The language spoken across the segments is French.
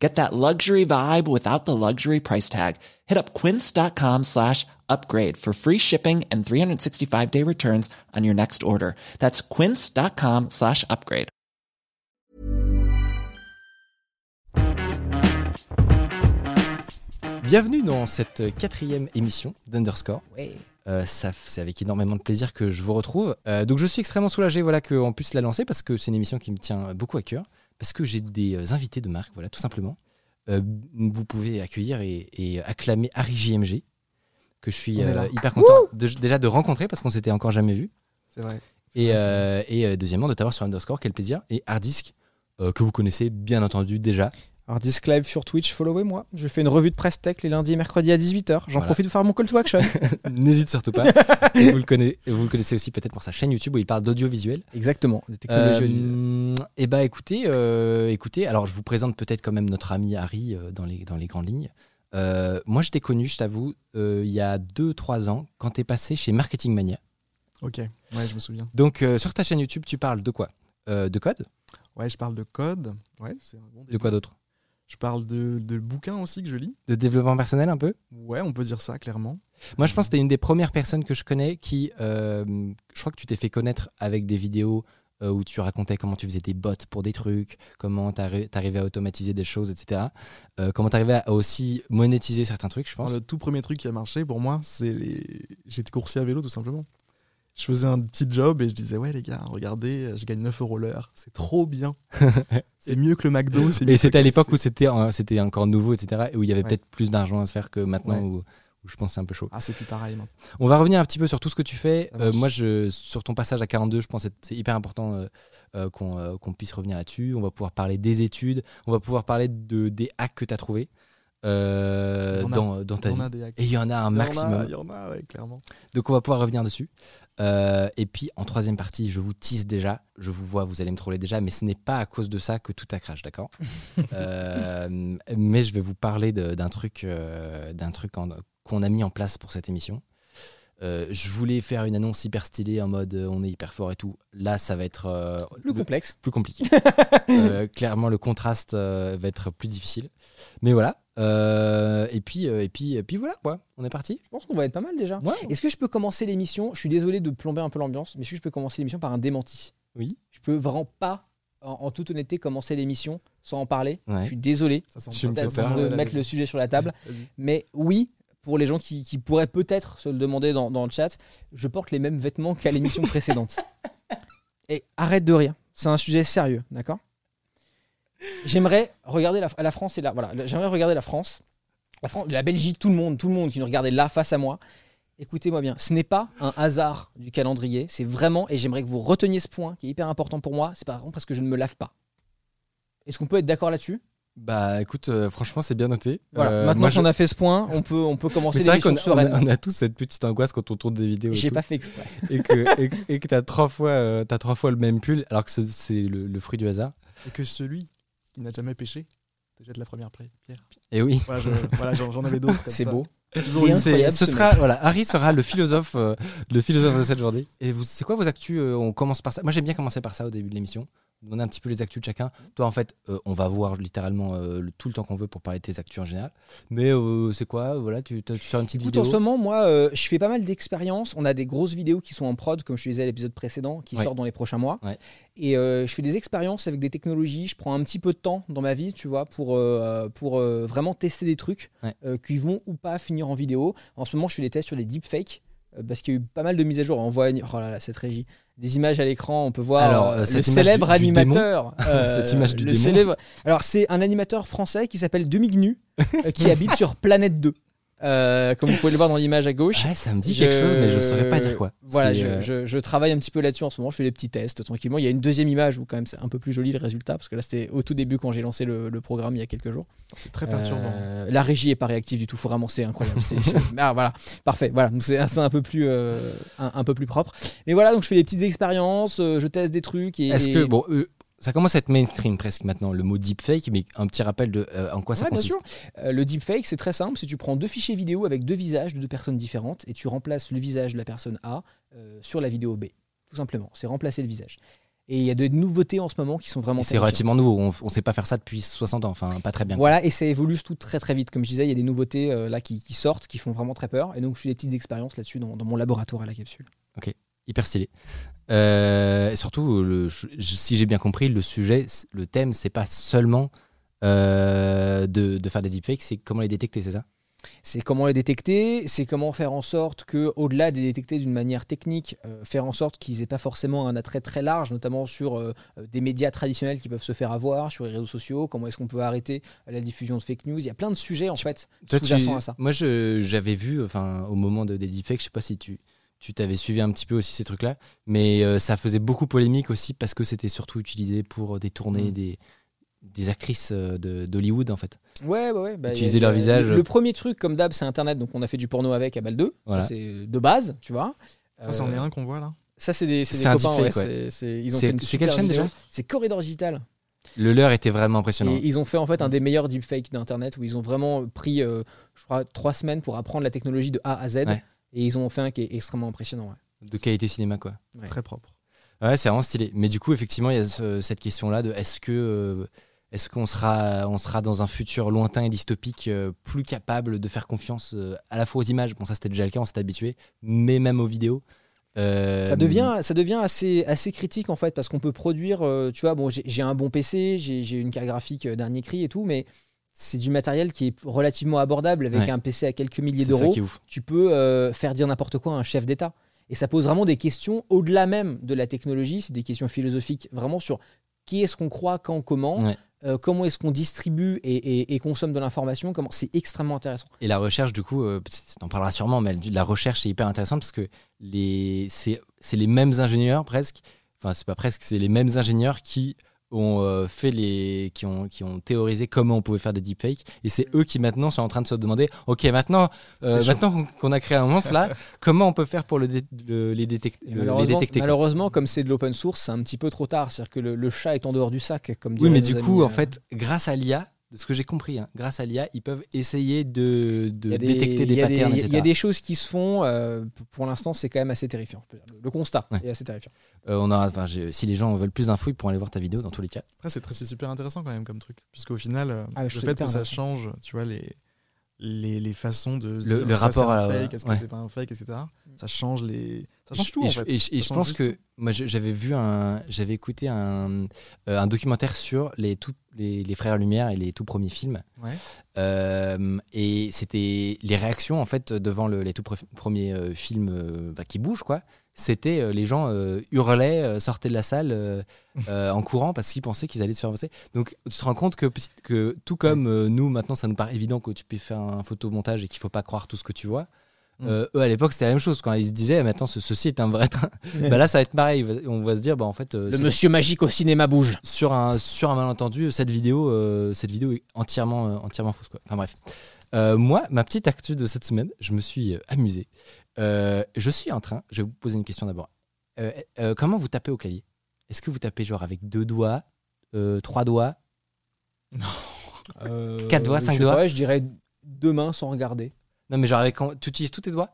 Get that luxury vibe without the luxury price tag. Hit up quince.com slash upgrade for free shipping and 365 day returns on your next order. That's quince.com slash upgrade. Bienvenue dans cette quatrième émission d'Underscore. Euh, ça, c'est avec énormément de plaisir que je vous retrouve. Euh, donc je suis extrêmement soulagé voilà, qu'on puisse la lancer parce que c'est une émission qui me tient beaucoup à cœur. Parce que j'ai des euh, invités de marque, voilà, tout simplement. Euh, vous pouvez accueillir et, et acclamer Harry JMG, que je suis euh, hyper content de- déjà de rencontrer parce qu'on s'était encore jamais vu. C'est vrai. Et, euh, et deuxièmement, de t'avoir sur Underscore, quel plaisir. Et Hardisk, que vous connaissez bien entendu déjà. Alors, Disc Live sur Twitch, followez-moi. Je fais une revue de presse tech les lundis et mercredis à 18h. J'en Voilà. profite de faire mon call to action. N'hésite surtout pas. Vous, le connaissez, vous le connaissez aussi peut-être pour sa chaîne YouTube où il parle d'audiovisuel. Exactement. De technologie et bah écoutez, euh, écoutez, alors je vous présente peut-être quand même notre ami Harry euh, dans, les, dans les grandes lignes. Euh, moi je t'ai connu, je t'avoue, euh, il y a 2-3 ans quand t'es passé chez Marketing Mania. Ok, ouais, je me souviens. Donc euh, sur ta chaîne YouTube, tu parles de quoi? Euh, De code? Ouais, je parle de code. Ouais, c'est un bon De quoi d'autre? Je parle de, de bouquins aussi que je lis. De développement personnel un peu? Ouais, on peut dire ça clairement. Moi je pense que t'es une des premières personnes que je connais qui, euh, je crois que tu t'es fait connaître avec des vidéos euh, où tu racontais comment tu faisais des bots pour des trucs, comment t'arri- t'arrivais à automatiser des choses, etc. Euh, comment t'arrivais à aussi monétiser certains trucs, je pense. Alors, le tout premier truc qui a marché pour moi, c'est les. J'étais coursier à vélo tout simplement. Je faisais un petit job et je disais ouais les gars, regardez, je gagne 9 euros l'heure, c'est trop bien. c'est mieux que le McDo. Et c'était à l'époque où c'était c'était encore nouveau, etc. Et où il y avait Ouais. peut-être plus d'argent à se faire que maintenant, Ouais. où, où je pense c'est un peu chaud. Ah, c'est plus pareil. maintenant. On va revenir un petit peu sur tout ce que tu fais. Euh, moi, je, sur ton passage à 42, je pense que c'est- hyper important euh, euh, qu'on puisse revenir là-dessus. On va pouvoir parler des études, on va pouvoir parler de, des hacks que tu as trouvés euh, a. dans, dans ta vie. Et il y en a un Il y en a, maximum. Il y en a, ouais, clairement. Donc on va pouvoir revenir dessus. Euh, et puis en troisième partie, je vous tease déjà, je vous vois, vous allez me troller déjà, mais ce n'est pas à cause de ça que tout a crash, d'accord Euh, Mais je vais vous parler d'un truc, euh, d'un truc qu'on a mis en place pour cette émission. Euh, je voulais faire une annonce hyper stylée en mode euh, on est hyper fort et tout. Là, ça va être euh, Plus le- complexe. plus compliqué. Euh, clairement, le contraste euh, va être plus difficile. Mais voilà. Euh, et puis, euh, et puis, et puis voilà quoi. On est parti. Je pense qu'on va être pas mal déjà. Ouais. Est-ce que je peux commencer l'émission? Je suis désolé de plomber un peu l'ambiance, mais est-ce que je peux commencer l'émission par un démenti? Oui. Je peux vraiment pas, en, en toute honnêteté, commencer l'émission sans en parler. Ouais. Je suis désolé Je de mettre le sujet sur la table. Mais oui, pour les gens qui, qui pourraient peut-être se le demander dans, dans le chat, je porte les mêmes vêtements qu'à l'émission précédente. Et arrête de rire. C'est un sujet sérieux, d'accord? J'aimerais regarder la, la France et la voilà. J'aimerais regarder la France, la France, la Belgique, tout le monde, tout le monde qui nous regardait là face à moi. Écoutez-moi bien, ce n'est pas un hasard du calendrier, c'est vraiment et j'aimerais que vous reteniez ce point qui est hyper important pour moi. C'est par exemple parce que je ne me lave pas. Est-ce qu'on peut être d'accord là-dessus? Bah écoute, euh, franchement, c'est bien noté. Voilà. Euh, Maintenant qu'on je- a fait ce point, on peut on peut commencer c'est vrai qu'on l'émission a, on a- sereinement. on a tous cette petite angoisse quand on tourne des vidéos J'ai pas fait exprès. et que et, et que t'as trois fois euh, t'as trois fois le même pull alors que c'est- c'est le, le fruit du hasard. Et que celui qui n'a jamais pêché te jette la première pierre. Et oui. Voilà, je- voilà, j'en avais d'autres. C'est beau. Incroyable, ce sera voilà, Harry sera le philosophe euh, le philosophe de cette journée. Et vous c'est quoi vos actus euh, On commence par ça? Moi j'aime bien commencer par ça au début de l'émission. Donner un petit peu les actus de chacun. Toi en fait, euh, on va voir littéralement euh, le- tout le temps qu'on veut pour parler de tes actus en général. Mais euh, c'est quoi Voilà, tu, tu sors une petite Écoute, vidéo. en ce moment, moi, je fais pas mal d'expériences. On a des grosses vidéos qui sont en prod, comme je te disais à l'épisode précédent, qui Ouais. sortent dans les prochains mois. Ouais. Et je fais des expériences avec des technologies. Je prends un petit peu de temps dans ma vie, tu vois, pour, pour vraiment tester des trucs Ouais. qui vont ou pas finir en vidéo. En ce moment, je fais des tests sur des deepfakes. Euh, Parce qu'il y a eu pas mal de mises à jour. On voit oh là là, cette régie. Des images à l'écran, on peut voir Alors, euh, euh, le célèbre du- du animateur. euh, Cette image du le démon. célèbre- Alors, c'est un animateur français qui s'appelle Demignu, euh, qui habite sur Planète 2. Euh, comme vous pouvez le voir dans l'image à gauche. Ouais, ça me dit quelque chose, mais je saurais pas dire quoi. Voilà, je, euh, je- je travaille un petit peu là-dessus en ce moment. Je fais des petits tests tranquillement. Il y a une deuxième image où quand même c'est un peu plus joli le résultat parce que là c'était au tout début quand j'ai lancé le, le programme il y a quelques jours. C'est très perturbant. Euh, la régie est pas réactive du tout. Faut vraiment c'est incroyable. Ah, voilà, parfait. Voilà, donc c'est c'est un peu plus euh, un, un peu plus propre. Mais voilà, donc je fais des petites expériences, je teste des trucs. Et, Est-ce et- que bon, euh, ça commence à être mainstream presque maintenant le mot deepfake, mais un petit rappel de euh, en quoi ça Ouais, bien consiste. sûr. Euh, le deepfake, c'est très simple. Si tu prends deux fichiers vidéo avec deux visages de deux personnes différentes et tu remplaces le visage de la personne A euh, sur la vidéo B, tout simplement. C'est remplacer le visage. Et il y a de nouveautés en ce moment qui sont vraiment C'est relativement nouveau. On, on sait pas faire ça depuis 60 ans. Enfin, pas très bien. Voilà, et ça évolue tout très très vite. Comme je disais, il y a des nouveautés là qui, qui sortent, qui font vraiment très peur. Et donc je fais des petites expériences là-dessus dans, dans mon laboratoire à la capsule. Hyper stylé. Euh, et surtout, le- si j'ai bien compris, le sujet, le thème, c'est pas seulement euh, de, de faire des deepfakes, c'est comment les détecter, c'est ça? C'est comment les détecter, c'est comment faire en sorte que, au-delà des détecter d'une manière technique, euh, faire en sorte qu'ils aient pas forcément un attrait très large, notamment sur euh, des médias traditionnels qui peuvent se faire avoir, sur les réseaux sociaux. Comment est-ce qu'on peut arrêter la diffusion de fake news? Il y a plein de sujets en fait tu- sous-jacents à ça. Moi, j'avais vu, enfin, au moment de, des deepfakes, je sais pas si tu tu t'avais suivi un petit peu aussi ces trucs-là, mais euh, ça faisait beaucoup polémique aussi parce que c'était surtout utilisé pour détourner Mm. des, des actrices euh, de- d'Hollywood en fait. Ouais, ouais, ouais. bah, Utiliser a- leur visage. Le, le premier truc, comme d'hab, c'est Internet. Donc on a fait du porno avec à balle 2. Ça, Voilà. C'est de base, tu vois. Ça, c'en Euh, est un qu'on voit là. Ça, c'est des, des C'est un copains. deepfake, ouais, ouais. c'est- quelle chaîne déjà? C'est Corridor Digital. Le leur était vraiment impressionnant. Et ils ont fait en fait un des meilleurs deepfakes d'Internet où ils ont vraiment pris, euh, je crois, trois semaines pour apprendre la technologie de A à Z. Ouais. Et ils ont fait un qui est extrêmement impressionnant. ouais. De qualité cinéma, quoi. Ouais. Très propre. Ouais, c'est vraiment stylé. Mais du coup, effectivement, il y a ce- cette question-là de est-ce que euh, est-ce qu'on sera on sera dans un futur lointain et dystopique euh, plus capable de faire confiance euh, à la fois aux images? Bon, ça c'était déjà le cas, on s'est habitué, mais même aux vidéos. Euh, Ça devient, ça devient assez, assez critique en fait parce qu'on peut produire, euh, tu vois, bon, j'ai un bon PC, j'ai j'ai une carte graphique euh, dernier cri et tout, mais c'est du matériel qui est relativement abordable avec Ouais. un PC à quelques milliers d'euros. Tu peux euh, faire dire n'importe quoi à un chef d'État. Et ça pose vraiment des questions au-delà même de la technologie, c'est des questions philosophiques, vraiment sur qui est-ce qu'on croit, quand, comment, Ouais. euh, comment est-ce qu'on distribue et, et- et consomme de l'information, comment c'est extrêmement intéressant. Et la recherche, du coup, euh, on en parlera sûrement, mais la recherche est hyper intéressante parce que les, c'est, c'est les mêmes ingénieurs presque, enfin c'est pas presque, c'est les mêmes ingénieurs qui ont euh, fait les, qui ont, qui ont théorisé comment on pouvait faire des deepfakes, et c'est eux qui maintenant sont en train de se demander, ok maintenant, euh, maintenant qu'on- a créé un monstre là, comment on peut faire pour le, dé- le- les, détec- Et le- les malheureusement, détecter? malheureusement, comme c'est de l'open source, c'est un petit peu trop tard. C'est-à-dire que le, le chat est en dehors du sac, comme Oui, mais du coup, euh, en fait, grâce à l'IA, de ce que j'ai compris, hein, grâce à l'IA, ils peuvent essayer de, a détecter des a patterns, il y a- etc. Il y a des choses qui se font. euh, pour l'instant, c'est quand même assez terrifiant. Le, constat Ouais. est assez terrifiant. Euh, on j'ai- si les gens veulent plus d'infos, ils pourront aller voir ta vidéo dans tous les cas. Après, c'est super intéressant quand même comme truc. Puisqu'au final, euh, Ah, le fait que ça change, tu vois, les, les, les façons de se Le- dire, le ça, rapport c'est un à- fake, est-ce que ouais. c'est pas un fake, etc. Ça change les. Ça change tout et en je, fait. et je- et Ça je change pense que moi j'avais vu un, j'avais écouté un, euh, un documentaire sur les, tout, les, les frères Lumière et les tout premiers films. Ouais. Euh, et c'était les réactions en fait devant le- les tout pre- premiers euh, films euh, bah, qui bougent quoi. C'était les gens hurlaient, sortaient de la salle en courant parce qu'ils pensaient qu'ils allaient se faire passer. Donc tu te rends compte que, tout comme nous maintenant ça nous paraît évident que tu peux faire un photomontage et qu'il faut pas croire tout ce que tu vois. Mm. euh, eux à l'époque c'était la même chose quand ils se disaient maintenant ce, ceci est un vrai train. bah là ça va être pareil. On va se dire bah en fait euh, Le monsieur magique au cinéma bouge. sur un sur un malentendu cette vidéo euh, cette vidéo est entièrement euh, entièrement fausse quoi. Enfin bref. Euh, moi ma petite actu de cette semaine je me suis euh, amusé. Euh, je suis en train je vais vous poser une question d'abord. Euh, euh, comment vous tapez au clavier? Est-ce que vous tapez genre avec deux doigts, euh, trois doigts? Quatre doigts, je cinq doigts? pas, Je dirais deux mains sans regarder. Non mais genre avec tu utilises tous tes doigts?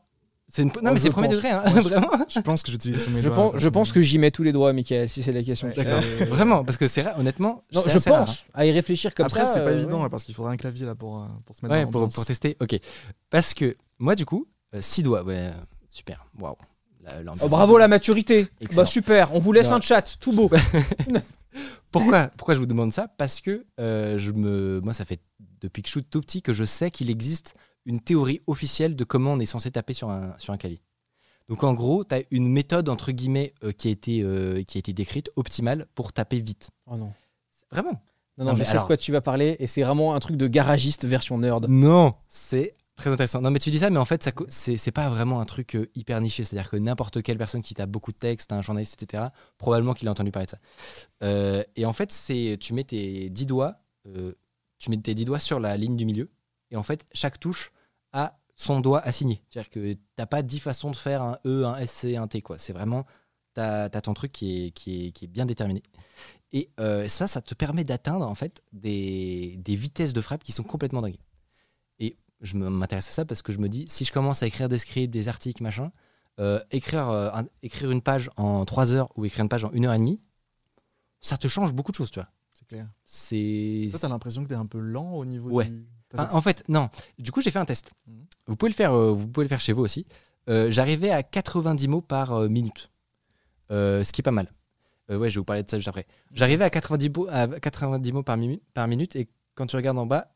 C'est une... non Oh, mais c'est premier pense. degré hein, Ouais, vraiment. Je pense que j'utilise mes Je doigts, pense, je pense que j'y mets tous les doigts, Michael, si c'est la question. Ouais. Vraiment parce que c'est rare honnêtement. Non, c'est je rare, pense à y réfléchir comme Après, ça. c'est pas euh, évident ouais. là, parce qu'il faudrait un clavier là pour, euh, pour se mettre Ouais, dans pour, pour tester. Ok. Parce que moi, du coup, 6 doigts. Ouais, euh, super. Waouh. Oh, bravo la maturité. Excellent. Bah super. On vous laisse Non. un chat, tout beau. Pourquoi, pourquoi je vous demande ça? Parce que euh, je me, moi, ça fait depuis que je suis tout petit que je sais qu'il existe une théorie officielle de comment on est censé taper sur un, sur un clavier. Donc en gros, tu as une méthode entre guillemets euh, qui, a été, euh, qui a été décrite, optimale, pour taper vite. Oh non. Vraiment Non, non, Non, je mais sais alors- de quoi tu vas parler et c'est vraiment un truc de garagiste version nerd. Non, c'est Très intéressant. Non, mais tu dis ça, mais en fait, c'est pas vraiment un truc euh, hyper niché. C'est-à-dire que n'importe quelle personne qui tape beaucoup de textes, un journaliste, etc., probablement qu'il a entendu parler de ça. Et en fait, c'est tu mets tes 10 doigts, tu mets tes 10 doigts sur la ligne du milieu, et en fait, chaque touche son doigt assigné. C'est-à-dire que t'as pas 10 façons de faire un E, un SC, un T. quoi. C'est vraiment, t'as as ton truc qui est, qui est, qui est bien déterminé. Et euh, ça, ça te permet d'atteindre en fait des, des vitesses de frappe qui sont complètement dingues. Et je m'intéresse à ça parce que je me dis, si je commence à écrire des scripts, des articles, machin, euh, écrire, euh, un- écrire une page en 3 heures ou écrire une page en 1 heure et demie, ça te change beaucoup de choses, tu vois. C'est clair. C'est. Toi, t'as l'impression que t'es un peu lent au niveau Ouais. du. Cette- en fait, non. Du coup, j'ai fait un test. Mhm. Vous pouvez le faire, euh, vous pouvez le faire chez vous aussi. Euh, J'arrivais à 90 mots par euh, minute, ce qui est pas mal. Ouais, je vais vous parler de ça juste après. J'arrivais à 90, mots- à 90 mots par, par minute et quand tu regardes en bas,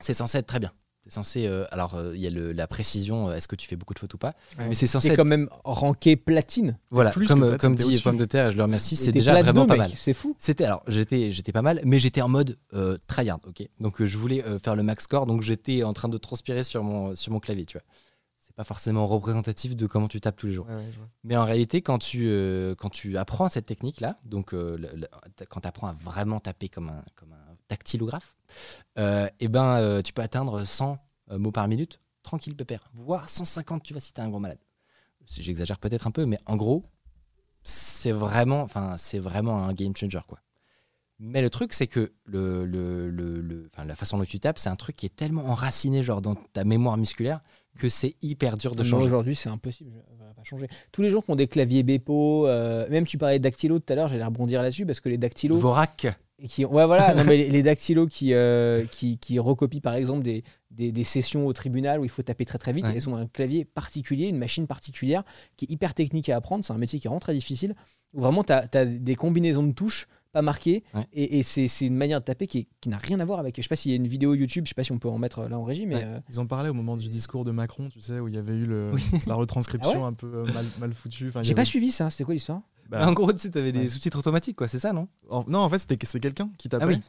c'est censé être très bien. C'est censé. euh, alors, euh, il y a le- la précision. euh, Est-ce que tu fais beaucoup de fautes ou pas Ouais. Mais c'est censé. C'est être- quand même ranké platine. voilà, plus comme, que platine, comme t'es dit. Pomme de Terre, et je le remercie. C'est t'es déjà vraiment pas mec, mal. C'est fou. C'était alors j'étais j'étais pas mal, mais j'étais en mode tryhard, ok. Donc je voulais faire le max score, donc j'étais en train de transpirer sur mon sur mon clavier, tu vois. C'est pas forcément représentatif de comment tu tapes tous les jours. Ouais, ouais. Mais en réalité, quand tu quand tu apprends cette technique là, donc le- le- quand tu apprends à vraiment taper comme un comme un dactylographe, euh, et ben euh, tu peux atteindre 100 euh, mots par minute, tranquille pépère, voire 150, tu vois si t'es un gros malade. J'exagère peut-être un peu, mais en gros, c'est vraiment, c'est vraiment un game changer, quoi. Mais le truc, c'est que le, le, le- la façon dont tu tapes, c'est un truc qui est tellement enraciné, genre dans ta mémoire musculaire, que c'est hyper dur de changer. Aujourd'hui, c'est impossible. Ça va pas changer. Tous les gens qui ont des claviers Bepo, euh, même tu parlais de dactylo tout à l'heure, j'allais rebondir là-dessus parce que les dactylos. Vorak, et qui, ouais, voilà, non, mais les, les dactylos qui, euh, qui, qui recopient par exemple des, des, des sessions au tribunal où il faut taper très très vite, Ouais. elles ont un clavier particulier, une machine particulière qui est hyper technique à apprendre. C'est un métier qui vraiment très difficile où vraiment tu as, des combinaisons de touches pas marquées Ouais. et, et c'est c'est une manière de taper qui, qui n'a rien à voir avec. Je sais pas s'il y a une vidéo YouTube, je sais pas si on peut en mettre là en régie, mais Ouais. euh, Ils en parlaient au moment du discours de Macron, tu sais, où il y avait eu le, la retranscription un peu euh, mal, mal foutue. Enfin, j'ai pas suivi ça. C'était quoi l'histoire? Bah, en gros, tu sais, t'avais des sous-titres automatiques, quoi, c'est ça, non? En- non, en fait, c'était c'est quelqu'un qui tapait. Ah oui.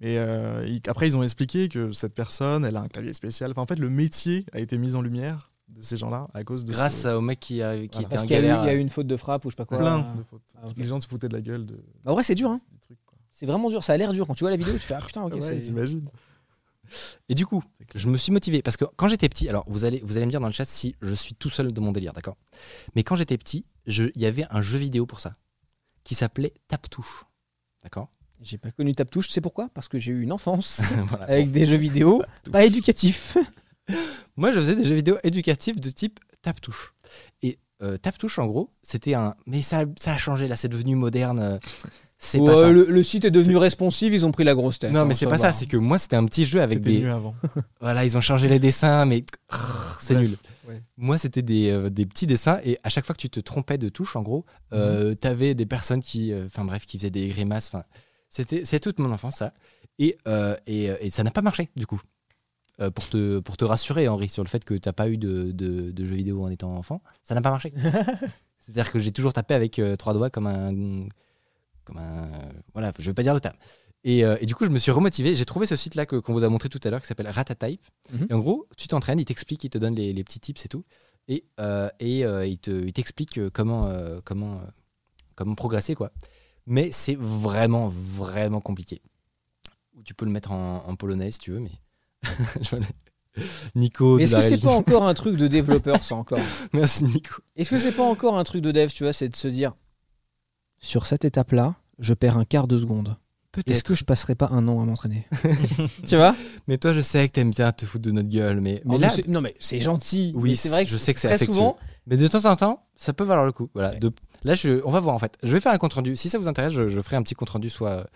Et euh, il- après, ils ont expliqué que cette personne, elle a un clavier spécial. Enfin, en fait, le métier a été mis en lumière de ces gens-là à cause de Grâce ce- au mec qui, a- qui Voilà. était Parce en qu'il y, a eu- galère. il y a eu une faute de frappe ou je sais pas quoi. plein Euh, de fautes. Ah. Les gens se foutaient de la gueule de. Bah, en vrai, c'est dur. Hein. C'est vraiment dur. Ça a l'air dur. Quand tu vois la vidéo, tu fais ah putain, ok. Ouais, J'imagine. Et du coup, je me suis motivé parce que quand j'étais petit, alors vous allez, vous allez me dire dans le chat si je suis tout seul de mon délire, d'accord? Mais quand j'étais petit, il y avait un jeu vidéo pour ça qui s'appelait Tap Touche, d'accord? J'ai pas connu Tap Touche, sais pourquoi? Parce que j'ai eu une enfance Voilà. avec des jeux vidéo pas éducatifs. Moi, je faisais des jeux vidéo éducatifs de type Tap Touche. Et euh, Tap Touche, en gros, c'était un. Mais ça, ça a changé, là, c'est devenu moderne. euh, C'est pas Ouais, ça. le, le site est devenu responsive, ils ont pris la grosse tête. Non, hein, mais c'est pas ça, c'est que moi, c'était un petit jeu avec des. avant. Voilà, ils ont changé les dessins, mais c'est nul. Ouais. Moi, c'était des, euh, des petits dessins, et à chaque fois que tu te trompais de touche, en gros, euh, t'avais des personnes qui, euh, enfin bref, qui faisaient des grimaces. Enfin, c'était, c'est toute mon enfance ça, et, euh, et, et ça n'a pas marché du coup. Euh, pour te pour te rassurer, Henri, sur le fait que t'as pas eu de, de, de jeux vidéo en étant enfant, ça n'a pas marché. C'est-à-dire que j'ai toujours tapé avec euh, trois doigts comme un comme un voilà, je vais pas dire le terme. Et, euh, et du coup, je me suis remotivé. J'ai trouvé ce site-là qu'on vous a montré tout à l'heure qui s'appelle Ratatype. Mhm. Et en gros, tu t'entraînes, il t'explique, il te donne les, les petits tips et tout. Et, euh, et euh, il te- il t'explique euh, comment, euh, comment, comment progresser, quoi. Mais c'est vraiment, vraiment compliqué. Tu peux le mettre en, en polonais si tu veux, mais. Nico, Est-ce que c'est pas encore un truc de développeur, ça encore Merci Nico. Est-ce que c'est pas encore un truc de dev, tu vois, c'est de se dire sur cette étape-là, je perds un quart de seconde. Est-ce Peut-être. que je passerai pas un an à m'entraîner Tu vois Mais toi, je sais que t'aimes bien te foutre de notre gueule, mais, mais Oh, là, c'est- non mais c'est gentil. Oui, c'est vrai que je sais que c'est très affectueux. souvent. Mais de temps en temps, ça peut valoir le coup. Voilà. Ouais. De- là, je, on va voir en fait. Je vais faire un compte rendu. Si ça vous intéresse, je, je ferai un petit compte rendu, soit,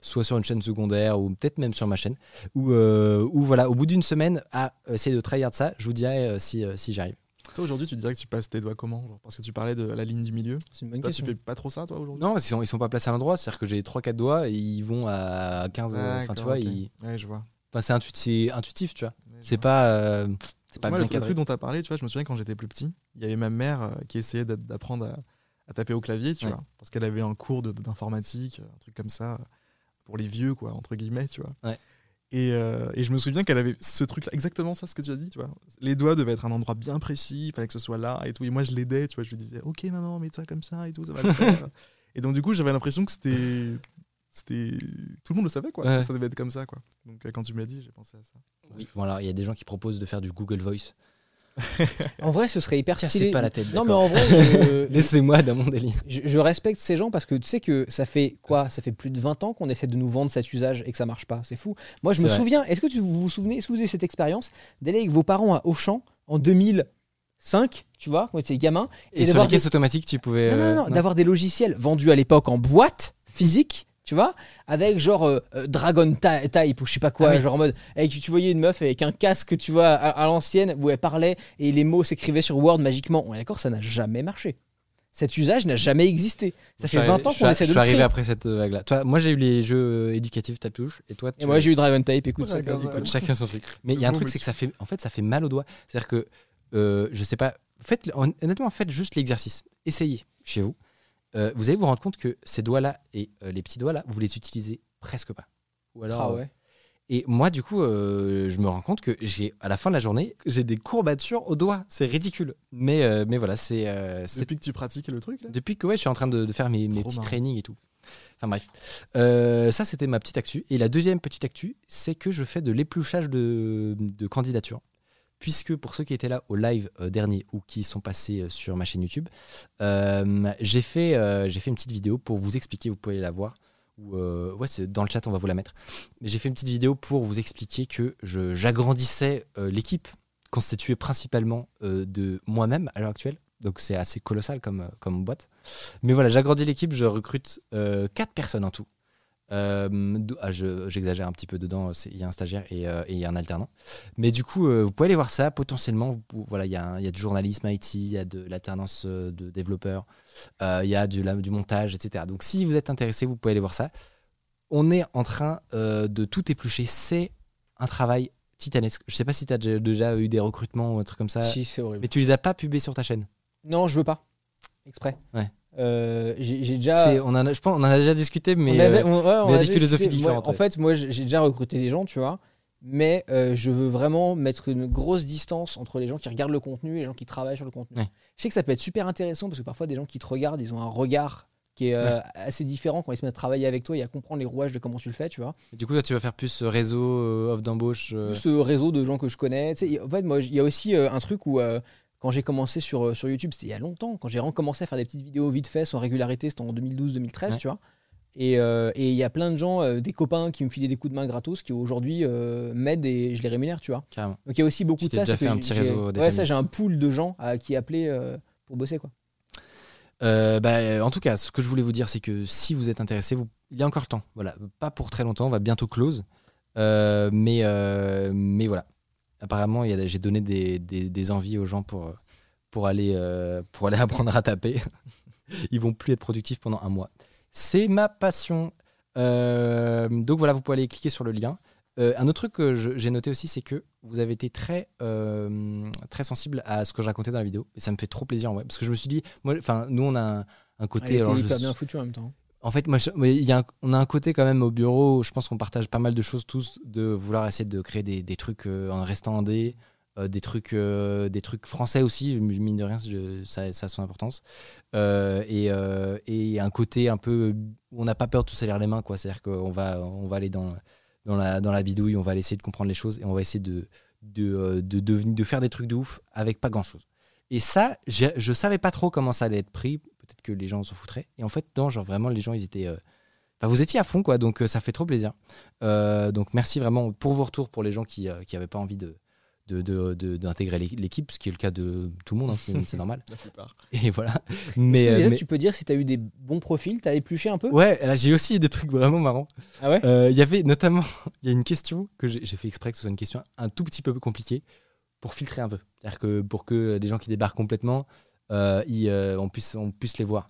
soit sur une chaîne secondaire ou peut-être même sur ma chaîne. Ou, euh, ou voilà, au bout d'une semaine à essayer de tryhard ça, je vous dirai euh, si, euh, si j'arrive. Toi, aujourd'hui, tu dirais que tu passes tes doigts comment genre, Parce que tu parlais de la ligne du milieu. C'est une bonne Toi, tu question. fais pas trop ça, toi, aujourd'hui? Non, parce qu'ils sont, ils sont pas placés à l'endroit. C'est-à-dire que j'ai 3-4 doigts et ils vont à 15. euh, Enfin, tu vois, ils- Ouais, je vois. enfin, c'est intuitif, tu vois. Ouais, C'est pas, euh, c'est pas Moi, bien le, cadré. truc dont tu as parlé, tu vois, je me souviens quand j'étais plus petit, il y avait ma mère euh, qui essayait d'a- d'apprendre à, à taper au clavier, tu Ouais. vois, parce qu'elle avait un cours d'informatique, un truc comme ça, pour les vieux, quoi, entre guillemets, tu vois. Ouais. Et, euh, et je me souviens qu'elle avait ce truc-là, exactement ça, ce que tu as dit, tu vois. Les doigts devaient être un endroit bien précis, il fallait que ce soit là et tout. Et moi, je l'aidais, tu vois. Je lui disais, ok, maman, mets-toi comme ça et tout, ça va le faire. et donc, du coup, j'avais l'impression que c'était. C'était. Tout le monde le savait, quoi. Ouais. Ça devait être comme ça, quoi. Donc, euh, quand tu m'as dit, j'ai pensé à ça. Oui. Bon, alors, il y a des gens qui proposent de faire du Google Voice. En vrai, ce serait hyper Cassez stylé. pas la tête. Non, mais en vrai, je, Laissez-moi dans mon délire. je- je respecte ces gens parce que tu sais que ça fait quoi? Ça fait plus de 20 ans qu'on essaie de nous vendre cet usage et que ça marche pas. C'est fou. Moi, je me vrai. souviens, est-ce que tu, vous vous souvenez, est-ce que vous avez cette expérience d'aller avec vos parents à Auchan en 2005, tu vois, quand étiez gamin, Et, sur d'avoir les caisses automatiques, tu pouvais. Non, non, euh, non, d'avoir des logiciels vendus à l'époque en boîte physique, tu vois, avec genre euh, euh, Dragon Ty- Type ou je sais pas quoi, Ah oui. genre en mode, avec, tu voyais une meuf avec un casque, tu vois, à, à l'ancienne, où elle parlait et les mots s'écrivaient sur Word magiquement. On est d'accord, ça n'a jamais marché. Cet usage n'a jamais existé. Ça Je fait suis 20 arri- ans qu'on essaie de Je suis le arrivé après cette euh, vague-là. Toi, moi, j'ai eu les jeux éducatifs tape-touche. Et toi, tu Et moi j'ai eu Dragon Type, écoute. Ouais, ouais. Chacun son truc. Mais il y a un truc, c'est que ça fait, en fait, ça fait mal aux doigts. C'est-à-dire que, euh, je sais pas, faites, hon- honnêtement, faites juste l'exercice. Essayez chez vous. Euh, vous allez vous rendre compte que ces doigts-là et euh, les petits doigts-là, vous les utilisez presque pas. Ou alors, Ah euh, ouais. Et moi, du coup, euh, je me rends compte que j'ai, à la fin de la journée, j'ai des courbatures aux doigts. C'est ridicule. Mais, euh, mais voilà, c'est, euh, c'est Depuis que tu pratiques le truc, là? Depuis que ouais, je suis en train de, de faire mes, petits marrant. trainings et tout. Enfin bref. Euh, ça, c'était ma petite actu. Et la deuxième petite actu, c'est que je fais de l'épluchage de, de candidatures. Puisque pour ceux qui étaient là au live euh, dernier ou qui sont passés euh, sur ma chaîne YouTube, euh, j'ai fait, euh, fait une petite vidéo pour vous expliquer, vous pouvez la voir. Ou euh, ouais, c'est dans le chat, on va vous la mettre. Mais j'ai fait une petite vidéo pour vous expliquer que j'agrandissais euh, l'équipe constituée principalement euh, de moi-même à l'heure actuelle. Donc c'est assez colossal comme, euh, comme boîte. Mais voilà, j'agrandis l'équipe, je recrute 4 personnes en tout. Euh, ah, je- J'exagère un petit peu dedans, il y a un stagiaire et, euh, et il y a un alternant. Mais du coup, euh, vous pouvez aller voir ça. Potentiellement, vous voilà, il y, a y du journalisme IT, il y a de l'alternance de développeurs, il y a du, la- du montage, etc. Donc si vous êtes intéressé, vous pouvez aller voir ça. On est en train de tout éplucher. C'est un travail titanesque. Je sais pas si tu as déjà, déjà eu des recrutements ou un truc comme ça. Si, c'est horrible. Mais tu les as pas pubés sur ta chaîne? Non, je veux pas. Exprès. Ouais. Euh, j'ai déjà. On en a, je pense on en a déjà discuté, mais On a- euh, on- ouais, on mais il y a a des philosophies discuté. Moi, différentes, en fait, moi, j'ai déjà recruté des gens, tu vois. Mais euh, je veux vraiment mettre une grosse distance entre les gens qui regardent le contenu et les gens qui travaillent sur le contenu. Ouais. Je sais que ça peut être super intéressant parce que parfois, des gens qui te regardent, ils ont un regard qui est assez différent quand ils se mettent à travailler avec toi et à comprendre les rouages de comment tu le fais, tu vois. du coup, toi, tu vas faire plus euh, réseau, offre d'embauche. euh, ce réseau de gens que je connais. Tu sais, en fait, moi, il y a aussi un truc où, quand j'ai commencé sur, euh, sur YouTube, c'était il y a longtemps, quand j'ai recommencé à faire des petites vidéos vite fait, sans régularité, c'était en 2012-2013, Ouais. tu vois. Et euh, et il y a plein de gens, euh, des copains qui me filaient des coups de main gratos, qui aujourd'hui euh, m'aident et je les rémunère, tu vois. carrément. Donc il y a aussi beaucoup Tu de ça. déjà fait un petit réseau des Ouais, ça, j'ai un pool de gens à qui appeler pour bosser, quoi. Bah, en tout cas, ce que je voulais vous dire, c'est que si vous êtes intéressé, vous... il y a encore le temps. Voilà, pas pour très longtemps, on va bientôt close. Mais, mais voilà. Apparemment, il y a- j'ai donné des, des- des envies aux gens pour, pour, aller, euh, pour aller apprendre à taper. Ils vont plus être productifs pendant un mois. C'est ma passion. Euh, donc voilà, vous pouvez aller cliquer sur le lien. Euh, un autre truc que j'ai noté aussi, c'est que vous avez été très, très sensible à ce que je racontais dans la vidéo. Et ça me fait trop plaisir, en vrai. Parce que je me suis dit, moi, enfin, nous, on a un, un côté. Elle était alors, je- bien foutu en même temps. En fait, moi, je- on a un côté quand même au bureau. Je pense qu'on partage pas mal de choses tous, de vouloir essayer de créer des, trucs euh, en restant en D, euh, des trucs, euh, des trucs français aussi. Mine de rien, je- ça, a son importance. Euh, et, euh, un côté un peu où on n'a pas peur de tout salir les mains, quoi. C'est-à-dire qu'on va, on va aller dans la bidouille, on va essayer de comprendre les choses et on va essayer de euh, faire des trucs de ouf avec pas grand chose. Et ça, j'ai- je savais pas trop comment ça allait être pris. Peut-être que les gens s'en foutraient. Et en fait, non, genre vraiment, les gens, ils étaient. euh, enfin, vous étiez à fond, quoi. Donc, euh, ça fait trop plaisir. Euh, donc, merci vraiment pour vos retours pour les gens qui n'avaient pas envie de d'intégrer l'é- l'équipe, ce qui est le cas de tout le monde, hein, c'est normal. La plupart. Et voilà. Mais, que déjà, mais- tu peux dire si tu as eu des bons profils, tu as épluché un peu? Ouais, là, j'ai aussi des trucs vraiment marrants. Ah ouais? Euh, Il y avait notamment, il y a une question que j'ai fait exprès que ce soit une question un tout petit peu compliquée pour filtrer un peu. C'est-à-dire que pour que des gens qui débarquent complètement, ils, euh, on, puisse, on puisse les voir.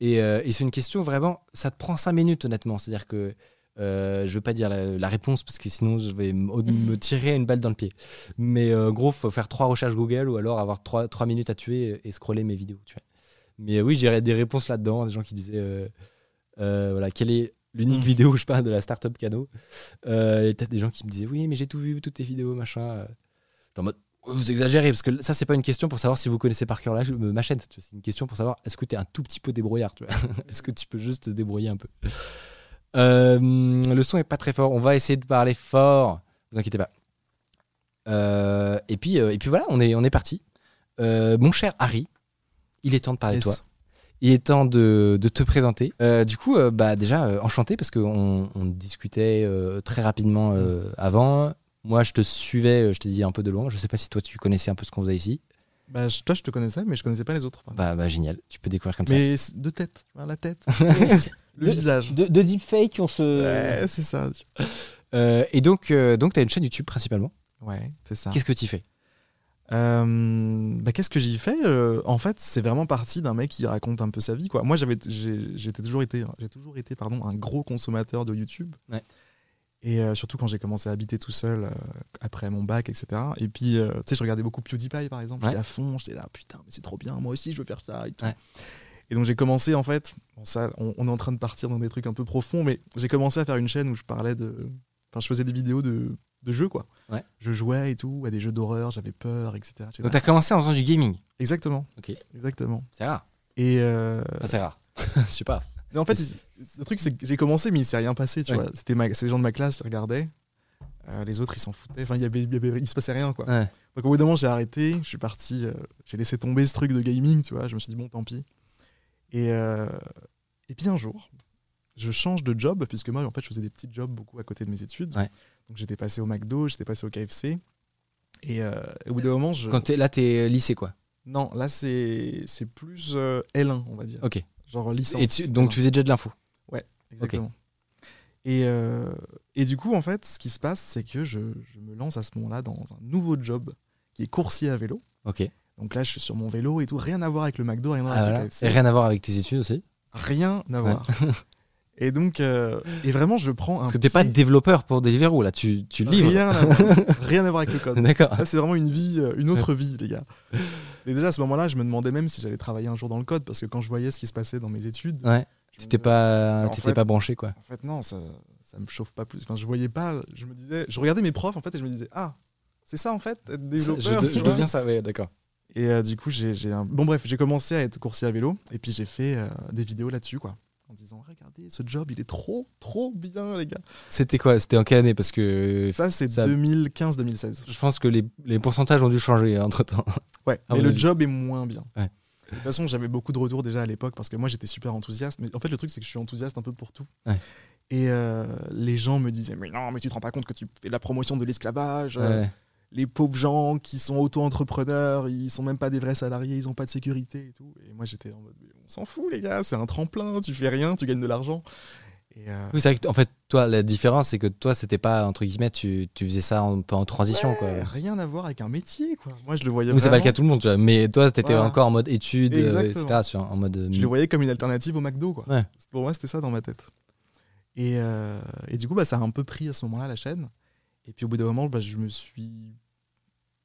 Et, euh, et c'est une question vraiment, ça te prend cinq minutes honnêtement. C'est-à-dire que euh, je veux pas dire la, la réponse parce que sinon je vais me, tirer une balle dans le pied. Mais euh, gros, faut faire trois recherches Google ou alors avoir trois, trois minutes à tuer et scroller mes vidéos. Tu vois. Mais oui, j'ai des réponses là-dedans, des gens qui disaient euh, euh, voilà, quel est l'unique vidéo où je parle de la startup Cano. Euh, et peut-être des gens qui me disaient oui, mais j'ai tout vu, toutes tes vidéos, machin. En mode vous exagérez parce que ça c'est pas une question pour savoir si vous connaissez par cœur la- ma chaîne. C'est une question pour savoir est-ce que tu es un tout petit peu débrouillard. tu vois? est-ce que tu peux juste te débrouiller un peu? Euh, le son est pas très fort. On va essayer de parler fort. Vous inquiétez pas. Euh, et puis euh, et puis voilà, on est on est parti. Mon cher Harry, il est temps de parler de toi. Il est temps de, de te présenter. Du coup, bah déjà, enchanté parce qu'on on discutait très rapidement euh, avant. Moi, je te suivais, euh, je te dis un peu de loin. Je sais pas si toi, tu connaissais un peu ce qu'on faisait ici. Bah, je- toi, je te connaissais, mais je connaissais pas les autres. Bah, bah génial, tu peux découvrir comme mais c'est de tête, la tête, le De- visage. De, de deepfake, on se. Ouais, c'est ça. ça. Euh, et donc, euh, donc tu as une chaîne YouTube principalement. Ouais, c'est ça. Qu'est-ce que tu fais? Euh, bah, qu'est-ce que j'y fais? En fait, c'est vraiment parti d'un mec qui raconte un peu sa vie. Quoi. Moi, j'avais, j'ai, toujours été, j'ai toujours été, pardon, un gros consommateur de YouTube. Ouais. Et euh, surtout quand j'ai commencé à habiter tout seul euh, après mon bac, etc. Et puis, euh, tu sais, je regardais beaucoup PewDiePie, par exemple. Ouais. J'étais à fond, j'étais là, putain, mais c'est trop bien. Moi aussi, je veux faire ça et tout. Ouais. Et donc j'ai commencé en fait, bon ça, on, on est en train de partir dans des trucs un peu profonds, mais j'ai commencé à faire une chaîne où je parlais de, enfin je faisais des vidéos de, de jeux quoi. Ouais. Je jouais et tout à des jeux d'horreur, j'avais peur, etc. Donc, là, tu as commencé en faisant du gaming? Exactement. Ok. Exactement. C'est rare. Et Enfin, c'est rare. Je sais pas. Mais en fait, le truc c'est que j'ai commencé, mais il s'est rien passé. Tu Ouais. vois, c'était les gens de ma classe qui regardaient. Euh, les autres, ils s'en foutaient. Enfin, il y avait, y avait- il se passait rien quoi. Ouais. Donc au bout d'un moment, j'ai arrêté. Je suis parti. euh, j'ai laissé tomber ce truc de gaming. Tu vois, je me suis dit bon, tant pis. Et euh, et puis un jour, je change de job puisque moi, en fait, je faisais des petits jobs beaucoup à côté de mes études. Ouais. Donc j'étais passé au McDo, j'étais passé au KFC. Et au bout d'un moment, je... Quand t'es là, t'es lycée quoi. non, là c'est c'est plus euh, L1, on va dire. Ok. Genre licence. Et tu- donc L1. tu faisais déjà de l'info. Exactement. Et, euh, et du coup, en fait, ce qui se passe, c'est que je, je me lance à ce moment-là dans un nouveau job qui est coursier à vélo. Ok. Donc là, je suis sur mon vélo et tout, rien à voir avec le McDo, rien à voir Ah, avec voilà. le KFC. Et rien à voir avec tes études aussi. Rien à voir. et donc, euh, et vraiment, je prends un. Parce que t'es pas pied- développeur pour Deliveroo là, tu, tu livres. Rien à voir. rien à voir avec le code. D'accord. Là, c'est vraiment une vie, euh, une autre vie, les gars. Et déjà, à ce moment-là, je me demandais même si j'allais travailler un jour dans le code, parce que quand je voyais ce qui se passait dans mes études, Ouais. T'étais pas, t'étais fait- pas branché quoi. En fait, non, ça, ça me chauffe pas plus. Enfin, je voyais pas. Je me disais, je regardais mes profs en fait et je me disais, ah, c'est ça en fait, être développeur. je, je deviens ça, ouais, d'accord. Et euh, du coup, j'ai j'ai un... bon bref, j'ai commencé à être coursier à vélo et puis j'ai fait euh, des vidéos là-dessus quoi, en disant, regardez, ce job, il est trop, trop bien les gars. C'était quoi? C'était en quelle année? Parce que Ça, c'est ça- 2015-2016. je pense que les, les pourcentages ont dû changer entre temps. Ouais, mais le job est moins bien. Ouais. De toute façon, j'avais beaucoup de retours déjà à l'époque parce que moi j'étais super enthousiaste. Mais en fait, le truc, c'est que je suis enthousiaste un peu pour tout. Ouais. Et euh, les gens me disaient, mais non, mais tu te rends pas compte que tu fais de la promotion de l'esclavage. euh, les pauvres gens qui sont auto-entrepreneurs, ils sont même pas des vrais salariés, ils ont pas de sécurité et tout. Et moi j'étais en mode, on s'en fout les gars, c'est un tremplin, tu fais rien, tu gagnes de l'argent. Euh, Oui, c'est vrai que, en fait, toi, la différence, c'est que toi, c'était pas, entre guillemets, tu, tu faisais ça un peu en transition, ouais, quoi. rien à voir avec un métier quoi. Moi je le voyais c'est pas le cas de tout le monde, tu vois. Mais toi, t'étais Voilà. encore en mode études, euh, Exactement. etc. sur- en mode. euh, Je le voyais comme une alternative au McDo quoi. Ouais. Pour moi c'était ça dans ma tête. Et, euh, et du coup bah, ça a un peu pris à ce moment-là la chaîne. Et puis au bout d'un moment bah, je me suis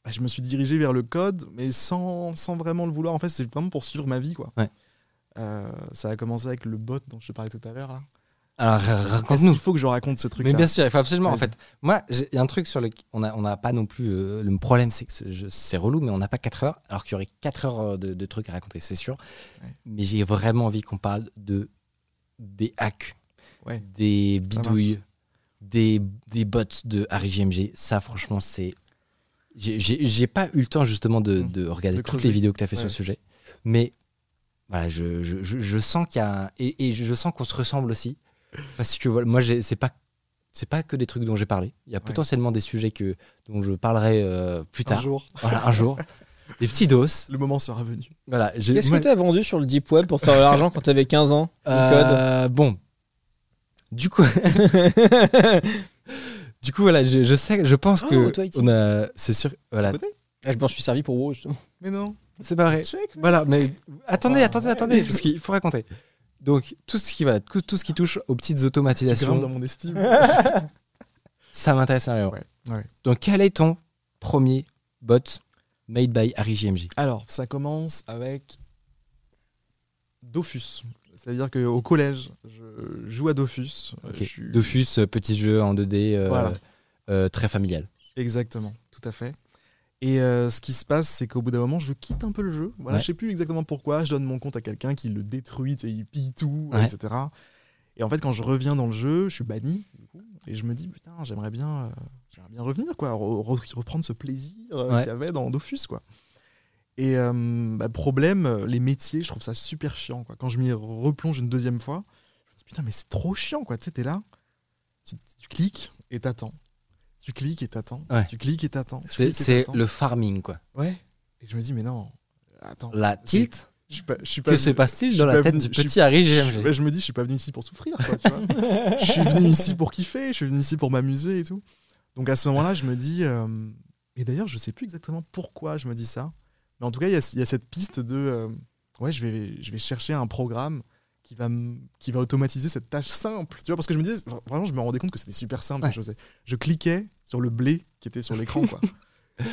bah, je me suis dirigé vers le code, mais sans, sans vraiment le vouloir. En fait, c'est vraiment pour suivre ma vie. Quoi. Ouais. Euh, ça a commencé avec le bot dont je te parlais tout à l'heure. Alors, raconte-nous. qu'il faut que je raconte ce truc Mais bien sûr, il faut absolument. En fait, moi, il y a un truc sur le. On n'a on n'a pas non plus. euh, le problème, c'est que c'est- relou, mais on n'a pas 4 heures, alors qu'il y aurait 4 heures euh, de, de trucs à raconter, c'est sûr. Ouais. Mais j'ai vraiment envie qu'on parle de des hacks, Ouais. des bidouilles, des, des bots de Harry GMG. Ça, franchement, c'est. J'ai- pas eu le temps justement de, Mm. de regarder De toutes les vidéos que tu as fait sur le sujet. Mais voilà, je, je, je, je sens qu'il y a. un- Et, et je, sens qu'on se ressemble aussi. Parce que voilà, moi, c'est pas. C'est pas que des trucs dont j'ai parlé. Il y a potentiellement des sujets que, dont je parlerai euh, plus Un tard. jour, Voilà, un jour. des petits dos. le moment sera venu. Voilà, j'ai- Qu'est-ce moi- que tu as vendu sur le Deep Web pour faire de l'argent quand tu avais 15 ans Euh, Bon. Du coup, du coup, voilà, je, je sais, je pense Oh, que toi, on a, c'est sûr, voilà, Ah, Je m'en suis servi pour WoW, justement. Mais non. c'est pas vrai. Check. mais- Voilà, mais attendez, Ah, attendez, ouais. attendez, parce qu'il faut raconter. Donc tout ce qui va, tout, tout ce qui touche aux petites grimpes dans automatisations, mon estime. ça m'intéresse énormément. Ouais, ouais. Donc quel est ton premier bot made by Harry JMJ Alors, ça commence avec Dofus. C'est-à-dire qu'au collège, je joue à Dofus. Euh, suis- Dofus, euh, petit jeu en 2D, euh, Voilà. très familial. Exactement, tout à fait. Et euh, ce qui se passe, c'est qu'au bout d'un moment, je quitte un peu le jeu. Voilà, Ouais. Je sais plus exactement pourquoi. Je donne mon compte à quelqu'un qui le détruit, sais, il pille tout, Ouais. etc. Et en fait, quand je reviens dans le jeu, je suis banni. et je me dis, putain, j'aimerais bien, euh, bien revenir, quoi, re- re- reprendre ce plaisir euh, Ouais. qu'il y avait dans Dofus, quoi. Et euh, bah, problème, euh, les métiers, je trouve ça super chiant, quoi. Quand je m'y replonge une deuxième fois, je me dis, putain, mais c'est trop chiant, quoi. Tu sais, t'es là, tu, tu cliques et t'attends. Tu cliques et t'attends. Ouais. Tu cliques et t'attends. C'est le farming, quoi. Ouais. Et je me dis, mais non, attends. La tilt Je suis pas, je suis pas Que se passe-t-il dans la tête venu- du petit Harry je, je me dis, je suis pas venu ici pour souffrir, quoi, tu vois. je suis venu ici pour kiffer, je suis venu ici pour m'amuser et tout. Donc à ce moment-là, je me dis, euh, et d'ailleurs, je sais plus exactement pourquoi je me dis ça, mais en tout cas, il y a, il y a cette piste de, euh, ouais, je vais, je vais chercher un programme qui va, qui va automatiser cette tâche simple, tu vois, parce que je me disais, vraiment, je me rendais compte que c'était super simple. Ouais. Je, cliquais sur le blé qui était sur l'écran, quoi.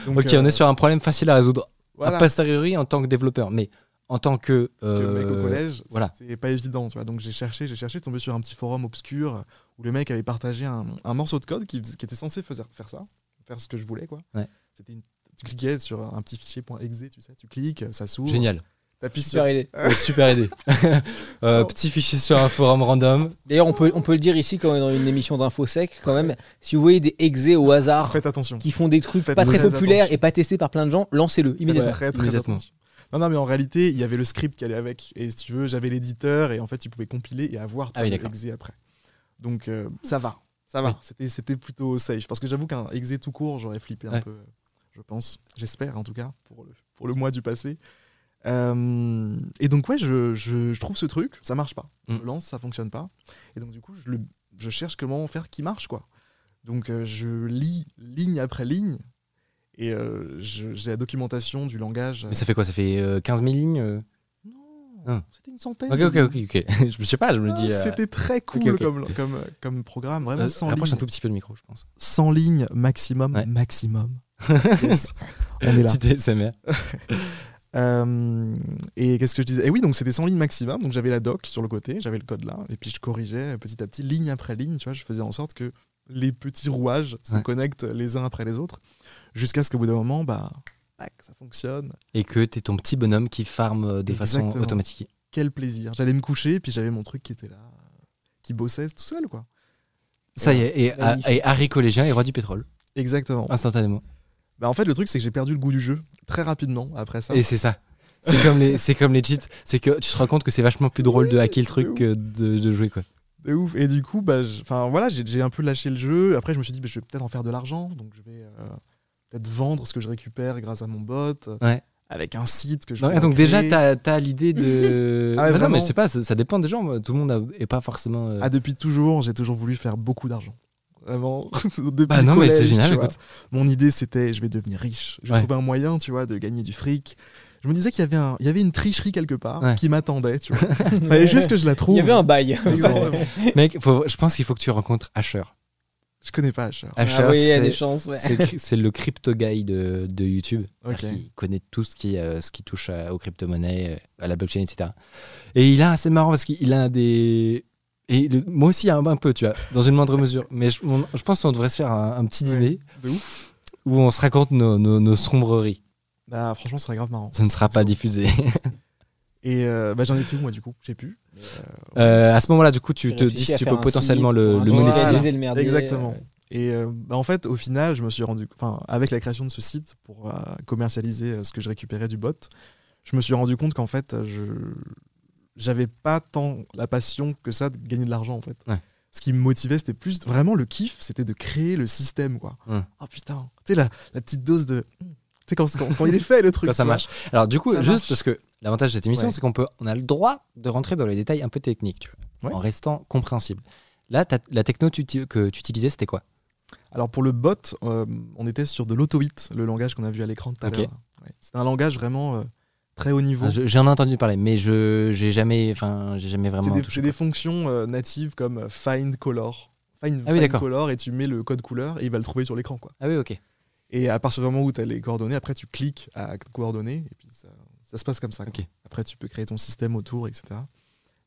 Donc, Ok, euh, on est sur un problème facile à résoudre voilà. a posteriori en tant que développeur, mais en tant que. que le mec au euh, collège, voilà. c'est pas évident, tu vois. Donc j'ai cherché, j'ai cherché, tombé sur un petit forum obscur où le mec avait partagé un, un morceau de code qui, était censé faire, faire ça, faire ce que je voulais, quoi. Ouais. C'était une- tu cliquais sur un petit fichier .exe, tu sais, tu cliques, ça s'ouvre. Génial. T'appuies sur. Super idée. Ouais, super idée. Euh, Oh. petit fichier sur un forum random. D'ailleurs, on peut, on peut le dire ici quand on est dans une émission d'infosec, quand même. Si vous voyez des exés au hasard Faites attention. qui font des trucs Faites pas très populaires attention. et pas testés par plein de gens, lancez-le Faites immédiatement. très, très Immédiatement. attention. Non, non, mais en réalité, il y avait le script qui allait avec. Et si tu veux, j'avais l'éditeur et en fait, tu pouvais compiler et avoir Ah oui, ton d'accord. exe après. Donc euh, ça va, ça va. Oui. C'était, c'était plutôt safe. Parce que j'avoue qu'un exe tout court, j'aurais flippé un peu, je pense. J'espère en tout cas, pour le, pour le mois du passé. Euh, et donc, ouais, je, je- je trouve ce truc, ça marche pas. Mm. Je lance, ça fonctionne pas. Et donc, du coup, je, le- je cherche comment faire qui marche, quoi. Donc, euh, je lis ligne après ligne. Et euh, j'ai la documentation du langage. Mais ça fait quoi? Ça fait euh, 15 000 lignes Non, Ah. c'était une centaine. Ok, ok, ok, ok. je sais pas, je me Ah, dis. euh, C'était très cool. Comme, comme, comme programme, vraiment euh, 100 rapproche lignes. un tout petit peu le micro, je pense. 100 lignes maximum, Ouais. maximum. Yes. On est là. Petit ASMR. Euh, et qu'est-ce que je disais? Et oui, donc c'était 100 lignes maximum. Donc j'avais la doc sur le côté, j'avais le code là, et puis je corrigeais petit à petit, ligne après ligne. Tu vois, je faisais en sorte que les petits rouages se Ouais. connectent les uns après les autres, jusqu'à ce qu'au bout d'un moment, bah, ça fonctionne. Et que t'es ton petit bonhomme qui farme de façon automatique. Quel plaisir J'allais me coucher, puis j'avais mon truc qui était là, qui bossait tout seul, quoi. Ça y est, et, et Harry collégien est roi du pétrole, Exactement. instantanément. Bah, en fait, le truc, c'est que j'ai perdu le goût du jeu très rapidement après ça. Et c'est ça. C'est comme les, c'est comme les cheats. C'est que tu te rends compte que c'est vachement plus drôle de hacker le truc que de, de jouer quoi. De ouf. Et du coup, bah, enfin voilà, j'ai un peu lâché le jeu. Après, je me suis dit, bah, je vais peut-être en faire de l'argent. Donc, je vais euh, peut-être vendre ce que je récupère grâce à mon bot. Ouais. Avec un site que je Non, donc déjà, t'as as, l'idée de. Ah ouais, Bah non, mais je sais pas, ça, ça dépend des gens. Tout le monde a- est pas forcément. euh, Ah, depuis toujours, j'ai toujours voulu faire beaucoup d'argent. Vraiment. Depuis Bah non, mais c'est collège, génial. Mon idée, c'était, je vais devenir riche. Je vais Ouais. trouver un moyen, tu vois, de gagner du fric. Je me disais qu'il y avait, un, il y avait une tricherie quelque part Ouais. qui m'attendait, tu vois. Fallait juste que je la trouve. Il y avait un bail. Exactement. Mec, faut- je pense qu'il faut que tu rencontres Asher. Je connais pas Asher. Asher, Ah oui, il y a c'est- des chances. ouais. c'est cri- c'est le crypto guy de, de YouTube. Ok. C'est-à-dire qu'il connaît tout ce qui, euh, ce qui touche à- aux crypto-monnaies, euh, à la blockchain, etc. Et il a, c'est marrant parce qu'il a des. Et le- moi aussi, un, un peu, tu vois, dans une moindre mesure. Mais je, on- je pense qu'on devrait se faire un, un petit Ouais. dîner où on se raconte nos, nos, nos sombreries. Bah, franchement, ce serait grave marrant. Ça ne sera pas diffusé. Et euh, bah, j'en étais où, moi, du coup? J'ai pu. Euh, Euh, à ce moment-là, du coup, tu te dis si tu peux potentiellement site le, pour le monétiser. le merdier, Exactement. euh, Et euh, bah, en fait, au final, je me suis rendu, enfin, avec la création de ce site pour euh, commercialiser euh, ce que je récupérais du bot, je me suis rendu compte qu'en fait, je j'avais pas tant la passion que ça de gagner de l'argent en fait. Ouais. Ce qui me motivait, c'était plus vraiment le kiff, c'était de créer le système quoi. Ouais. Oh putain, tu sais la, la petite dose de, tu sais quand, quand, quand il est fait le truc. Quand ça vois. marche. Alors du coup, Ça juste marche. parce que l'avantage de cette émission, Ouais. c'est qu'on peut, on a le droit de rentrer dans les détails un peu techniques, tu vois, en restant compréhensible. Là, la techno que tu utilisais, c'était quoi? Alors pour le bot, euh, on était sur de l'auto-hit, le langage qu'on a vu à l'écran tout à l'heure. C'était un langage vraiment euh, très haut niveau. Ah, je- J'en ai entendu parler, mais je j'ai jamais, enfin, j'ai jamais vraiment des, c'est des fonctions euh, natives comme euh, find color. Find, Ah oui, find d'accord. color et tu mets le code couleur et il va le trouver sur l'écran. quoi. Ah oui, ok. Et à partir du moment où tu as les coordonnées, après tu cliques à coordonnées et puis ça, ça se passe comme ça. quoi. Ok. Après tu peux créer ton système autour, etc.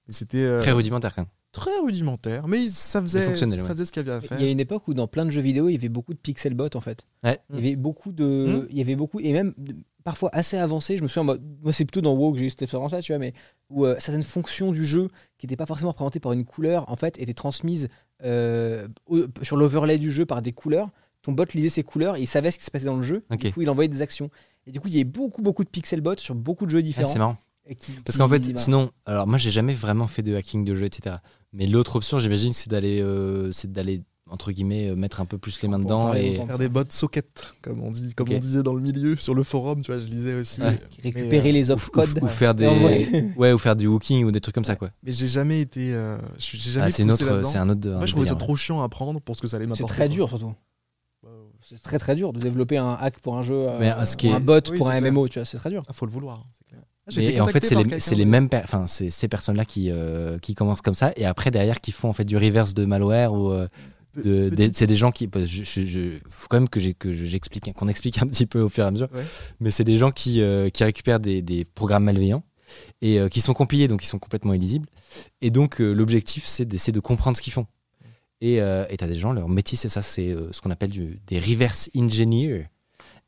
Mais C'était euh, Très rudimentaire quand même. très rudimentaire, mais ça faisait, ça ouais. faisait ce qu'il y avait à faire. Il y a une époque où dans plein de jeux vidéo, il y avait beaucoup de pixel bots en fait. Ouais. Il y avait beaucoup de, Mm. il y avait beaucoup et même parfois assez avancé. Je me souviens, moi, moi, c'est plutôt dans WoW que j'ai eu cette expérience-là, tu vois, mais où euh, certaines fonctions du jeu qui n'étaient pas forcément représentées par une couleur, en fait, étaient transmises euh, au- sur l'overlay du jeu par des couleurs. Ton bot lisait ces couleurs et il savait ce qui se passait dans le jeu. Ok. Du coup, il envoyait des actions. Et du coup, il y avait beaucoup, beaucoup de pixel bots sur beaucoup de jeux Ouais, différents. c'est marrant. et qui- Parce qui- qu'en fait, voilà. sinon, alors moi j'ai jamais vraiment fait de hacking de jeu, etc. Mais l'autre option, j'imagine, c'est d'aller, euh, c'est d'aller entre guillemets euh, mettre un peu plus les mains dedans et. Faire des bots sockets, comme on dit, comme on disait dans le milieu, sur le forum, tu vois, je lisais aussi. Ouais. Qui récupérer les ou, opcodes. ou- ou faire des, ouais, ou faire du hooking ou des trucs comme ça quoi. Mais j'ai jamais été, euh, j'ai jamais Ah, c'est une poussé autre, c'est un autre. Moi, je trouvais ça trop chiant à apprendre pour ce que ça allait C'est m'apporter. très quoi. dur surtout. Bah, C'est très très dur de développer un hack pour un jeu, euh, Mais, euh, ce qui ou est- un bot Oui, pour c'est un clair. MMO, tu vois, c'est très dur. Ah, faut le vouloir, c'est clair. Ah, et en fait, c'est les, c'est les mêmes, enfin, c'est ces personnes-là qui, euh, qui commencent comme ça, et après derrière qui font en fait du reverse de malware ou euh, de, petite- c'est des gens qui, je, je- je- faut quand même que j'ai que je- j'explique, qu'on explique un petit peu au fur et à mesure. Ouais. Mais c'est des gens qui, euh, qui récupèrent des, des programmes malveillants et euh, qui sont compilés, donc ils sont complètement illisibles. Et donc euh, l'objectif, c'est d'essayer de comprendre ce qu'ils font. Et euh, et t'as des gens, leur métier, c'est ça, c'est euh, ce qu'on appelle du, des reverse engineers.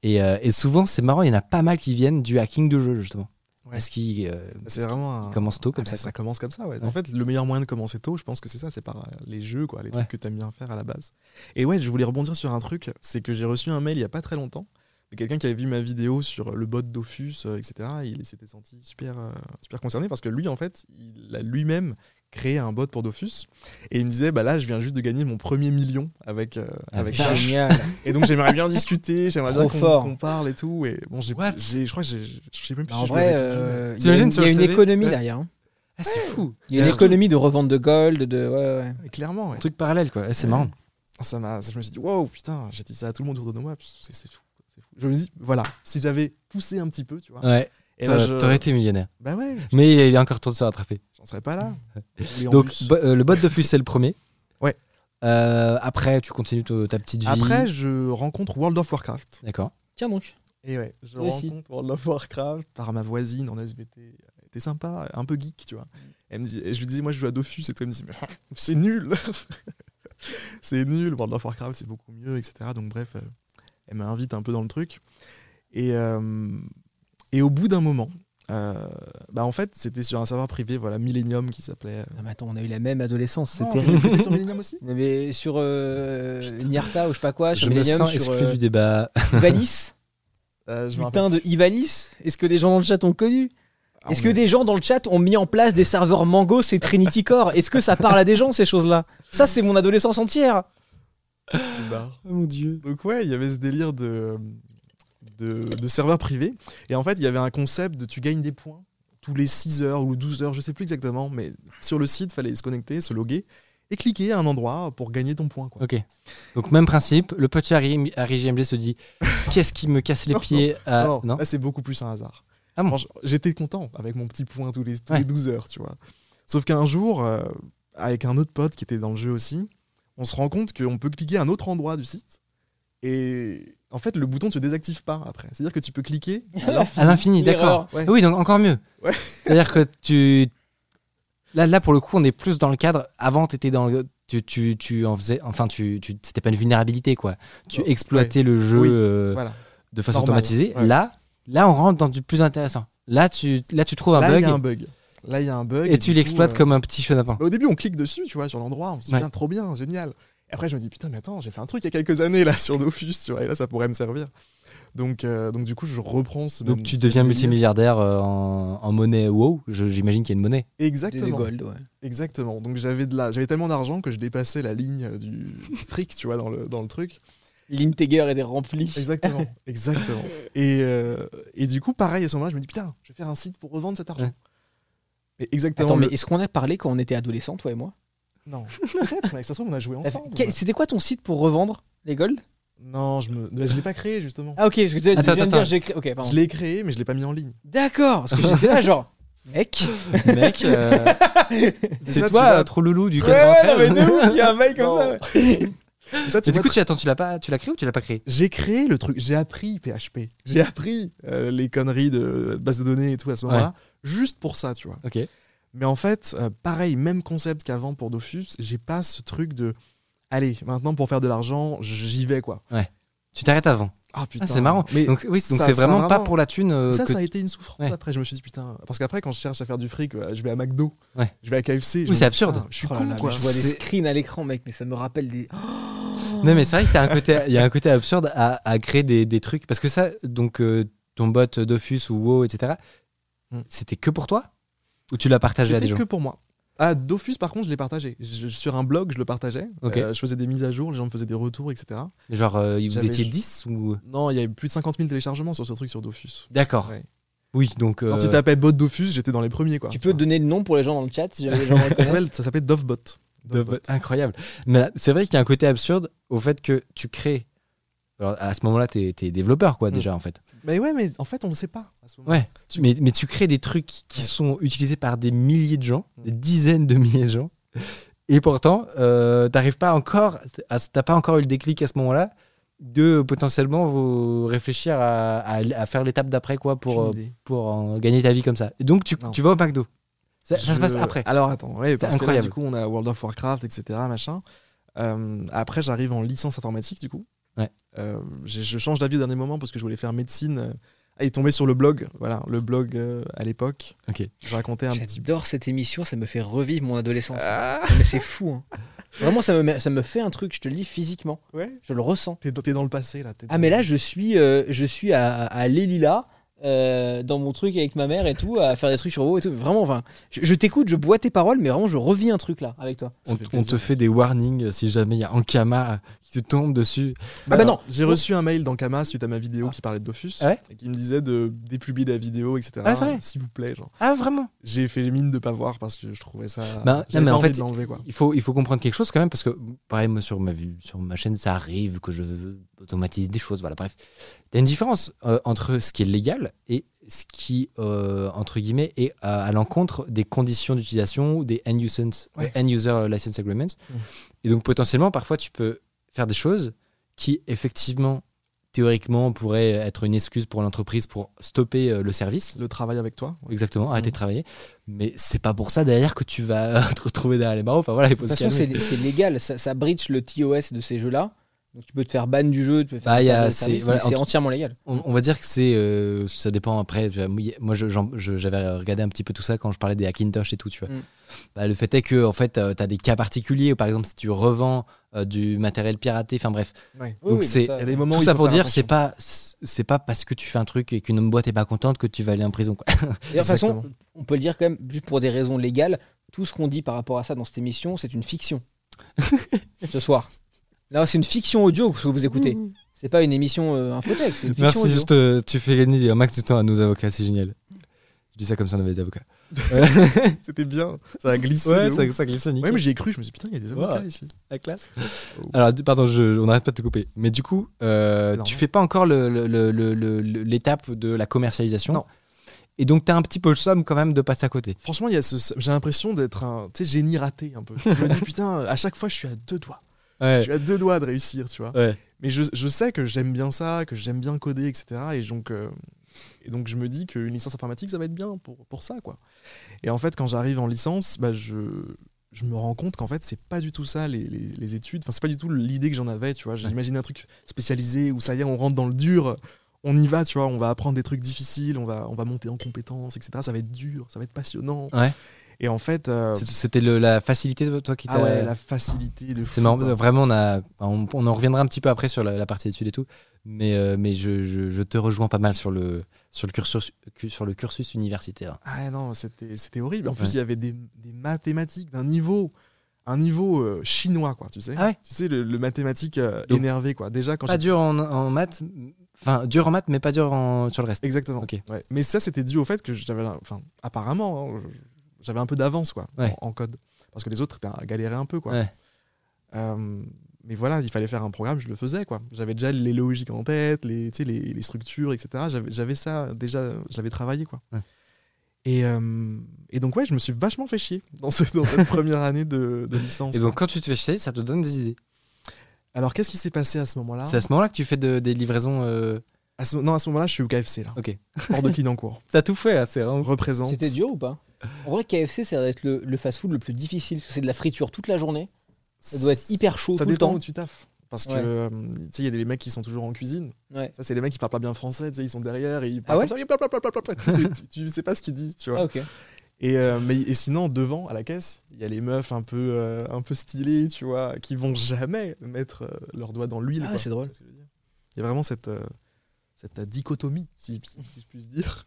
Et, euh, et souvent, c'est marrant, il y en a pas mal qui viennent du hacking de jeu, justement. Ouais. Parce qu'ils euh, C'est un... qu'ils commencent tôt comme Ah ça. bah, quoi. ça commence comme ça, ouais. Ouais. En fait, le meilleur moyen de commencer tôt, je pense que c'est ça, c'est par euh, les jeux, quoi, les trucs que t'aimes bien faire à la base. Et ouais, je voulais rebondir sur un truc, c'est que j'ai reçu un mail il y a pas très longtemps de quelqu'un qui avait vu ma vidéo sur le bot Dofus, euh, etc. Et il s'était senti super, euh, super concerné parce que lui, en fait, il a lui-même créé un bot pour Dofus. Et il me disait, bah là, je viens juste de gagner mon premier million avec, euh, Ah, avec ça. Génial. Et donc j'aimerais bien discuter, j'aimerais bien qu'on qu'on parle et tout. Et bon, j'ai, je crois que je sais même plus en si je ai vrai, euh, il y a une, y a une économie Ouais. derrière. hein. Ah, c'est fou. Il y a une Surtout- économie de revente de gold, de ouais, ouais. Et clairement, ouais. Un truc parallèle, quoi. Eh, C'est Ouais. marrant. Ça m'a, ça- je me suis dit, wow, putain, j'ai dit ça à tout le monde autour de moi, c'est, fou. Je me dis, voilà, si j'avais poussé un petit peu, tu vois. Ouais. Et là, T'aurais je- t'aurais été millionnaire. Bah ouais, Mais il est encore temps de se rattraper. J'en serais pas là. Donc, euh, le bot de Fus, c'est le premier. Ouais. Euh, après, tu continues ta petite vie. après, je rencontre World of Warcraft. D'accord. Tiens donc. Et ouais, je Toi aussi. rencontre World of Warcraft par ma voisine en SVT. Elle était sympa, un peu geek, tu vois. Elle me dit, et je lui disais, moi je joue à Dofus, et toi elle me dit, mais c'est nul C'est nul, World of Warcraft c'est beaucoup mieux, etc. Donc bref, euh, elle m'invite un peu dans le truc. Et, euh, et au bout d'un moment, euh, bah en fait, c'était sur un serveur privé, voilà, Millennium qui s'appelait. Non, mais attends, on a eu la même adolescence, c'est terrible. sur Millennium aussi avait sur euh, Nyarta ou je sais pas quoi, Je sur me Millennium, sens sur euh, du débat. Euh, je me. Putain de Ivalice. Est-ce que des gens dans le chat ont connu? Ah, Est-ce que est- des gens dans le chat ont mis en place des serveurs Mangos et Trinity Core? Est-ce que ça parle à des gens ces choses-là? Ça, c'est mon adolescence entière. Bah, Oh mon dieu. Donc ouais, il y avait ce délire de, de, de serveur privé. Et en fait, il y avait un concept de tu gagnes des points tous les 6 heures ou 12 heures, je sais plus exactement, mais sur le site, fallait se connecter, se loguer et cliquer à un endroit pour gagner ton point. Quoi. Ok. Donc, même principe. Le petit Harry, Harry GMG se dit Qu'est-ce qui me casse les Non, pieds à... non, Non là c'est beaucoup plus un hasard. Ah bon J'étais content avec mon petit point tous les, tous Ouais. les 12 heures, tu vois. Sauf qu'un jour, euh, avec un autre pote qui était dans le jeu aussi, on se rend compte qu'on peut cliquer à un autre endroit du site et en fait le bouton ne se désactive pas après. C'est-à-dire que tu peux cliquer à l'infini. À l'infini, d'accord. Ouais. Oui, donc encore mieux. Ouais. C'est-à-dire que tu. Là, là, pour le coup, on est plus dans le cadre. Avant, étais dans le. Tu, tu, tu en faisais. Enfin, tu, tu, c'était pas une vulnérabilité, quoi. Tu exploitais le jeu Oui, euh, Voilà. de façon Normal. automatisée. Ouais. Là, là, on rentre dans du plus intéressant. Là, tu, là, tu trouves un Là, il bug y a un bug. Là, il y a un bug. et, tu l'exploites euh, comme un petit chenapan. bah, au début, on clique dessus, tu vois, sur l'endroit. On se dit, Ouais. Putain, trop bien, génial. Et après, je me dis, putain, mais attends, j'ai fait un truc il y a quelques années là sur Dofus, tu vois, et là, ça pourrait me servir. Donc, euh, donc du coup, je reprends ce Donc, même- tu deviens délire. multimilliardaire euh, en, en monnaie WoW. J'imagine qu'il y a une monnaie. Exactement. gold, ouais. Exactement. Donc j'avais de la, j'avais tellement d'argent que je dépassais la ligne euh, du fric, tu vois, dans le, dans le truc. L'integer était rempli. Exactement. Exactement. Et, euh, et du coup, pareil, à ce moment-là, je me dis, putain, je vais faire un site pour revendre cet argent. Ouais. Mais exactement. Attends, mais est-ce qu'on a parlé quand on était adolescents, toi et moi? Non. Peut-être, ça se trouve, on a joué ensemble. C'était quoi ton site pour revendre les gold? Non, je me, je l'ai pas créé justement. Ah ok, je tu viens Attends, de attends, dire j'ai créé. Ok, pardon. Je l'ai créé, mais je l'ai pas mis en ligne. D'accord, parce que j'étais là genre, mec. Mec, euh, c'est ça, tu toi, vois. euh, trop loulou du Ouais, ouais, non, mais 93. de ouf, il y a un mec comme Non. ça. ouais. Ça, tu Mais du vois, coup, tu, attends, tu l'as pas, tu l'as créé ou tu l'as pas créé? J'ai créé le truc, j'ai appris PHP, j'ai appris euh, les conneries de, de base de données et tout à ce moment-là, juste pour ça, tu vois. Ok. Mais en fait, euh, pareil, même concept qu'avant pour Dofus, j'ai pas ce truc de. Allez, maintenant pour faire de l'argent, j'y vais quoi. Tu t'arrêtes avant. Ah putain. Ah, c'est marrant. Mais donc oui, donc c'est vraiment, pas pour la thune. euh, ça, que- ça a été une souffrance. Ouais. Après, je me suis dit putain. Parce qu'après, quand je cherche à faire du fric, euh, je vais à McDo, Ouais. je vais à KFC. Oui, c'est absurde. Je suis Oh là con là, quoi. je vois des C'est- screens à l'écran, mec, mais ça me rappelle des. Non, mais c'est vrai qu'il y a un côté, il y a un côté absurde à, à créer des, des trucs. Parce que ça, donc euh, ton bot Dofus ou WoW, etc., Hmm. c'était que pour toi? Ou tu l'as partagé à des gens que pour moi. Ah, Dofus, par contre, je l'ai partagé. Je- sur un blog, je le partageais. Ok. Euh, je faisais des mises à jour, les gens me faisaient des retours, etc. Genre, euh, vous étiez 10 ou... Non, il y avait plus de 50 000 téléchargements sur ce truc sur Dofus. D'accord. Ouais. Oui, donc. Quand euh, tu tapais bot Dofus, j'étais dans les premiers. Quoi, Tu peux donner le nom pour les gens dans le chat si jamais les gens ça s'appelle- ça s'appelle Dovbot. de- Incroyable. Mais là, c'est vrai qu'il y a un côté absurde au fait que tu crées. Alors, à ce moment-là, t'es es développeur, quoi, Hmm. déjà, en fait. Mais ouais, mais en fait, on ne sait pas. À ce moment Ouais. Tu- mais, mais tu crées des trucs qui Ouais. sont utilisés par des milliers de gens, Mm. des dizaines de milliers de gens. Et pourtant, euh, t'arrives pas encore, t'as pas encore eu le déclic à ce moment-là de potentiellement vous réfléchir à, à- à faire l'étape d'après quoi pour, euh, pour en gagner ta vie comme ça. Et donc tu, vas au McDo. Ça, ça se passe après. Alors attends, ouais, parce que là, incroyable. du coup, on a World of Warcraft, etc. Machin. Euh, après, j'arrive en licence informatique, du coup. Ouais. Euh, je change d'avis au dernier moment parce que je voulais faire médecine. Ah, il est tombé sur le blog, voilà, le blog euh, à l'époque. Ok. Je racontais un petit J'adore cette émission, ça me fait revivre mon adolescence. Ah, Mais c'est fou. hein. Vraiment, ça me, met- ça me fait un truc, je te le dis physiquement. ouais. Je le ressens. T'es dans, le passé là. Ah, dans- mais là, je suis, euh, je suis à, à l'Elila, euh, dans mon truc avec ma mère et tout, à faire des trucs sur WoW et tout. Vraiment, enfin, je, je t'écoute, je bois tes paroles, mais vraiment, je revis un truc là avec toi. On, te fait des warnings si jamais il y a Ankama qui te tombe dessus. Ah bah Alors, non. J'ai Bon. reçu un mail d'Ankama suite à ma vidéo qui parlait de Dofus Ah ouais et qui me disait de dépublier la vidéo, etc. Ah, c'est vrai S'il vous plaît, genre. Ah vraiment J'ai fait mine de pas voir parce que je trouvais ça. Bah, non, mais en fait, quoi. il faut, il faut comprendre quelque chose quand même parce que pareil moi sur ma sur ma chaîne ça arrive que je automatise des choses voilà bref il y a une différence euh, entre ce qui est légal et ce qui euh, entre guillemets est à, à l'encontre des conditions d'utilisation ou des end user, Ouais. end user license agreements Mm. et donc potentiellement parfois tu peux faire des choses qui effectivement théoriquement pourraient être une excuse pour l'entreprise pour stopper euh, le service Le travail avec toi. Exactement, arrêter Mhm. de travailler. Mais c'est pas pour ça derrière que tu vas te retrouver derrière les barreaux. Enfin voilà, il faut De toute façon, c'est légal, ça, ça breach le TOS de ces jeux-là. Donc tu peux te faire ban du jeu, tu peux faire Bah, c'est- voilà, en c'est entièrement légal. On, on va dire que c'est, euh, ça dépend après. Moi, j'avais regardé un petit peu tout ça quand je parlais des Hackintosh et tout, tu vois. Mm. Bah, le fait est que en fait, tu as des cas particuliers où par exemple si tu revends euh, du matériel piraté, enfin bref. Ouais. Oui, Donc oui, c'est- ça- Il y a des moments tout ça pour dire, c'est pas, c'est pas parce que tu fais un truc et qu'une boîte est pas contente que tu vas aller en prison. Quoi. De toute façon, on peut le dire quand même, juste pour des raisons légales, tout ce qu'on dit par rapport à ça dans cette émission, c'est une fiction. Ce soir. Là, c'est une fiction audio ce que vous écoutez. C'est pas une émission euh, infotech, c'est une fiction Merci, audio. juste, euh, tu fais gagner un max de temps à nos avocats, c'est génial. Je dis ça comme ça, on avait des avocats. C'était bien. Ça a glissé. Ouais, ça, glisse Ouais, mais j'y ai cru. Je me suis dit, putain, il y a des avocats ici. la classe. Oh. Alors, pardon, je- on n'arrête pas de te couper. Mais du coup, euh, tu fais pas encore le- le- le- le- le- le- l'étape de la commercialisation. Non. Et donc, tu as un petit peu le somme quand même de passer à côté. Franchement, a j'ai l'impression d'être un tu sais, génie raté un peu. Je me dis, putain, à chaque fois, je suis à deux doigts. Je Ouais. suis à deux doigts de réussir, tu vois. Ouais. Mais je, je sais que j'aime bien ça, que j'aime bien coder, etc. Et donc, euh, et donc je me dis qu'une licence informatique, ça va être bien pour, pour ça, quoi. Et en fait, quand j'arrive en licence, bah, je, je me rends compte qu'en fait, c'est pas du tout ça, les, les- les études. Enfin, c'est pas du tout l'idée que j'en avais, tu vois. J'imaginais un truc spécialisé où ça y est, on rentre dans le dur. On y va, tu vois, on va apprendre des trucs difficiles, on va, on va monter en compétences, etc. Ça va être dur, ça va être passionnant. Ouais. Et en fait, euh, C'était la facilité de toi qui ah t'a. ouais, la facilité de C'est marrant, quoi. vraiment, on, a, on, on en reviendra un petit peu après sur la, la partie études et tout, mais, euh, mais je, je- je te rejoins pas mal sur le, sur le, cursus, sur le cursus universitaire. Ah non, c'était c'était horrible. En plus, il y avait des, des mathématiques d'un niveau, un niveau euh, chinois, quoi, tu sais. Ah ouais Tu sais, le, le mathématique euh, Donc- énervé, quoi. Déjà, quand Pas dur en, en maths, enfin dur en maths, mais pas dur en, sur le reste. Exactement. Ok. Ouais. Mais ça, c'était dû au fait que j'avais, enfin, apparemment, hein, j'avais un peu d'avance, quoi, Ouais. en, en code. Parce que les autres étaient à galérer un peu, quoi. Ouais. Euh, mais voilà, il fallait faire un programme, je le faisais, quoi. J'avais déjà les logiques en tête, les, tu sais, les, les structures, etc. J'avais, j'avais ça déjà, je l'avais travaillé, quoi. Ouais. Et, euh, et donc, ouais, je me suis vachement fait chier dans, cette- dans cette première année de, de licence. Et donc quoi. quand tu te fais chier, ça te donne des idées. Alors, qu'est-ce qui s'est passé à ce moment-là C'est à ce moment-là que tu fais de- des livraisons. euh, à ce, Non, à ce moment-là, je suis au KFC, là. Ok. Hors de Clignancourt. T'as tout fait, c'est vraiment. Représente. C'était dur ou pas? En vrai, KFC, ça doit être le, le fast-food le plus difficile. parce que C'est de la friture toute la journée. Ça doit être hyper chaud Ça tout le dépend temps. où tu taffes. Parce que Ouais. euh, tu sais, il y a des mecs qui sont toujours en cuisine. Ouais. Ça, c'est les mecs qui parlent pas bien français. Tu sais, ils sont derrière et ils Ah ouais parlent comme ça, blablabla. tu, sais, tu- tu sais pas ce qu'ils disent, tu vois. Ah, ok. Et, euh, mais, et sinon, devant, à la caisse, il y a les meufs un peu, euh, un peu stylées, tu vois, qui vont jamais mettre euh, leurs doigts dans l'huile. Ah, quoi. c'est drôle. Tu vois ce que je veux dire? Il y a vraiment cette, euh, cette dichotomie, si, si- si je puis dire.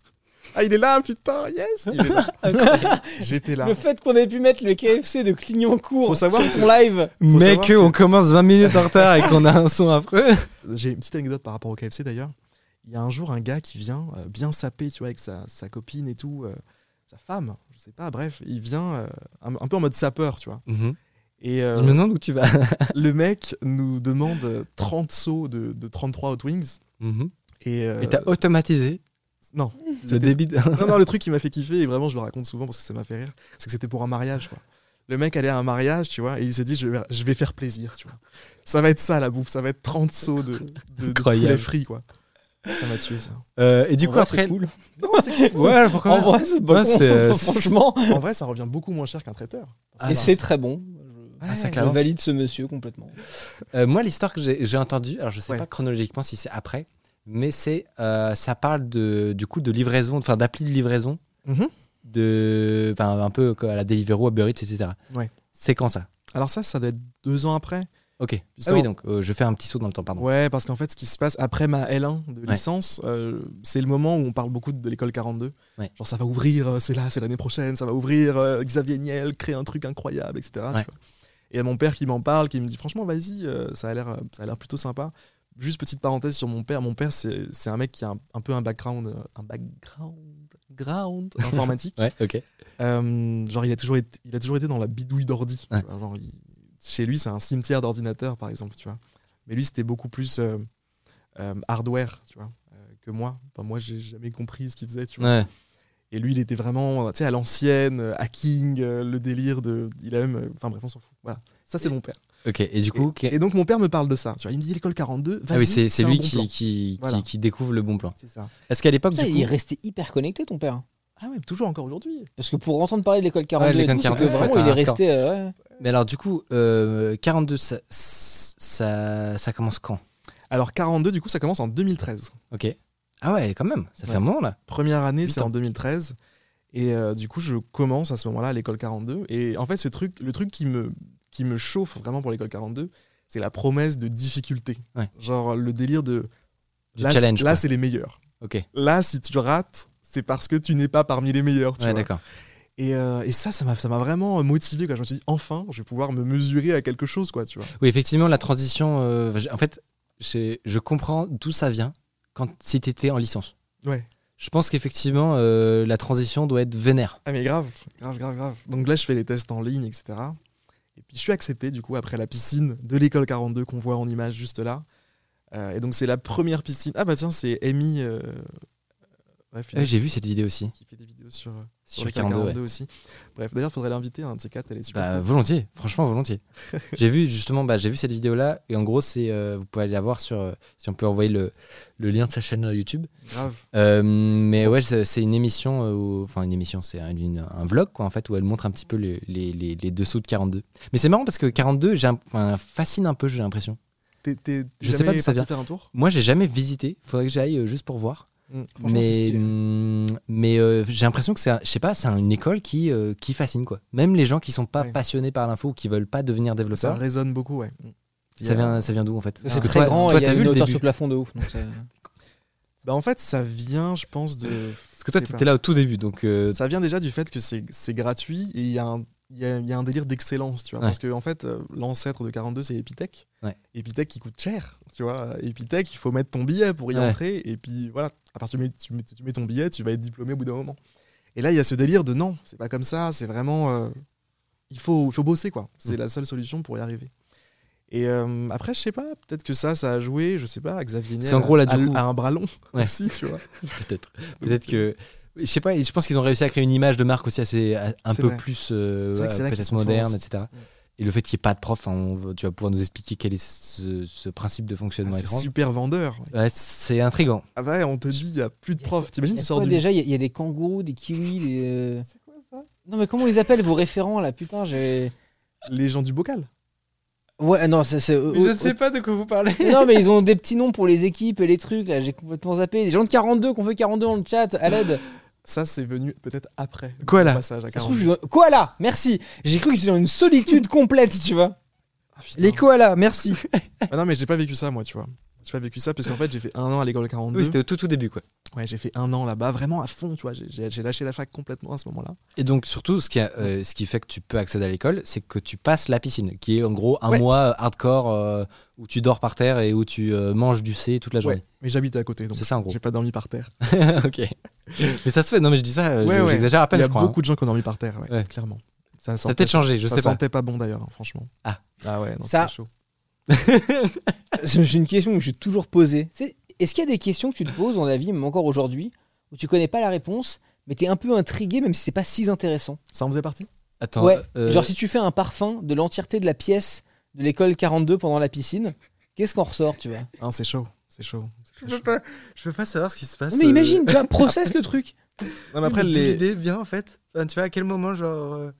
Ah, il est là, putain, yes Il est là. J'étais là. Le fait qu'on ait pu mettre le KFC de Clignancourt Faut savoir sur ton live. savoir Mec, que- on commence 20 minutes en retard et qu'on a un son affreux. J'ai une petite anecdote par rapport au KFC d'ailleurs. Il y a un jour un gars qui vient euh, bien saper, tu vois, avec sa, sa copine et tout, euh, sa femme, je sais pas, bref, il vient euh, un, un peu en mode sapeur, tu vois. Et euh, Je me demande où tu vas? le mec nous demande euh, 30 sauts de, de 33 Hot Wings. Mhm. Et, euh, Et t'as automatisé non, le débit. de- non, non, le truc qui m'a fait kiffer, et vraiment je le raconte souvent parce que ça m'a fait rire, c'est que c'était pour un mariage, quoi. Le mec allait à un mariage, tu vois, et il s'est dit, je vais, je vais faire plaisir, tu vois. Ça va être ça la bouffe, ça va être 30 sauts de, de, de Incroyable. poulet frit, quoi. Ça m'a tué, ça. Euh, et du En coup, vrai, après. c'est cool. Non, c'est cool. Ouais, pourquoi En vrai, c'est bon. Ouais, Franchement. En vrai, ça revient beaucoup moins cher qu'un traiteur. Ah, Et c'est très bon. Ah, ça Je clairement. valide ce monsieur complètement. Euh, moi, l'histoire que j'ai j'ai entendue, alors je sais Ouais. pas chronologiquement si c'est après, mais c'est euh, ça parle de, du coup de livraison, enfin d'appli de livraison, Mhm. de, un peu à la Deliveroo, Uber Eats, etc. Ouais. C'est quand ça? Alors ça, ça doit être deux ans après. Ok. Ah oui, donc euh, je fais un petit saut dans le temps, pardon. Ouais, parce qu'en fait, ce qui se passe après ma L1 de Ouais. licence, euh, c'est le moment où on parle beaucoup de l'école 42. Ouais. Genre, ça va ouvrir, c'est là, c'est l'année prochaine, ça va ouvrir, euh, Xavier Niel crée un truc incroyable, etc. tu Ouais. vois. Et il y a mon père qui m'en parle, qui me dit, franchement, vas-y, ça a l'air plutôt sympa. Juste petite parenthèse sur mon père. Mon père, c'est un mec qui a un, un peu un background, euh, un background, ground informatique. Ouais, ok. Euh, genre, il a toujours été, il a toujours été dans la bidouille d'ordi. Ouais. Genre, il- chez lui, c'est un cimetière d'ordinateurs, par exemple, tu vois. Mais lui, c'était beaucoup plus euh, euh, hardware, tu vois, que moi. Enfin, moi, j'ai jamais compris ce qu'il faisait, tu vois. Ouais. Et lui, il était vraiment, tu sais, à l'ancienne, hacking, le délire de, il a même, enfin bref, on s'en fout. Voilà, ça c'est mon père. Ok. Et du coup, Et donc mon père me parle de ça. Tu vois, il me dit l'école 42. Vas-y, ah oui, c'est c'est lui bon qui, plan. qui, Voilà. qui, qui découvre le bon plan. C'est ça. Est-ce qu'à l'époque, du il est coup, resté hyper connecté, ton père. Ah ouais, toujours encore aujourd'hui. Parce que pour entendre parler de l'école 42, Ouais, l'école et tout, c'est 42, que faut vraiment, être il est resté. euh, ouais. mais alors du coup, euh, 42, ça, ça, ça commence quand? Alors 42, du coup, ça commence en 2013. Ok. Ah ouais, quand même. Ça fait un moment là. Première année, c'est en 2013. Et euh, du coup, je commence à ce moment-là à l'école 42. Et en fait, ce truc, le truc qui me, qui me chauffe vraiment pour l'école 42, c'est la promesse de difficulté. Ouais. Genre le délire de. Du là, challenge. c'est- Là, c'est les meilleurs. Ok. Là, si tu rates, c'est parce que tu n'es pas parmi les meilleurs. Tu Ouais, vois. d'accord. Et, euh, et ça, ça m'a ça m'a vraiment motivé. Quoi. Je me suis dit, enfin, je vais pouvoir me mesurer à quelque chose. Quoi, tu vois. Oui, effectivement, la transition. euh, en fait, je comprends d'où ça vient quand si t'étais en licence. Ouais. Je pense qu'effectivement, euh, la transition doit être vénère. Ah, mais grave, grave, grave, grave. Donc là, je fais les tests en ligne, etc. Je suis accepté, du coup, après la piscine de l'école 42 qu'on voit en image juste là. Euh, et donc, c'est la première piscine. Ah, bah tiens, c'est Amy. euh, Bref, une Ouais, j'ai vu cette vidéo aussi. qui fait des vidéos sur, euh, sur, Sur l'école 42, 42 ouais. aussi. Bref, d'ailleurs, faudrait l'inviter, un de ces quatre, elle est super. Bah, cool. volontiers, franchement volontiers. j'ai vu justement, bah, j'ai vu cette vidéo là et en gros c'est, euh, vous pouvez aller la voir sur, euh, si on peut envoyer le, le lien de sa chaîne euh, YouTube. Grave. Euh, mais ouais, c'est une émission, euh, enfin une émission, c'est un, vlog quoi en fait où elle montre un petit peu les, les, les, les dessous de 42. Mais c'est marrant parce que 42, j'ai fascine un peu, j'ai l'impression. T'es, t'es Je sais pas d'où ça vient. faire un tour? Moi, j'ai jamais visité. Faudrait que j'aille euh, juste pour voir. Mm. Mais hum, mais euh, j'ai l'impression que c'est, je sais pas, c'est une école qui euh, qui fascine quoi. Même les gens qui sont pas Ouais. passionnés par l'info ou qui veulent pas devenir Ça développeurs. résonne beaucoup, ouais. Y Ça vient, ça vient d'où en fait C'est très toi- grand, Toi, t'as vu une le hauteur sur plafond de ouf. donc Bah, en fait, ça vient, je pense, de. Parce que toi, t'étais là au tout début, donc. euh, Ça vient déjà du fait que c'est c'est gratuit et il y, a un- il y a, il y a un délire d'excellence, tu vois. Ouais. Parce que, en fait, euh, l'ancêtre de 42, c'est Epitech. Ouais. Epitech qui coûte cher, tu vois. Epitech, il faut mettre ton billet pour y Ouais. entrer. Et puis, voilà, à partir du moment où tu mets, tu mets ton billet, tu vas être diplômé au bout d'un moment. Et là, il y a ce délire de non, c'est pas comme ça, c'est vraiment. euh, il, faut, faut bosser, quoi. C'est Mm. la seule solution pour y arriver. Et euh, après, je sais pas, peut-être que ça, ça a joué, je sais pas, Xavier Niel qu'en gros, là, du a, coup- a un bras long Ouais. aussi, tu vois. Peut-être. Peut-être que. Je sais pas, je pense qu'ils ont réussi à créer une image de marque aussi assez, un C'est peu vrai. plus euh, C'est ouais, c'est peut-être moderne, etc. Et le fait qu'il n'y ait pas de prof, hein, on tu vas pouvoir nous expliquer quel est ce, ce principe de Ah, fonctionnement c'est étrange. super vendeur. Ouais, c'est intriguant. Ah ouais, on te dit, il n'y a plus de profs. Il T'imagines, tu sors quoi du. déjà, il y, a- il y a des kangourous, des kiwis, des. euh, C'est quoi ça? Non, mais comment ils appellent vos référents là? Putain, j'ai. Les gens du bocal. Ouais, non, c'est. Je ne sais pas de quoi vous parlez. Non, mais ils ont des petits noms pour les équipes et les trucs. Là, j'ai complètement zappé. Des gens de 42 qu'on fait 42 dans le chat, à l'aide. Ça, c'est venu peut-être après. Là passage à Ça se 40. trouve, je suis dans- Koala, merci. J'ai cru que j'étais dans une solitude complète, tu vois. Ah. Les koalas, merci. Ah non, mais j'ai pas vécu ça, moi, tu vois. J'ai pas vécu ça parce qu'en fait, j'ai fait un an à l'école 42. Oui, c'était au tout, tout début, quoi. ouais, j'ai fait un an là-bas, vraiment à fond, tu vois. J'ai- lâché la fac complètement à ce moment-là. Et donc, surtout, ce qui, a- euh, ce qui fait que tu peux accéder à l'école, c'est que tu passes la piscine, qui est en gros un Ouais. mois hardcore euh, où tu dors par terre et où tu euh, manges du C toute la journée. Ouais, mais j'habitais à côté, donc C'est ça, en gros. j'ai pas dormi par terre. ok. Mais ça se fait, non, mais je dis ça, euh, Ouais, je- ouais. j'exagère à peine, Il y a je crois. hein. beaucoup de gens qui ont dormi par terre, ouais, Ouais. clairement. Ça, Ça a peut-être changé, je ça sais pas. sentait pas bon d'ailleurs, hein, franchement. Ah. Ah ouais, non, Ça- chaud. J'ai une question que je suis toujours posée. C'est- Est-ce qu'il y a des questions que tu te poses dans la vie, même encore aujourd'hui, où tu connais pas la réponse, mais t'es un peu intrigué, même si c'est pas si intéressant? Ça en faisait partie? Attends, Ouais. euh, Genre, si tu fais un parfum de l'entièreté de la pièce de l'école 42 pendant la piscine, qu'est-ce qu'on ressort, tu vois? Hein, c'est chaud, c'est chaud. c'est je chaud. pas, je peux pas savoir ce qui se passe. Non, Mais imagine, tu vois, processe le truc. Non, mais après, les... l'idée vient en fait. Enfin, tu vois à quel moment, genre.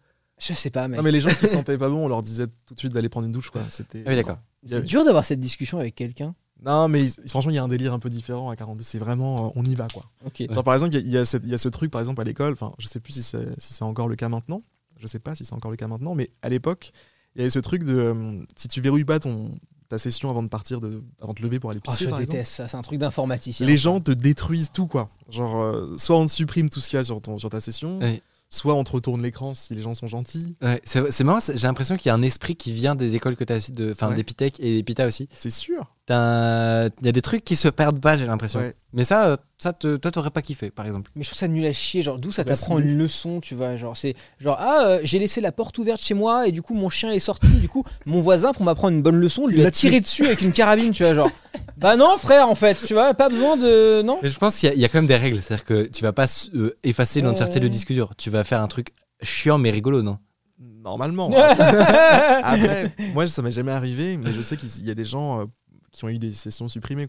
Je sais pas, mec. Non, mais les gens qui se sentaient pas bon, on leur disait tout de suite d'aller prendre une douche, quoi. C'était. Ah oui, d'accord. C'est avait- dur d'avoir cette discussion avec quelqu'un. Non, mais franchement, il y a un délire un peu différent à 42. C'est vraiment, euh, on y va, quoi. Ok. Genre, par exemple, il y y, a cette- il y a ce truc, par exemple, à l'école. Enfin, je sais plus si c'est si c'est encore le cas maintenant. Je sais pas si c'est encore le cas maintenant, mais à l'époque, il y avait ce truc de euh, si tu verrouilles pas ton ta session avant de partir, de, avant de te lever pour aller Oh, pisser, je par exemple, déteste ça, c'est un truc d'informaticien. les gens te détruisent tout, quoi. Genre, euh, soit on te supprime tout ce qu'il y a sur, ton, sur ta session, Ouais. Soit on te retourne l'écran si les gens sont gentils. Ouais, c'est marrant, j'ai l'impression qu'il y a un esprit qui vient des écoles que tu as, de, enfin Ouais. d'Epitech et d'Epita aussi. C'est sûr. Il y a des trucs qui se perdent pas, j'ai l'impression. Ouais. Mais ça, euh, ça te, toi, t'aurais pas kiffé, par exemple. Mais je trouve ça nul à chier, genre d'où ça Bah, t'apprend une leçon, tu vois, genre c'est genre ah euh, j'ai laissé la porte ouverte chez moi et du coup mon chien est sorti, du coup mon voisin pour m'apprendre une bonne leçon lui Il a tiré dessus avec une carabine, tu vois, genre bah non frère en fait, tu vois, pas besoin de non? Mais je pense qu'il y, a- il y a quand même des règles. C'est-à-dire que tu vas pas euh, effacer l'entièreté Ouais. du disque dur. Tu vas faire un truc chiant mais rigolo, non? Normalement. Après, moi, ça m'est jamais arrivé, mais je sais qu'il y a des gens euh, qui ont eu des sessions supprimées.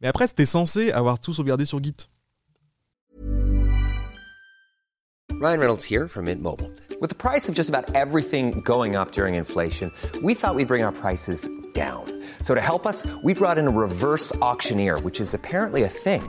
Mais après, c'était censé avoir tout sauvegardé sur Git. Ryan Reynolds here from Mint Mobile. With the price of just about everything going up during inflation, we thought we'd bring our prices down. So to help us, we brought in a reverse auctioneer, which is apparently a thing.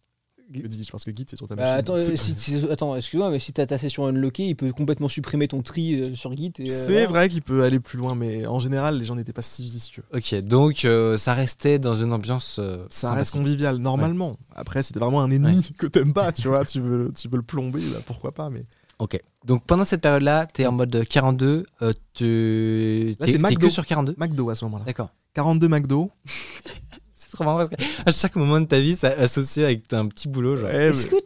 Je dis, parce que Git, c'est sur ta Bah, machine. attends, euh, C'est- si, si- attends, excuse-moi, mais si t'as ta session unlockée, il peut complètement supprimer ton tri euh, sur Git. euh, C'est voilà. vrai qu'il peut aller plus loin, mais en général, les gens n'étaient pas si vicieux. Ok, donc euh, ça restait dans une ambiance. euh, Ça reste convivial, normalement. Après, si t'es vraiment un ennemi que t'aimes pas, tu vois, tu veux, tu veux le plomber, bah, pourquoi pas, mais. Ok. Donc pendant cette période-là, t'es en mode 42. Euh, tu Là, t'es c'est t'es McDo. que sur 42. McDo à ce moment-là. D'accord. 42 McDo. C'est trop marrant parce qu'à chaque moment de ta vie, ça associé avec un petit boulot. Genre. Ouais, Est-ce mais- que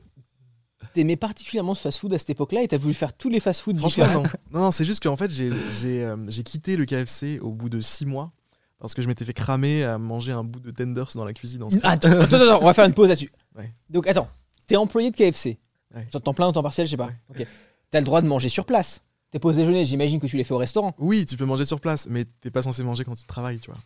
t'aimais particulièrement ce fast-food à cette époque-là et t'as voulu faire tous les fast-food différents non. Non, c'est juste qu'en fait, j'ai j'ai, euh, j'ai quitté le KFC au bout de 6 mois parce que je m'étais fait cramer à manger un bout de tenders dans la cuisine. En Attends, attends, attends, on va faire une pause là-dessus. Ouais. Donc attends, t'es employé de KFC. Ouais. Temps plein ou temps partiel, je sais pas. Ouais. Ok. T'as le droit de manger sur place. Tes pauses déjeuner, j'imagine que tu les fais au restaurant. Oui, tu peux manger sur place, mais t'es pas censé manger quand tu travailles, tu vois.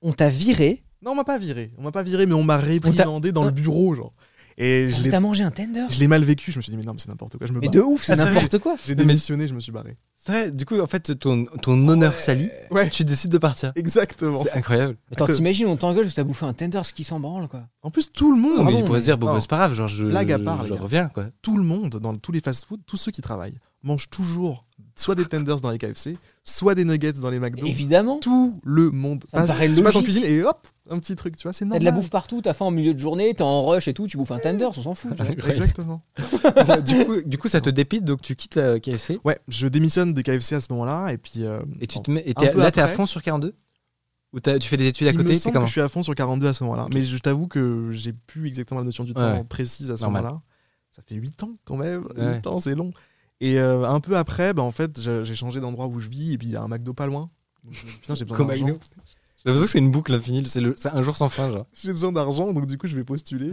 On t'a viré. Non, on m'a pas viré. On m'a pas viré, mais on m'a réprimandé dans le bureau, genre. Et je on l'ai t'a mangé un tender. je l'ai mal vécu. Je me suis dit, mais non, mais c'est n'importe quoi. Je me Mais barre. de ouf, c'est Ah, n'importe quoi. J'ai démissionné, je me suis barré. C'est vrai, du coup, en fait, ton, ton honneur salut, Ouais, tu décides de partir. exactement. C'est incroyable. Attends, que- t'imagines, on t'engueule parce que t'as bouffé un tender, ce qui s'en branle quoi. En plus, tout le monde, Non, mais bon, je pourrais se dire, bon, bah, c'est pas grave, genre, je, Blague à part, je les gars. reviens, quoi. tout le monde, dans tous les fast-food, tous ceux qui travaillent, mangent toujours soit des tenders dans les KFC, soit des nuggets dans les McDo. Évidemment. Tout le monde. Ça me passe- paraît tu passes en cuisine et hop, un petit truc, tu vois, c'est T'as normal. de la bouffe partout, t'as faim en milieu de journée, t'es en rush et tout, tu bouffes un tender, on s'en fout. Exactement. du, coup, du coup, ça te dépite, donc tu quittes la KFC. Ouais, je démissionne des KFC à ce moment-là et puis. euh, Et tu bon, te mets, et là, t'es à fond sur 42 Ou t'as- tu fais des études à Il côté me C'est semble comment que je suis à fond sur 42 à ce moment-là. Mais je t'avoue que j'ai plus exactement la notion du temps Ouais. précise à ce Normal. moment-là. Ça fait 8 ans quand même. Ouais. 8 ans, c'est long. Et euh, un peu après, bah, en fait, j'ai changé d'endroit où je vis et puis il y a un McDo pas loin. Donc, putain, j'ai besoin d'argent. J'ai l'impression que c'est une boucle infinie, c'est un jour sans fin. J'ai besoin d'argent, donc du coup, je vais postuler.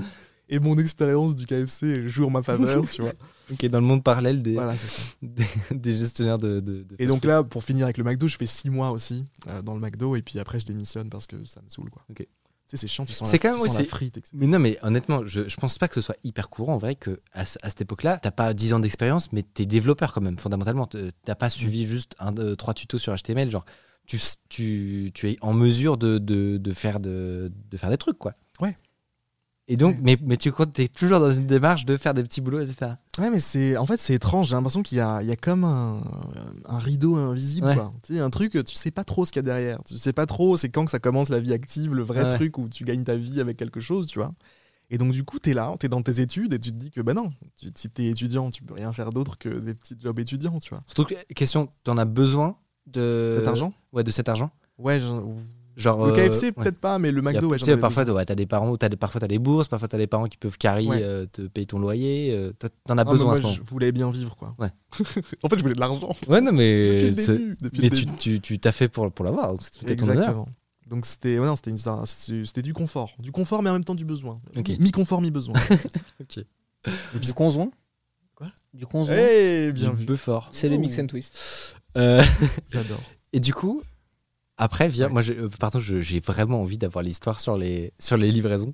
Et mon expérience du KFC joue en ma faveur, tu vois. Ok, dans le monde parallèle des, Voilà, des, des gestionnaires de. de, de Et donc là, pour finir avec le McDo, je fais six mois aussi euh, dans le McDo, et puis après, je démissionne parce que ça me saoule, quoi. Ok. Sais, c'est chiant, tu sens, C'est la, quand même- tu sens la frite, etc. Mais non, mais honnêtement, je, je pense pas que ce soit hyper courant en vrai que à, ce- à cette époque-là, t'as pas 10 ans d'expérience, mais t'es développeur quand même, fondamentalement. T'as pas suivi juste un, deux, trois tutos sur HTML, genre tu, s- tu, tu es en mesure de, de, de faire de, de faire des trucs, quoi. Et donc, mais, mais tu es toujours dans une démarche de faire des petits boulots, etc. Ouais, mais c'est en fait c'est étrange. J'ai l'impression qu'il y a, il y a comme un, un rideau invisible, Ouais. quoi. Tu sais, un truc, tu sais pas trop ce qu'il y a derrière. Tu sais pas trop, c'est quand que ça commence la vie active, le vrai Ouais. truc où tu gagnes ta vie avec quelque chose, tu vois. Et donc du coup, t'es là, t'es dans tes études et tu te dis que bah non, tu, si t'es étudiant, tu peux rien faire d'autre que des petits jobs étudiants, tu vois. Surtout que, question, t'en as besoin de Cet argent? Ouais, de cet argent? Ouais. Genre Le euh, KFC ouais. peut-être pas, mais le McDo, ouais. sais, parfois, besoin. ouais, t'as des parents, t'as des, parfois t'as des bourses, parfois t'as des parents qui peuvent carry, Ouais. euh, te payer ton loyer. euh, t'en as Ah, besoin moi, à ce moment. je voulais bien vivre, quoi. Ouais. en fait, je voulais de l'argent. Ouais, non, mais, Depuis le début. depuis mais le tu, début. tu, tu t'as fait pour, pour l'avoir. donc C'était ton honneur. Exactement. Donc c'était ouais, non, c'était une- c'était c'était du confort, du confort mais en même temps du besoin. Ok. Mi- Mi-confort, mi-besoin. Ok. Du conjoint? Quoi? Du conjoint? Eh, bien Du. C'est le mix and twist. Euh, J'adore. et du coup, après, vient, Ouais. moi, j'ai- euh, pardon, j'ai vraiment envie d'avoir l'histoire sur les, sur les livraisons.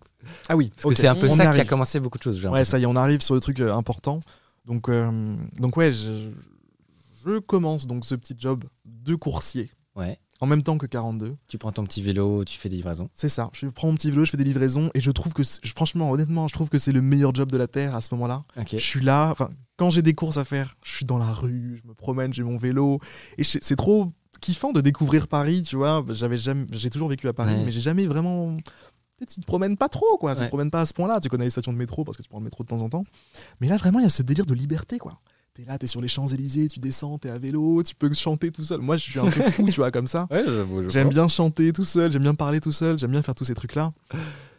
Ah oui, Parce que c'est un peu On ça qui a commencé beaucoup de choses. Ouais, ça y est, on arrive sur le truc euh, important. Donc, euh, donc ouais, je, je commence donc ce petit job de coursier Ouais. en même temps que 42. Tu prends ton petit vélo, tu fais des livraisons. C'est ça. Je prends mon petit vélo, je fais des livraisons et je trouve que, franchement, honnêtement, je trouve que c'est le meilleur job de la terre à ce moment-là. Ok. Je suis là, enfin, quand j'ai des courses à faire, je suis dans la rue, je me promène, j'ai mon vélo. Et c'est trop kiffant de découvrir Paris, tu vois. J'avais jamais, j'ai toujours vécu à Paris, Ouais. mais j'ai jamais vraiment. Tu te promènes pas trop, quoi. Tu Ouais. te promènes pas à ce point-là. Tu connais les stations de métro parce que tu prends le métro de temps en temps. Mais là, vraiment, il y a ce délire de liberté, quoi. T'es là, t'es sur les Champs-Élysées, tu descends, t'es à vélo, tu peux chanter tout seul. Moi, je suis un peu fou, tu vois, comme ça. Ouais, J'aime bien chanter tout seul, j'aime bien parler tout seul, j'aime bien faire tous ces trucs-là.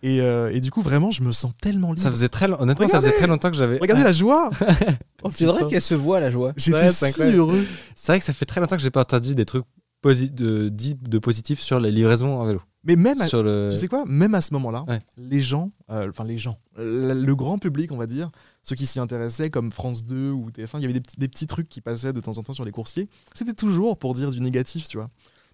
Et, euh, et du coup, vraiment, je me sens tellement libre. Ça faisait très, honnêtement, ça faisait très longtemps que j'avais. Regardez la joie Oh, C'est vrai qu'elle se voit la joie. J'étais Ouais, si incroyable. heureux. C'est vrai que ça fait très longtemps que j'ai pas entendu des trucs posi- de, dits de positifs sur les livraisons en vélo. Mais même, à- Sur le... tu sais quoi, même à ce moment-là, Ouais. les gens, euh, enfin les gens, le, le grand public, on va dire, ceux qui s'y intéressaient, comme France 2 ou TF1, il y avait des petits, des petits trucs qui passaient de temps en temps sur les coursiers. C'était toujours pour dire du négatif, tu vois.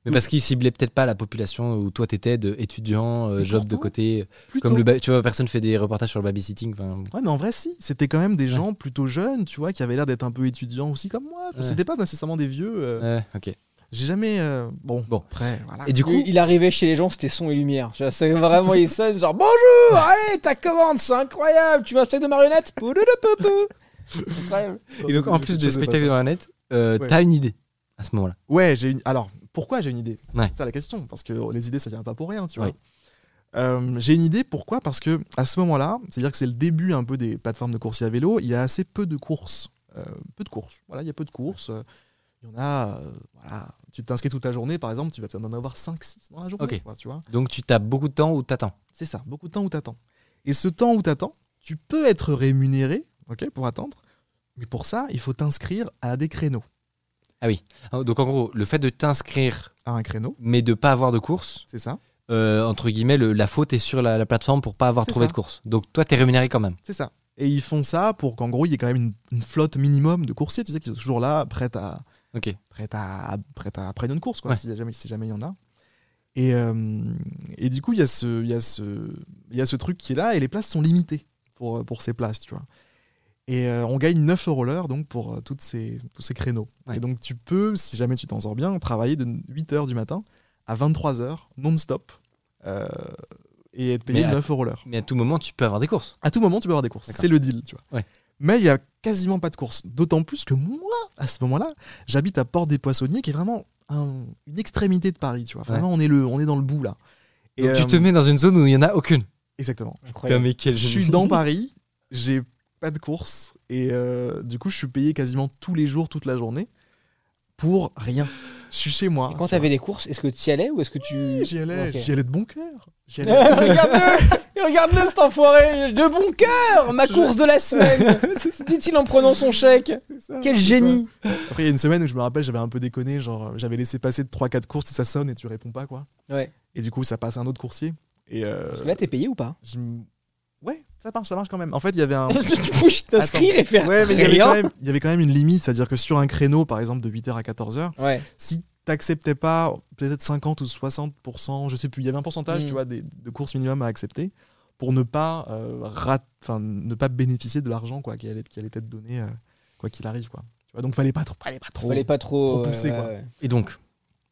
Mais parce qu'ils ciblaient peut-être pas la population où toi t'étais de étudiant, euh, job de côté. Plutôt. Comme le, tu vois, personne fait des reportages sur le babysitting. enfin, Ouais, mais en vrai, si. C'était quand même des gens plutôt jeunes, tu vois, qui avaient l'air d'être un peu étudiants aussi comme moi. Ouais. C'était pas nécessairement des vieux. euh, Ouais, ok. J'ai jamais. euh, Bon, Bon. après, voilà. Et du coup, il, arrivait chez les gens, c'était son et lumière. Tu vois, C'est vraiment, il sonne genre bonjour, allez, ta commande, c'est incroyable. Tu vas faire de marionnettes? Poudoudoupoupou. Incroyable. et donc en plus des spectacles de marionnettes, euh, Ouais. t'as une idée à ce moment-là. Ouais, j'ai une. Alors, pourquoi j'ai une idée? C'est Ouais. ça la question, parce que les idées, ça vient pas pour rien, tu vois. Euh, j'ai une idée, pourquoi? Parce que à ce moment-là, c'est-à-dire que c'est le début un peu des plateformes de coursiers à vélo, il y a assez peu de courses. Euh, peu de courses. Voilà, il y a peu de courses. Euh, Il y en a, euh, voilà. Tu t'inscris toute la journée, par exemple, tu vas peut-être en avoir 5-6 dans la journée, quoi, tu vois. Donc tu tapes beaucoup de temps ou t'attends. C'est ça, beaucoup de temps où t'attends. Et ce temps où t'attends, tu peux être rémunéré, ok, pour attendre. Mais pour ça, il faut t'inscrire à des créneaux. Ah, Donc en gros, le fait de t'inscrire À un créneau, mais de pas avoir de course, c'est ça. euh, entre guillemets, le- la faute est sur la, la plateforme pour pas avoir trouvé ça. de course. Donc toi, t'es rémunéré quand même. C'est ça. Et ils font ça pour qu'en gros, il y ait quand même une, une flotte minimum de coursiers, tu sais, qui sont toujours là, prêtes à, Ok. prêtes à, prêtes à prendre une course, quoi, Ouais. si jamais si jamais il y en a. Et, euh, et du coup, il y, a ce- y, a ce- il y a ce truc qui est là, et les places sont limitées pour, pour ces places, tu vois. Et euh, on gagne 9 euros l'heure donc pour euh, toutes ces, tous ces créneaux. Ouais. Et donc tu peux, si jamais tu t'en sors bien, travailler de 8h du matin à 23h non-stop euh, et être payé Mais à- 9 euros l'heure. Mais à tout moment, tu peux avoir des courses. À tout moment, tu peux avoir des courses. C'est le deal, tu vois. Ouais. Mais il y a quasiment pas de courses. D'autant plus que moi, à ce moment-là, j'habite à Porte des Poissonniers, qui est vraiment un- une extrémité de Paris, tu vois. Vraiment, on est le, on est dans le bout là. Et, Donc tu euh, te mets dans une zone où il y en a aucune. Exactement. Incroyable. mais quel Je suis dans Paris, j'ai pas de courses et euh, du coup, je suis payé quasiment tous les jours, toute la journée pour rien. je suis chez moi. Et quand tu t'avais des courses, est-ce que tu y allais ou est-ce que tu. vois. J'y allais, j'y allais de bon cœur. Allais- Regarde-le Regarde-le cet enfoiré De bon cœur Ma course de la semaine Dit-il en prenant son chèque ça, Quel génie Après, il y a une semaine où je me rappelle, j'avais un peu déconné, genre euh, j'avais laissé passer de 3-4 courses et ça sonne et tu réponds pas, quoi. Ouais. Et du coup, ça passe à un autre coursier. Et euh, Là, t'es payé ou pas? je Ouais, ça marche, ça marche quand même. En fait, il y avait un. Du coup, je t'inscrire et faire Ouais, mais il y, avait quand même, il y avait quand même une limite, c'est-à-dire que sur un créneau, par exemple, de 8h à 14h, Ouais. si t'acceptais pas peut-être 50 ou 60%, je sais plus, il y avait un pourcentage, Mm. tu vois, des, de courses minimum à accepter pour ne pas euh, rat- ne pas bénéficier de l'argent quoi qui allait, qui allait être donné euh, quoi qu'il arrive quoi. Tu vois, donc fallait pas trop, fallait pas trop. Fallait pas trop. trop pousser, ouais, quoi. ouais. Et donc,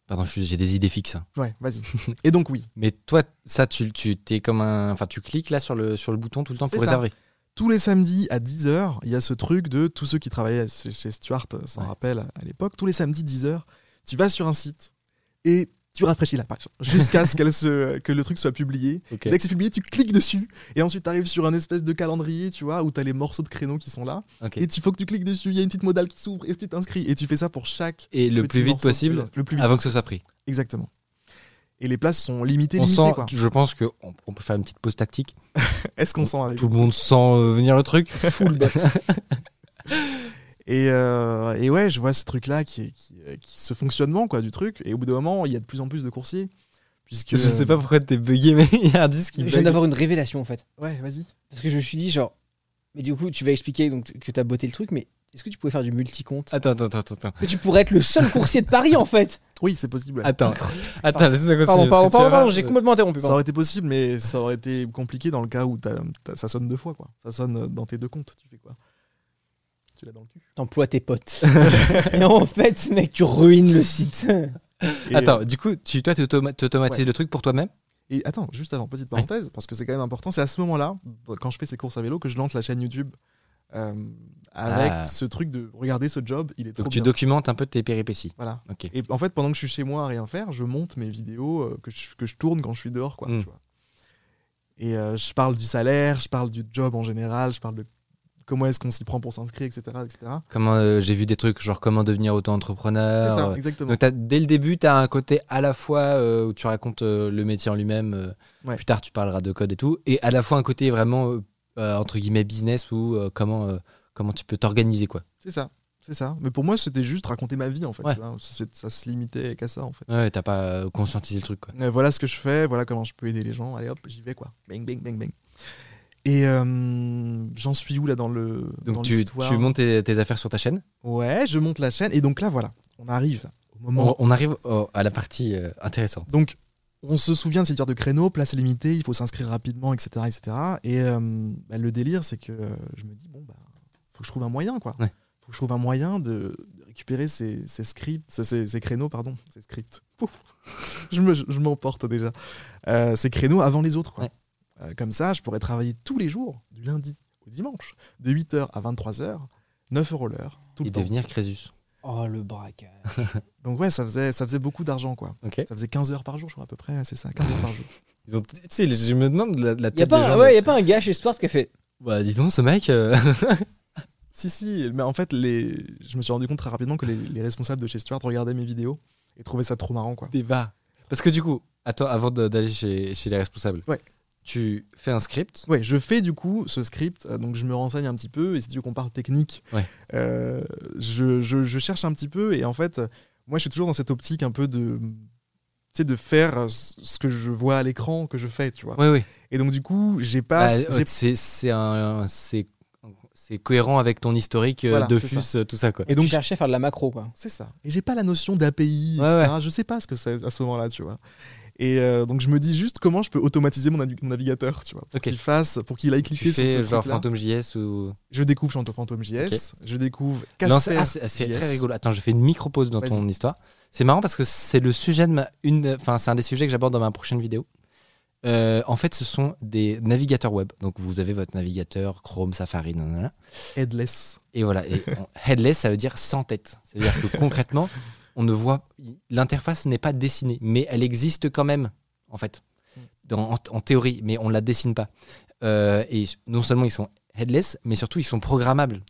pardon, je suis- j'ai des idées fixes. hein. Ouais, vas-y. Et donc oui, Mais toi, ça, tu, tu t'es comme un, enfin, tu cliques là sur le sur le bouton tout le temps pour ça. réserver. tous les samedis à 10h, il y a ce truc de tous ceux qui travaillaient chez, chez Stuart s'en Ouais. rappellent à l'époque, tous les samedis 10h, tu vas sur un site et tu rafraîchis la page jusqu'à ce qu'elle se, que le truc soit publié. Dès que c'est publié, tu cliques dessus et ensuite tu arrives sur un espèce de calendrier, tu vois, où tu as les morceaux de créneaux qui sont là. Et il faut que tu cliques dessus, il y a une petite modale qui s'ouvre et tu t'inscris. Et tu fais ça pour chaque. Et le plus vite possible, le plus vite. avant que ce soit pris. Exactement. Et les places sont limitées, On limitées sent, quoi. je pense que on, peut faire une petite pause tactique. Est-ce qu'on sent avec Tout le monde sent venir le truc. Full bet. Et, euh, et ouais, je vois ce truc-là qui, qui, euh, qui- ce fonctionnement quoi du truc. Et au bout d'un moment, il y a de plus en plus de coursiers. Puisque, Je sais pas pourquoi t'es bugué, mais il y a un disque qui Je viens d'avoir une révélation en fait. Ouais, vas-y. Parce que je me suis dit, genre. Mais du coup, tu vas expliquer donc, que t'as botté le truc, mais est-ce que tu pouvais faire du multi-compte? Attends, attends, attends, attends. Que tu pourrais être le seul coursier de Paris en fait Oui, c'est possible. Attends, attends, laisse-moi continuer. Pardon, pardon, pardon, j'ai euh, complètement interrompu. Ça aurait été possible, mais ça aurait été compliqué dans le cas où ça sonne deux fois, quoi. Ça sonne dans tes deux comptes. Tu fais quoi Tu l'as dans le cul. T'emploies tes potes. Et en fait, mec, tu ruines le site. Et- Attends, du coup, tu, toi, tu automa- tu automatises Ouais. le truc pour toi-même? Et attends, juste avant, petite parenthèse, parce que c'est quand même important. C'est à ce moment-là, quand je fais ces courses à vélo, que je lance la chaîne YouTube euh, avec Ah. ce truc de regarder ce job, il est trop Donc tu documentes un peu tes péripéties. Voilà. Ok. Et en fait, pendant que je suis chez moi à rien faire, je monte mes vidéos euh, que, je, que je tourne quand je suis dehors, quoi. Mm. tu vois. Et euh, je parle du salaire, je parle du job en général, je parle de comment est-ce qu'on s'y prend pour s'inscrire, etc., etc. Comment euh, j'ai vu des trucs genre comment devenir auto-entrepreneur. C'est ça, euh, exactement. Donc dès le début, tu as un côté à la fois euh, où tu racontes euh, le métier en lui-même, Ouais. plus tard tu parleras de code et tout, et à la fois un côté vraiment entre guillemets business ou comment, comment tu peux t'organiser quoi. C'est ça, c'est ça. Mais pour moi, c'était juste raconter ma vie, en fait. Ouais. Ça, ça se limitait qu'à ça, en fait. Ouais, t'as pas conscientisé le truc quoi. Voilà ce que je fais, voilà comment je peux aider les gens. Allez hop, j'y vais, quoi. Bang, bang, bang, bang. Et euh, j'en suis où là dans le dans Donc tu, tu montes tes, tes affaires sur ta chaîne? Ouais, je monte la chaîne et donc là voilà, on arrive au moment. on arrive au- à la partie euh, intéressante. Donc on se souvient de cette histoire de créneau, place limitée, il faut s'inscrire rapidement, etc., etc. Et euh, bah, le délire, c'est que je me dis bon bah faut que je trouve un moyen quoi. Ouais. Faut que je trouve un moyen de, récupérer ces, ces scripts, ces, créneaux pardon, ces scripts. Pouf. je me- je m'emporte déjà. Ces créneaux avant les autres quoi. Ouais. Euh, comme ça, je pourrais travailler tous les jours, du lundi au dimanche, de 8h à 23h, 9 euros l'heure, tout Et le temps. devenir Crésus. Oh, le braquage. Donc ouais, ça faisait, ça faisait beaucoup d'argent quoi. Ok. Ça faisait 15 heures par jour, je crois à peu près, c'est ça, 15 heures par jour. Ils ont- Tu sais, je me demande la, la Y a, tête des ouais, y a pas un gars chez Stuart qui a fait. Bah dis donc, ce mec. euh, Si, si, mais en fait, les... je me suis rendu compte très rapidement que les, les responsables de chez Stuart regardaient mes vidéos et trouvaient ça trop marrant, quoi. débat. Parce que du coup, attends, avant d'aller chez, chez les responsables, Ouais. Tu fais un script. Ouais, je fais du coup ce script, euh, donc je me renseigne un petit peu, et si tu veux qu'on parle technique, Ouais. euh, je, je- je cherche un petit peu, et en fait, moi je suis toujours dans cette optique un peu de, tu sais, de faire ce que je vois à l'écran, que je fais, tu vois. Oui, oui. Et donc du coup, j'ai pas... Bah, c'est c'est un- c'est c'est cohérent avec ton historique euh, Voilà, de c'est FUS, euh, tout ça quoi. Et Donc, cherchais à faire de la macro, quoi. C'est ça. Et j'ai pas la notion d'API, Ouais, etc. Je sais pas ce que c'est à ce moment-là, tu vois. Et euh, donc je me dis juste comment je peux automatiser mon, navi- mon navigateur, tu vois, pour Ok. qu'il fasse, pour qu'il aille cliquer Tu sur ce fais genre. Phantom JS ou. Je découvre Phantom Phantom JS, je découvre Caster ah, c'est- très rigolo. Attends, je fais une micro pause dans ton histoire. C'est marrant parce que c'est le sujet de ma une. Enfin, c'est un des sujets que j'aborde dans ma prochaine vidéo. Euh, en fait, ce sont des navigateurs web. Donc, vous avez votre navigateur Chrome, Safari, nanana. Headless. Et voilà. Et headless, ça veut dire sans tête. Ça veut dire que concrètement, on ne voit. L'interface n'est pas dessinée, mais elle existe quand même, en fait, dans- en, en théorie, mais on la dessine pas. Euh, et non seulement ils sont headless, mais surtout ils sont programmables.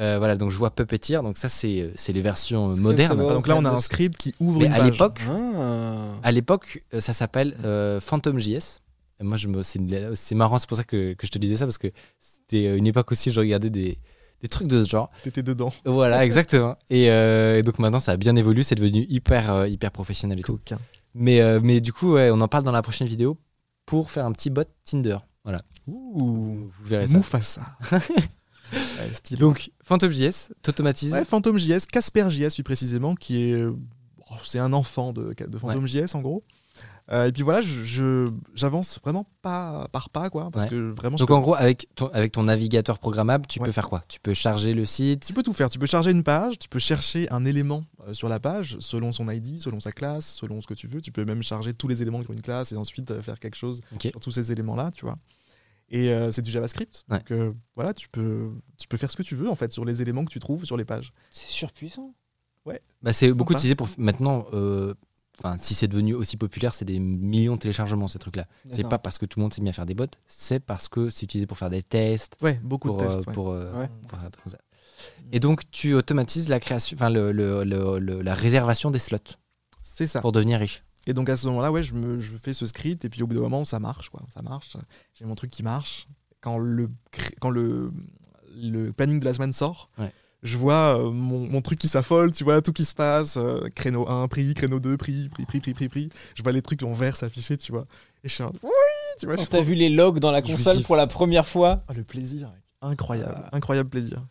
Euh, voilà, donc je vois Puppeteer. Donc ça, c'est c'est les versions modernes. Ah, donc là, on a un script qui ouvre Mais une à page. l'époque, Ah. à l'époque, euh, ça s'appelle euh, PhantomJS. Moi, je me, c'est, marrant, c'est pour ça que, que je te disais ça parce que c'était une époque aussi, je regardais des, des trucs de ce genre. T'étais dedans. Voilà, exactement. Et, euh, et donc maintenant, ça a bien évolué, c'est devenu hyper, euh, hyper professionnel et tout. Mais, euh, mais du coup, ouais, on en parle dans la prochaine vidéo pour faire un petit bot Tinder. Voilà, Ouh. vous, verrez ça. Mufasa. Ouais. Donc, PhantomJS, t'automatises. Ouais, PhantomJS, CasperJS plus précisément, qui est. oh, c'est un enfant de, de PhantomJS en gros. Euh, et puis voilà, je- je j'avance vraiment pas par pas quoi, parce Ouais. que vraiment. je Donc en gros, avec ton, avec ton navigateur programmable, tu Ouais. peux faire quoi? Tu peux charger le site? Tu peux tout faire. Tu peux charger une page, tu peux chercher un élément euh, sur la page selon son ID, selon sa classe, selon ce que tu veux. Tu peux même charger tous les éléments qui ont une classe et ensuite euh, faire quelque chose sur tous ces éléments-là, tu vois. Et euh, c'est du JavaScript. Ouais. Donc euh, voilà, tu peux, tu peux faire ce que tu veux en fait sur les éléments que tu trouves sur les pages. C'est surpuissant. Bah, c'est Sympa. beaucoup utilisé pour maintenant. Euh, Enfin, si c'est devenu aussi populaire, c'est des millions de téléchargements ces trucs-là. C'est pas parce que tout le monde s'est mis à faire des bots, c'est parce que c'est utilisé pour faire des tests, Ouais, beaucoup pour, de euh, tests. ouais. pour, euh, Ouais. pour faire ça. Et donc tu automatises la création, enfin le, le- le- le- la réservation des slots C'est ça. pour devenir riche. Et donc à ce moment-là, ouais, je, me, je fais ce script et puis au bout d'un moment, ça marche, quoi. Ça marche. J'ai mon truc qui marche. Quand le, quand le, le planning de la semaine sort, Ouais. Je vois euh, mon, mon truc qui s'affole, tu vois, tout qui se passe. euh, créneau 1, prix, créneau 2, prix, prix, prix, prix, prix, prix. Je vois les trucs en vert s'afficher, tu vois. Et je suis un... Oui, tu vois. je Quand t'as vu les logs dans la console suis- pour la première fois. Ah, le plaisir, incroyable, Ah. incroyable plaisir.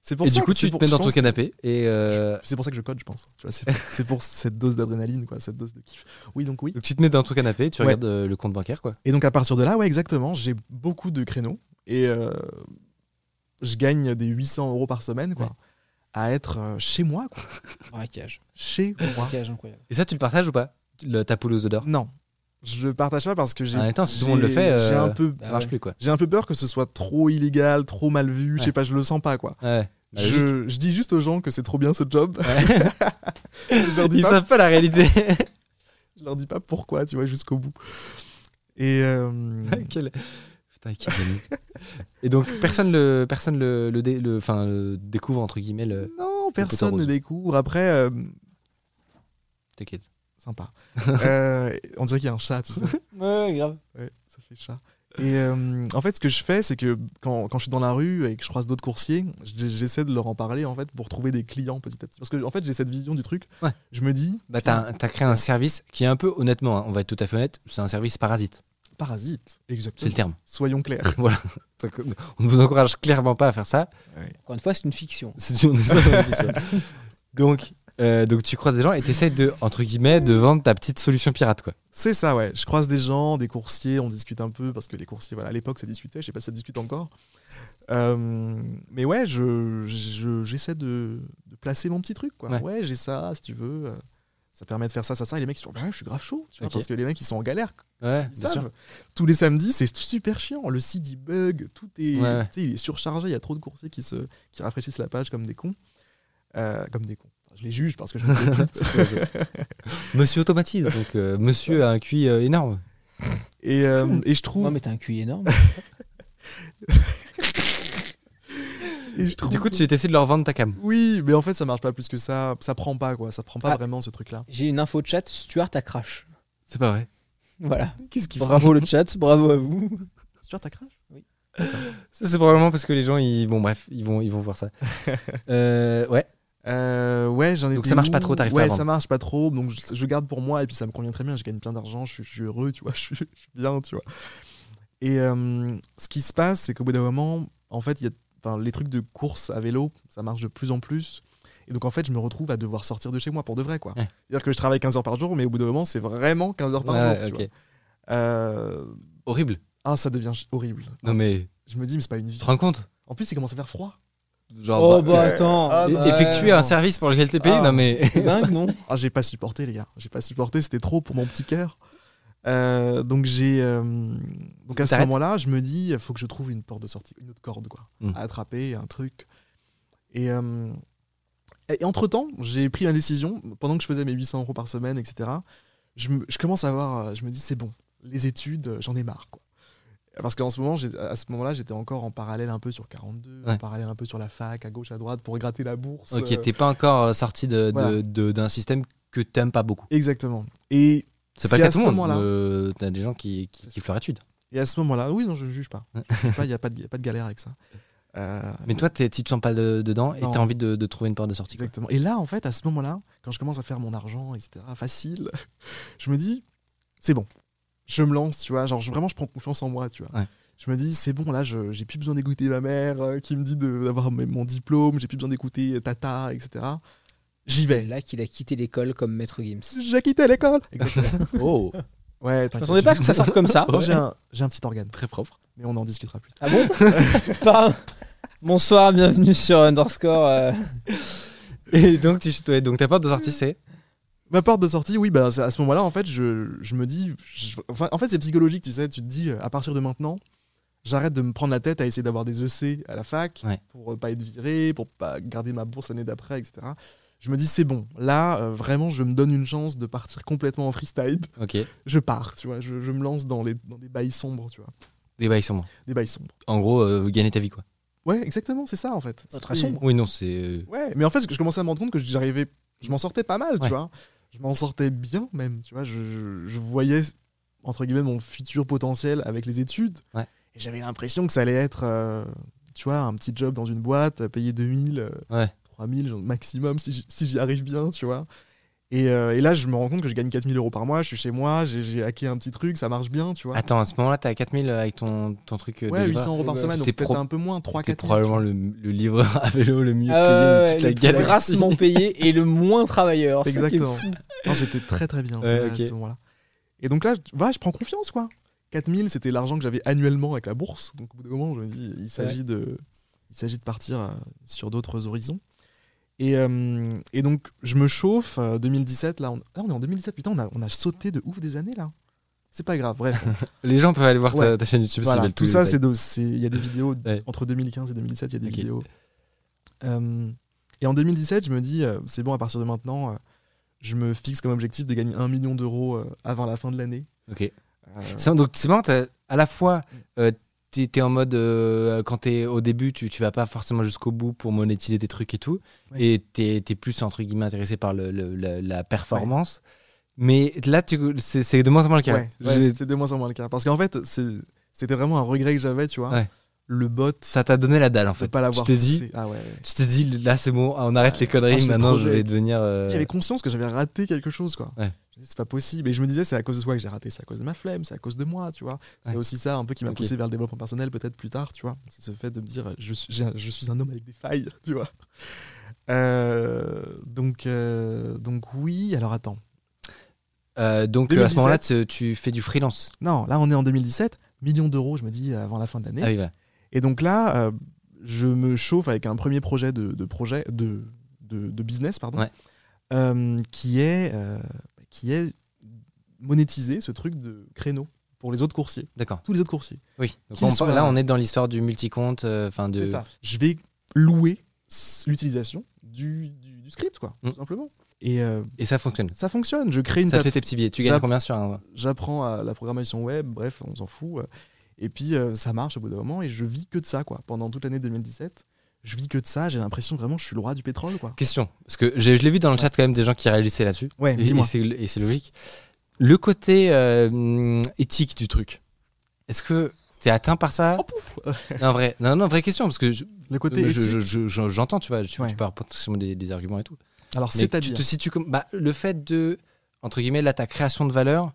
C'est pour Et ça du coup, que- tu te mets je dans ton canapé et euh, C'est pour ça que je code, je pense. Tu vois, c'est c'est pour cette dose d'adrénaline, quoi, cette dose de kiff. Oui, donc oui. donc tu te mets dans ton canapé, tu Ouais. regardes euh, le compte bancaire quoi. Et donc à partir de là, ouais, exactement, j'ai beaucoup de créneaux et euh, je gagne des 800 euros par semaine, quoi, Ouais. à être euh, chez moi, quoi. Braquage. Chez moi. Braquage incroyable. Et ça, tu le partages ou pas? Le, Ta poule aux odeurs Non, je le partage pas parce que j'ai. Temps, si tout le monde le fait, j'ai euh, un peu, Ça marche plus quoi. j'ai un peu peur que ce soit trop illégal, trop mal vu. Je Ouais. sais pas, je le sens pas, quoi. Ouais. Bah. Je, je dis juste aux gens que c'est trop bien ce job. Ouais. je leur dis Ils pas savent pas la réalité. je leur dis pas pourquoi, tu vois, jusqu'au bout. Et euh, Quel- Putain, génie. Et donc personne le personne le, le, dé- le- enfin, le découvre entre guillemets le. non, personne ne découvre. Après, euh, T'inquiète. sympa. Euh, on dirait qu'il y a un chat, tu sais. Ouais, grave. Ouais, ça fait chat. Et euh, en fait, ce que je fais, c'est que quand, quand je suis dans la rue et que je croise d'autres coursiers, j'essaie de leur en parler en fait pour trouver des clients petit à petit. Parce que en fait, j'ai cette vision du truc. Ouais. Je me dis, Bah t'as as créé un service qui est un peu honnêtement, hein, on va être tout à fait honnête, c'est un service parasite. Parasite. C'est Exactement. le terme. Soyons clairs. Voilà. Donc, on ne vous encourage clairement pas à faire ça. Encore une fois, c'est une fiction. C'est- donc euh, donc tu croises des gens et t'essayes de entre guillemets de vendre ta petite solution pirate quoi. C'est ça, ouais. Je croise des gens, des coursiers, on discute un peu parce que les coursiers, voilà, à l'époque, ça discutait. Je sais pas si ça discute encore. Euh, mais ouais, je, je- j'essaie de, de placer mon petit truc, quoi. Ouais. Ouais, j'ai ça, si tu veux. Ça permet de faire ça, ça, ça. Et les mecs, ils sont, bah, je suis grave chaud, tu vois, Ok. parce que les mecs, ils sont en galère. Ouais, Ils bien sûr. savent. Tous les samedis, c'est super chiant. Le site, il bug, tout est, Ouais, il est surchargé. Il y a trop de coursiers qui, se, qui rafraîchissent la page comme des cons. Euh, comme des cons. Je les juge parce que je. Monsieur automatise donc euh, monsieur a un QI euh, énorme. et, euh, et je trouve. Non, mais t'as un QI énorme. et je trouve Du coup tu essaies de leur vendre ta cam. Oui, mais en fait, ça marche pas plus que ça. Ça prend pas, quoi. Ça prend pas Ah. vraiment ce truc-là. J'ai une info de chat. Stuart a crash. C'est pas vrai. Voilà. Qu'est-ce qu'il Bravo le chat, bravo à vous. Stuart, t'as crash Ça c'est probablement parce que les gens ils bon bref ils vont ils vont voir ça. Euh, ouais. euh, Ouais, j'en ai. Donc ça marche pas trop, t'arrives pas Ouais, à ça marche pas trop. Donc je, je garde pour moi et puis ça me convient très bien. Je gagne plein d'argent. Je, suis- je suis heureux, tu vois. Je suis, je suis bien, tu vois. Et euh, ce qui se passe, c'est qu'au bout d'un moment, en fait, il y a, enfin, les trucs de course à vélo, ça marche de plus en plus. Et donc en fait, je me retrouve à devoir sortir de chez moi pour de vrai, quoi. Ouais. C'est-à-dire que je travaille 15 heures par jour, mais au bout d'un moment, c'est vraiment 15 heures par Ouais, jour. tu vois. Euh, Horrible. Ah, ça devient horrible. Non mais Je me dis, mais c'est pas une vie. tu te rends compte? En plus, il commence à faire froid. Genre Oh bah, bah attends. Ah, e- non. effectuer un service pour lequel t'es payé Ah. non mais C'est dingue, non? Ah, j'ai pas supporté, les gars. J'ai pas supporté, c'était trop pour mon petit cœur. Euh, donc j'ai euh, donc à ce moment-là, je me dis, il faut que je trouve une porte de sortie, une autre corde quoi, Mm. à attraper, un truc. Et, euh, et entre temps, j'ai pris la décision pendant que je faisais mes 800 euros par semaine, etc. Je, me- je commence à avoir, je me dis c'est bon, les études, j'en ai marre quoi. Parce qu'en ce moment, à ce moment-là, j'étais encore en parallèle un peu sur 42, en parallèle un peu sur la fac, à gauche, à droite, pour gratter la bourse. Ok, t'es pas encore sorti Voilà. d'un système que t'aimes pas beaucoup. Exactement. Et C'est pas C'est le cas à de tout ce le monde. moment-là. euh, T'as des gens qui, qui kiffent leur étude. Et à ce moment-là, oui, non, je ne juge pas. Il n'y a, pas de- y a pas de galère avec ça. Euh, Mais toi, tu te sens pas de- dedans et Non. t'as envie de, de trouver une porte de sortie. quoi. exactement. Et là, en fait, à ce moment-là, quand je commence à faire mon argent, etc., facile, je me dis, c'est bon. Je me lance, tu vois. Genre, je- vraiment, je prends confiance en moi, tu vois. Ouais. Je me dis, c'est bon, là, je- j'ai plus besoin d'écouter ma mère euh, qui me dit d'avoir mon diplôme, j'ai plus besoin d'écouter Tata, etc. J'y C'est vais. là qu'il a quitté l'école comme maître Gims. J'ai quitté l'école. Exactement. Oh, Ouais, Je t'inquiète. m'attendais pas à ce que ça sorte comme ça. J'ai un, j'ai un petit organe, très propre. mais on en discutera plus tard. Ah bon Pardon. Bonsoir, bienvenue sur Underscore. euh. Et donc, tu, ouais, donc ta porte de sortie, c'est Ma porte de sortie, oui, bah, c'est à ce moment-là, en fait, je, je me dis. je- enfin, en fait, c'est psychologique, tu sais. Tu te dis, euh, à partir de maintenant, j'arrête de me prendre la tête à essayer d'avoir des EC à la fac Ouais. pour euh, pas être viré, pour pas garder ma bourse l'année d'après, etc. Je me dis, c'est bon. Là, euh, vraiment, je me donne une chance de partir complètement en freestyle. Ok. Je pars, tu vois. Je, je me lance dans, les, dans des bails sombres, tu vois. Des bails sombres. Des bails sombres. En gros, euh, gagner ta vie, quoi. Ouais, exactement, c'est ça, en fait. Oh, très sombre. Oui, non, c'est. euh, Ouais, mais en fait, je commençais à me rendre compte que j'arrivais, je m'en sortais pas mal, Ouais. tu vois. Je m'en sortais bien même, tu vois. Je, je- je voyais entre guillemets mon futur potentiel avec les études. Ouais. Et j'avais l'impression que ça allait être, euh, tu vois, un petit job dans une boîte, payer 2000, euh, Ouais. 3000 genre, maximum si j'y arrive bien, tu vois. Et, euh, et là, je me rends compte que je gagne 4000 euros par mois, je suis chez moi, j'ai hacké un petit truc, ça marche bien, tu vois. Attends, à ce moment-là, t'es à 4000 avec ton, ton truc euh, de ouais, livreur. 800 euros par Ouais, semaine, donc t'es peut-être pro- un peu moins, 3 T'es 4 probablement le, le livreur à vélo le mieux Ah payé de toute la le galaxie. grassement payé et le moins travailleur. Exactement. j'étais très très bien Ouais, à ce moment-là. Et donc là, je, voilà, je prends confiance quoi. 4000, c'était l'argent que j'avais annuellement avec la bourse. Donc au bout d'un moment, je me dis, il s'agit de, il s'agit de partir euh, sur d'autres horizons. Et, euh, et donc je me chauffe. euh, 2017, là on, là, on est en 2017. Putain, on a, on a sauté de ouf des années là. C'est pas grave. Bref, Les gens peuvent aller voir ta, Ouais. ta chaîne YouTube voilà. veulent Tout ça, c'est il y a des vidéos Ouais. entre 2015 et 2017. Il y a des vidéos. Euh, et en 2017, je me dis, euh, c'est bon. À partir de maintenant, euh, je me fixe comme objectif de gagner un million d'euros euh, avant la fin de l'année. Ok. Euh, Donc c'est marrant, à la fois, t'es t'es en mode, euh, quand t'es au début, tu, tu vas pas forcément jusqu'au bout pour monétiser tes trucs et tout, Ouais. et t'es es plus, entre guillemets, intéressé par le, le- la, la performance. Mais là, tu- c'est c'est de moins en moins le cas. Ouais, c'était de moins en moins le cas. Parce qu'en fait, c'est- c'était vraiment un regret que j'avais, tu vois. Le bot, ça t'a donné la dalle, en fait. pas tu t'es dit. Ah tu t'es dit, là, c'est bon, on arrête les Ah, conneries, j'ai maintenant, je vais devenir... euh, J'avais conscience que j'avais raté quelque chose, quoi. Ouais. Je me disais, C'est pas possible. Et je me disais, c'est à cause de soi que j'ai raté. C'est à cause de ma flemme, c'est à cause de moi, tu vois. C'est Ouais. aussi ça un peu qui m'a poussé vers le développement personnel, peut-être plus tard, tu vois. C'est ce fait de me dire, je suis, je suis un homme avec des failles, tu vois. Euh, donc, euh, donc oui, alors attends. euh, donc, à ce 2017. moment-là, tu, tu fais du freelance. Non, là on est en 2017, millions d'euros, je me dis, avant la fin de l'année. Ah oui, voilà. Et donc là, je me chauffe avec un premier projet de, de projet de, de, de business, pardon, Ouais. qui est qui est monétiser ce truc de créneau pour les autres coursiers, D'accord. tous les autres coursiers. Oui. Donc, on- soit- Là, on est dans l'histoire du multicompte, euh, enfin de... C'est ça. Je vais louer l'utilisation du, du, du script, quoi, Mm. tout simplement. Et euh, Et ça fonctionne. ça fonctionne. Je crée une Ça fait tes petits billets. Tu gagnes combien sur un... j'apprends à la programmation web, bref, on s'en fout. euh, Et puis euh, ça marche au bout d'un moment et je vis que de ça, quoi. Pendant toute l'année 2017, je vis que de ça. J'ai l'impression vraiment que je suis le roi du pétrole, quoi. Question, parce que je l'ai vu dans le Ouais. chat quand même des gens qui réagissaient là-dessus. Ouais, Et- et c'est logique. Le côté euh, éthique du truc, est-ce que t'es atteint par ça? Non, vrai, non, non, vraie question, parce que je- Le côté je- j'entends, tu vois, tu, Ouais. tu peux avoir potentiellement des, des arguments et tout. Alors tu c'est-à-dire. te situes comme bah, le fait de entre guillemets là ta création de valeur,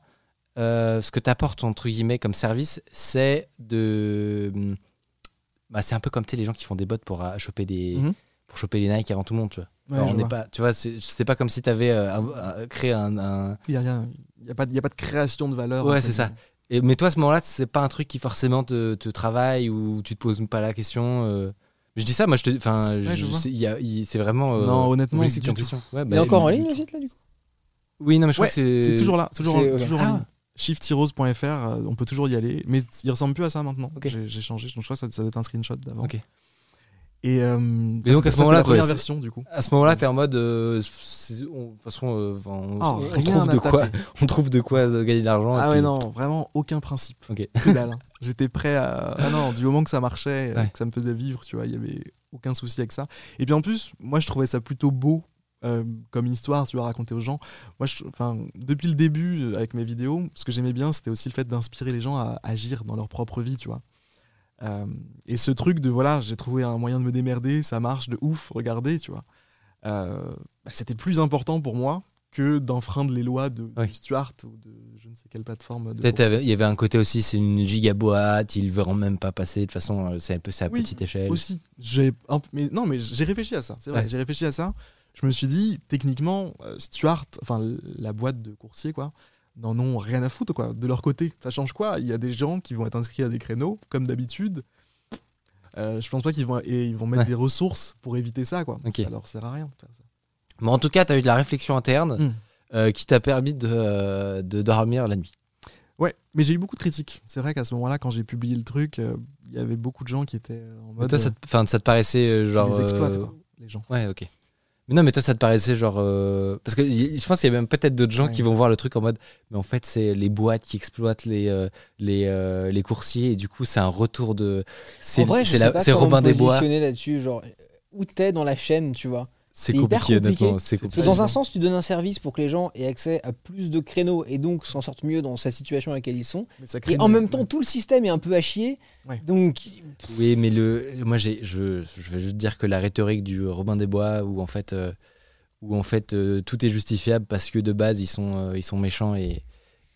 euh, ce que t'apportes entre guillemets comme service, c'est de hum, bah, c'est un peu comme tu sais, les gens qui font des bots pour euh, choper des Mhm. pour choper les Nike avant tout le monde, tu vois. Ouais, Alors, je on n'est pas, tu vois, c'est c'est pas comme si tu avais créé un, un- Il n'y a, rien- il y a, pas de- il y a pas de création de valeur. Ouais, c'est ça. Et, mais toi, à ce moment-là, c'est pas un truc qui forcément te, te travaille ou tu te poses pas la question. euh. Je dis ça, moi, je te, enfin, Ouais, c'est il y a- il- c'est vraiment. euh, Non, honnêtement, objectif du d'intuition. Ouais, Il bah, est encore en ligne du- le site là du coup? Oui, non, mais je Ouais, crois que c'est. C'est toujours là, toujours, C'est- toujours en Ah. ligne. Shiftheroes.fr, euh, on peut toujours y aller, mais il ressemble plus à ça maintenant. J'ai changé, donc je crois que ça, ça doit être un screenshot d'avant. Ok. Et, euh, donc, à ce moment-là, première version du coup. À ce moment-là, t'es en mode. euh, on- De toute façon, euh, enfin, on, Oh, trouve de quoi, on trouve de quoi gagner de l'argent. Ah ouais, puis- non, vraiment aucun principe. Ok. Que dalle. hein. J'étais prêt à. Ah non, du moment que ça marchait, Ouais. que ça me faisait vivre, tu vois, il y avait aucun souci avec ça. Et puis en plus, moi, je trouvais ça plutôt beau euh, comme histoire, tu vois, raconter aux gens. Moi, je, enfin, depuis le début, euh, avec mes vidéos, ce que j'aimais bien, c'était aussi le fait d'inspirer les gens à agir dans leur propre vie, tu vois. Euh, et ce truc de voilà, j'ai trouvé un moyen de me démerder, ça marche de ouf, regardez, tu vois. Euh, bah, c'était plus important pour moi que d'enfreindre les lois de. Stuart ou de je ne sais quelle plateforme. Peut-être il y avait un côté aussi, c'est une giga boîte, ils ne verront même pas passer. De toute façon, c'est un peu à Oui, petite échelle. Aussi. J'ai mais non, mais j'ai réfléchi à ça. C'est vrai. Ouais. J'ai réfléchi à ça. Je me suis dit, techniquement, euh, Stuart, enfin la boîte de coursier, quoi, n'en ont rien à foutre, quoi. De leur côté, ça change quoi? Il y a des gens qui vont être inscrits à des créneaux, comme d'habitude. Euh, je pense pas qu'ils vont et ils vont mettre Ouais. des ressources pour éviter ça, quoi. Ok. Ça leur sert à rien. de faire ça. Mais en tout cas, tu as eu de la réflexion interne Mm. euh, qui t'a permis de, euh, de dormir la nuit. Ouais, mais j'ai eu beaucoup de critiques. C'est vrai qu'à ce moment-là, quand j'ai publié le truc, il y avait beaucoup de gens qui étaient en Mais mode. toi, ça te, enfin, ça te paraissait genre. les quoi, les gens. Ouais, ok. Mais non, mais toi, ça te paraissait genre. euh, Parce que y- je pense qu'il y a même peut-être d'autres gens Ouais. qui vont voir le truc en mode. Mais en fait, c'est les boîtes qui exploitent les, euh, les, euh, les coursiers. Et du coup, c'est un retour de. C'est En vrai, je c'est sais la- pas c'est comment Robin me des Bois. positionner là-dessus, genre où t'es dans la chaîne, tu vois. C'est compliqué, compliqué. honnêtement. Dans un sens, tu donnes un service pour que les gens aient accès à plus de créneaux et donc s'en sortent mieux dans cette situation à laquelle ils sont. Mais ça crée Et en même temps, tout le système est un peu à chier. Ouais. Donc, Oui, mais le, moi, j'ai, je, je vais juste dire que la rhétorique du Robin des Bois, où en fait, euh, où en fait euh, tout est justifiable parce que de base, ils sont, euh, ils sont méchants et,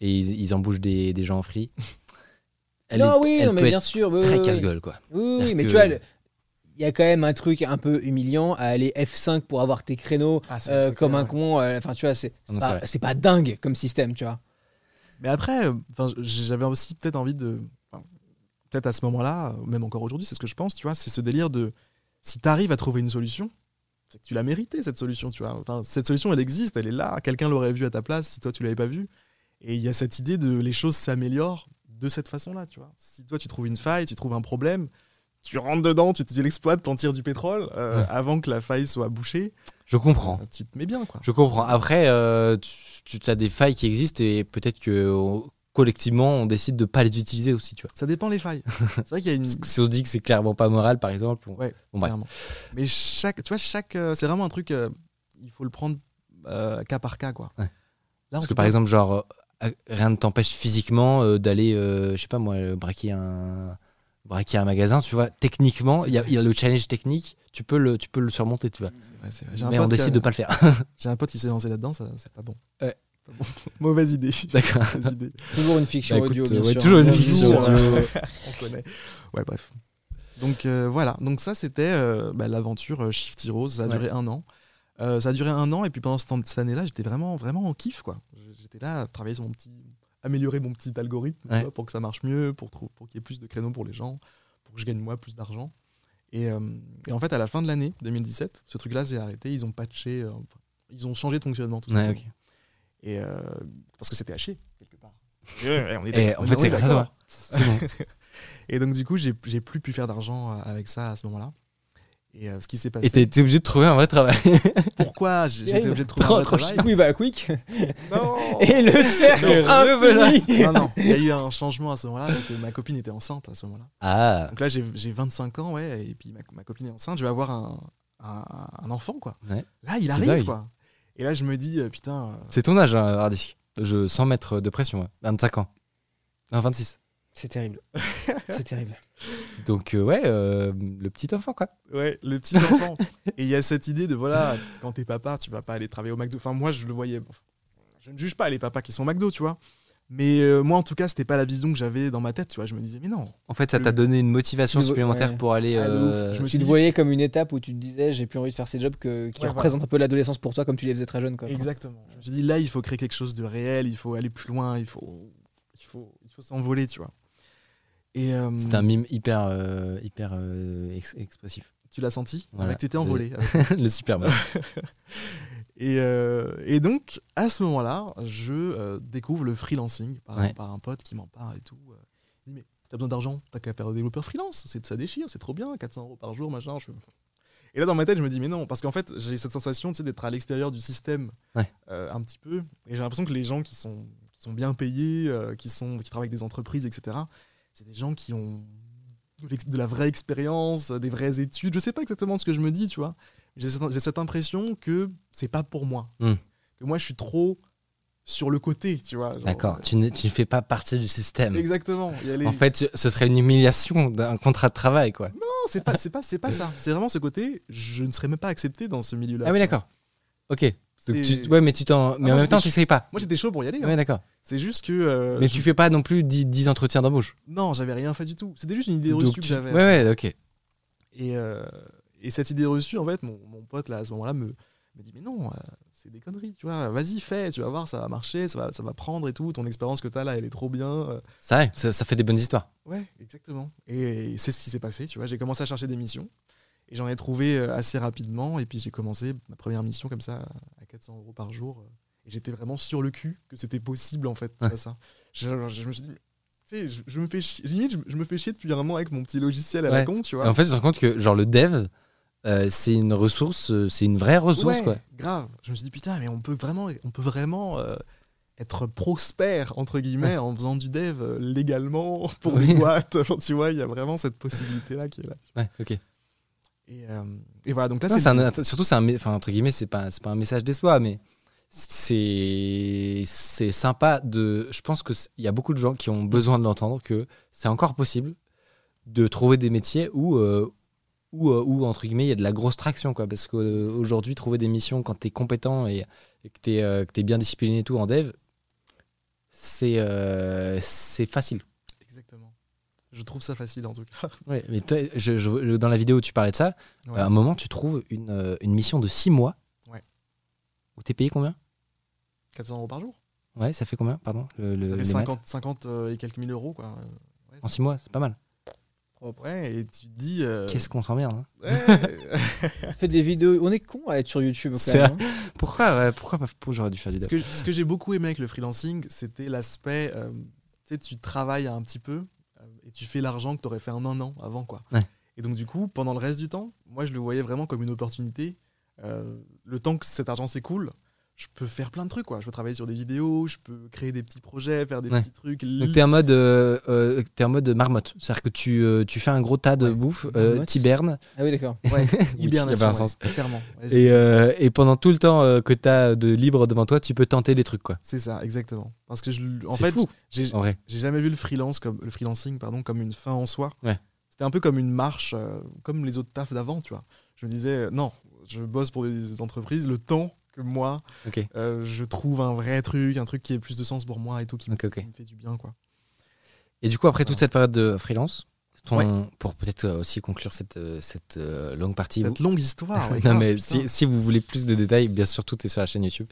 et ils, ils embauchent des, des gens en free. Elle non, est- oui, elle non, mais bien sûr. très casse-gueule, quoi. Oui, mais que- tu vois, le- il y a quand même un truc un peu humiliant à aller F5 pour avoir tes créneaux Ah, euh, comme clair, un ouais. con. euh, Enfin, tu vois, c'est pas, pas dingue comme système, tu vois. Mais après, euh, j'avais aussi peut-être envie de. Peut-être à ce moment-là, euh, même encore aujourd'hui, c'est ce que je pense, tu vois, c'est ce délire de. Si tu arrives à trouver une solution, c'est que tu l'as mérité, cette solution, tu vois. Enfin, cette solution, elle existe, elle est là. Quelqu'un l'aurait vue à ta place si toi, tu l'avais pas vue. Et il y a cette idée de les choses s'améliorent de cette façon-là, tu vois. Si toi, tu trouves une faille, tu trouves un problème, tu rentres dedans, tu, tu l'exploites, t'en tires du pétrole euh, Ouais. avant que la faille soit bouchée, Je comprends. tu te mets bien, quoi. Je comprends. Après, euh, tu, tu as des failles qui existent et peut-être que euh, collectivement, on décide de pas les utiliser aussi, tu vois. Ça dépend les failles. C'est vrai qu'il y a une. Si on se dit que c'est clairement pas moral, par exemple. on- Ouais, Bon, bref. clairement. Mais chaque, tu vois, chaque, euh, c'est vraiment un truc, il faut le prendre cas par cas, quoi. Ouais. Là, en Parce que par exemple, genre, rien ne t'empêche physiquement d'aller, je sais pas moi, braquer un, braquer un magasin, tu vois. Techniquement, il y, a- il y a le challenge technique, tu peux le, tu peux le surmonter, tu vois. vrai, vrai. Mais pote on qui a- décide de pas le faire. J'ai un pote qui s'est lancé là-dedans, ça, c'est pas bon. Ouais. Pas bon. Mauvaise idée. D'accord. Toujours une fiction Bah, écoute, audio, bien ouais, sûr. toujours une Un fiction audio. On connaît. Ouais, bref. Donc euh, voilà. Donc ça, c'était euh, bah, l'aventure euh, Shift Heroes. Ça a Ouais. duré un an. Euh, ça a duré un an et puis pendant cette année-là, j'étais vraiment, vraiment en kiff, quoi. J'étais là à travailler sur mon petit, améliorer mon petit algorithme tu Ouais. vois, pour que ça marche mieux, pour, pour qu'il y ait plus de créneaux pour les gens, pour que je gagne moi plus d'argent. Et, euh, et en fait, à la fin de l'année 2017, ce truc-là s'est arrêté. Ils ont patché, euh, enfin, ils ont changé de fonctionnement tout Ouais, simplement. ok. Et euh, parce que c'était haché quelque part. on Et en fait, est c'est grâce à toi. C'est bon. Et donc, du coup, j'ai j'ai plus pu faire d'argent avec ça à ce moment-là. Et euh, ce qui s'est Et passé. t'as été obligé de trouver un vrai travail. Pourquoi j'ai- j'étais obligé de trouver un vrai travail va à Quick. Non Et le cercle Et revoilà. infini. Non, non, il y a eu un changement à ce moment-là, c'est que ma copine était enceinte à ce moment-là. Ah, Donc là, j'ai j'ai 25 ans, ouais, et puis ma, ma copine est enceinte, je vais avoir un, un, un enfant, quoi. Ouais. Là, il C'est arrive, dingue. quoi. Et là, je me dis, euh, putain, euh, c'est ton âge, hein, Hardy. Je, sans mettre de pression, ouais. 25 ans. Non, 26. C'est terrible. C'est terrible. Donc, euh, ouais, euh, le petit enfant, quoi. ouais, le petit enfant. et il y a cette idée de, voilà, quand t'es papa, tu vas pas aller travailler au McDo. Enfin, moi, je le voyais. Je ne juge pas les papas qui sont au McDo, tu vois. Mais euh, moi, en tout cas, c'était pas la vision que j'avais dans ma tête, tu vois. Je me disais, mais non. En fait, ça Le- t'a donné une motivation supplémentaire ouais. pour aller. Ah, euh, Je me Tu suis te dit- voyais comme une étape où tu te disais, j'ai plus envie de faire ces jobs que, qui Ouais, représentent un peu l'adolescence pour toi, comme tu les faisais très jeune. Quoi. Exactement. Je me suis dit, là, il faut créer quelque chose de réel, il faut aller plus loin, il faut, il faut, il faut s'envoler, tu vois. Et euh, C'est un mime hyper, euh, hyper euh, ex- expressif. tu l'as senti Voilà. Tu t'es envolé. le Superman. et, euh, et donc, à ce moment-là, je euh, découvre le freelancing par, Ouais. par un pote qui m'en parle et tout. Euh, Il dit, mais t'as besoin d'argent, t'as qu'à faire développeur freelance, c'est ça déchire, c'est trop bien, 400 euros par jour, machin. je- Et là, dans ma tête, je me dis, mais non, parce qu'en fait, j'ai cette sensation tu sais, d'être à l'extérieur du système Ouais. un petit peu. Et j'ai l'impression que les gens qui sont, qui sont bien payés, qui, sont, qui travaillent avec des entreprises, etc., c'est des gens qui ont de, la vraie expérience, des vraies études. Je sais pas exactement ce que je me dis, tu vois. J'ai cette, impression que c'est pas pour moi. Hmm. Que moi, je suis trop sur le côté, tu vois. D'accord. euh, Tu ne tu ne fais pas partie du système. Exactement. Les- En fait, ce serait une humiliation d'un contrat de travail, quoi. Non, c'est pas, c'est pas, c'est pas ça. C'est vraiment ce côté. Je ne serais même pas accepté dans ce milieu-là. Ah oui, d'accord. Ok. Tu- Ouais, mais tu t'en. Mais Ah, en même temps, tu n'essayes pas. Moi, j'étais chaud pour y aller. hein. D'accord. C'est juste que. euh, Mais je- tu fais pas non plus 10, 10 entretiens d'embauche. Non, j'avais rien fait du tout. C'était juste une idée reçue tu- que j'avais. Ouais, ouais, ok. Et, euh, et cette idée reçue, en fait, mon, mon pote, là, à ce moment-là, me, me dit Mais non, euh, c'est des conneries, tu vois. Vas-y, fais, tu vas voir, ça va marcher, ça va, ça va prendre et tout. Ton expérience que tu as là, elle est trop bien. Ça, ouais, ça, ça fait des bonnes histoires. Ouais, exactement. Et, c'est ce qui s'est passé, tu vois. J'ai commencé à chercher des missions. Et j'en ai trouvé assez rapidement. Et puis j'ai commencé ma première mission comme ça, 400 euros par jour. Et j'étais vraiment sur le cul que c'était possible, en fait, Ouais. ça. Je, je me suis dit, tu sais, je, je me fais chier, limite, je, je me fais chier depuis un moment avec mon petit logiciel à la con, tu Et vois. en fait, tu te rends compte que, genre, le dev, euh, c'est une ressource, euh, c'est une vraie ressource, Ouais, quoi. grave. Je me suis dit, putain, mais on peut vraiment, on peut vraiment euh, être prospère, entre guillemets, en faisant du dev euh, légalement pour Oui. des boîtes. Tu vois, il y a vraiment cette possibilité-là qui est là. Ouais, ok. Et, euh, et voilà, donc là, c'est un- surtout, c'est un, enfin, entre guillemets, c'est pas, pas un message d'espoir, mais c'est, c'est sympa de. Je pense qu'il y a beaucoup de gens qui ont besoin de l'entendre que c'est encore possible de trouver des métiers où, euh, où, euh, où, entre guillemets, il y a de la grosse traction, quoi. Parce qu'aujourd'hui, trouver des missions quand tu es compétent et, et que tu es, bien discipliné et tout en dev, c'est, euh, c'est facile. Je trouve ça facile, en tout cas. Ouais, mais toi, je- je- dans la vidéo où tu parlais de ça, Ouais. à un moment, tu trouves une, euh, une mission de 6 mois. Ouais. Où t'es payé combien? 400 euros par jour. Ouais, ça fait combien, pardon le, le- ça fait les 50, 50 euh, et quelques mille euros, quoi. Ouais, En 6 mois, c'est pas mal. Ouais, et tu te dis. euh, Qu'est-ce qu'on s'emmerde hein? Ouais, On fait des vidéos. On est con à être sur YouTube. quand C'est même, hein. Pourquoi, ouais, pourquoi j'aurais dû faire du ce que, ce que j'ai beaucoup aimé avec le freelancing, c'était l'aspect. euh, tu sais, tu travailles un petit peu et tu fais l'argent que tu aurais fait en un an avant, quoi. Ouais. Et donc, du coup, pendant le reste du temps, moi, je le voyais vraiment comme une opportunité. Euh, le temps que cet argent s'écoule, je peux faire plein de trucs, quoi. Je peux travailler sur des vidéos, je peux créer des petits projets, faire des Ouais. petits trucs. Donc t'es en mode, euh, euh, t'es en mode marmotte, c'est-à-dire que tu, euh, tu fais un gros tas de Ouais. bouffe, euh, t'hibernes, Ah oui, d'accord. Ouais, il y hibernation, sens. clairement. Et, euh, et pendant tout le temps euh, que t'as de libre devant toi, tu peux tenter des trucs, quoi. C'est ça, exactement. Parce que je, en C'est fait, fou, j'ai jamais vu le freelance comme le freelancing pardon comme une fin en soi. Ouais. C'était un peu comme une marche, euh, comme les autres tafs d'avant, tu vois. Je me disais non, je bosse pour des entreprises le temps que moi euh, je trouve un vrai truc, un truc qui ait plus de sens pour moi et tout, qui, me- qui fait du bien quoi. Et du coup, après toute cette période de freelance, ton- pour peut-être euh, aussi conclure cette, euh, cette euh, longue partie, Cette vous- longue histoire. ouais, non, grave, mais si, si vous voulez plus de détails, bien sûr, tout est sur la chaîne YouTube.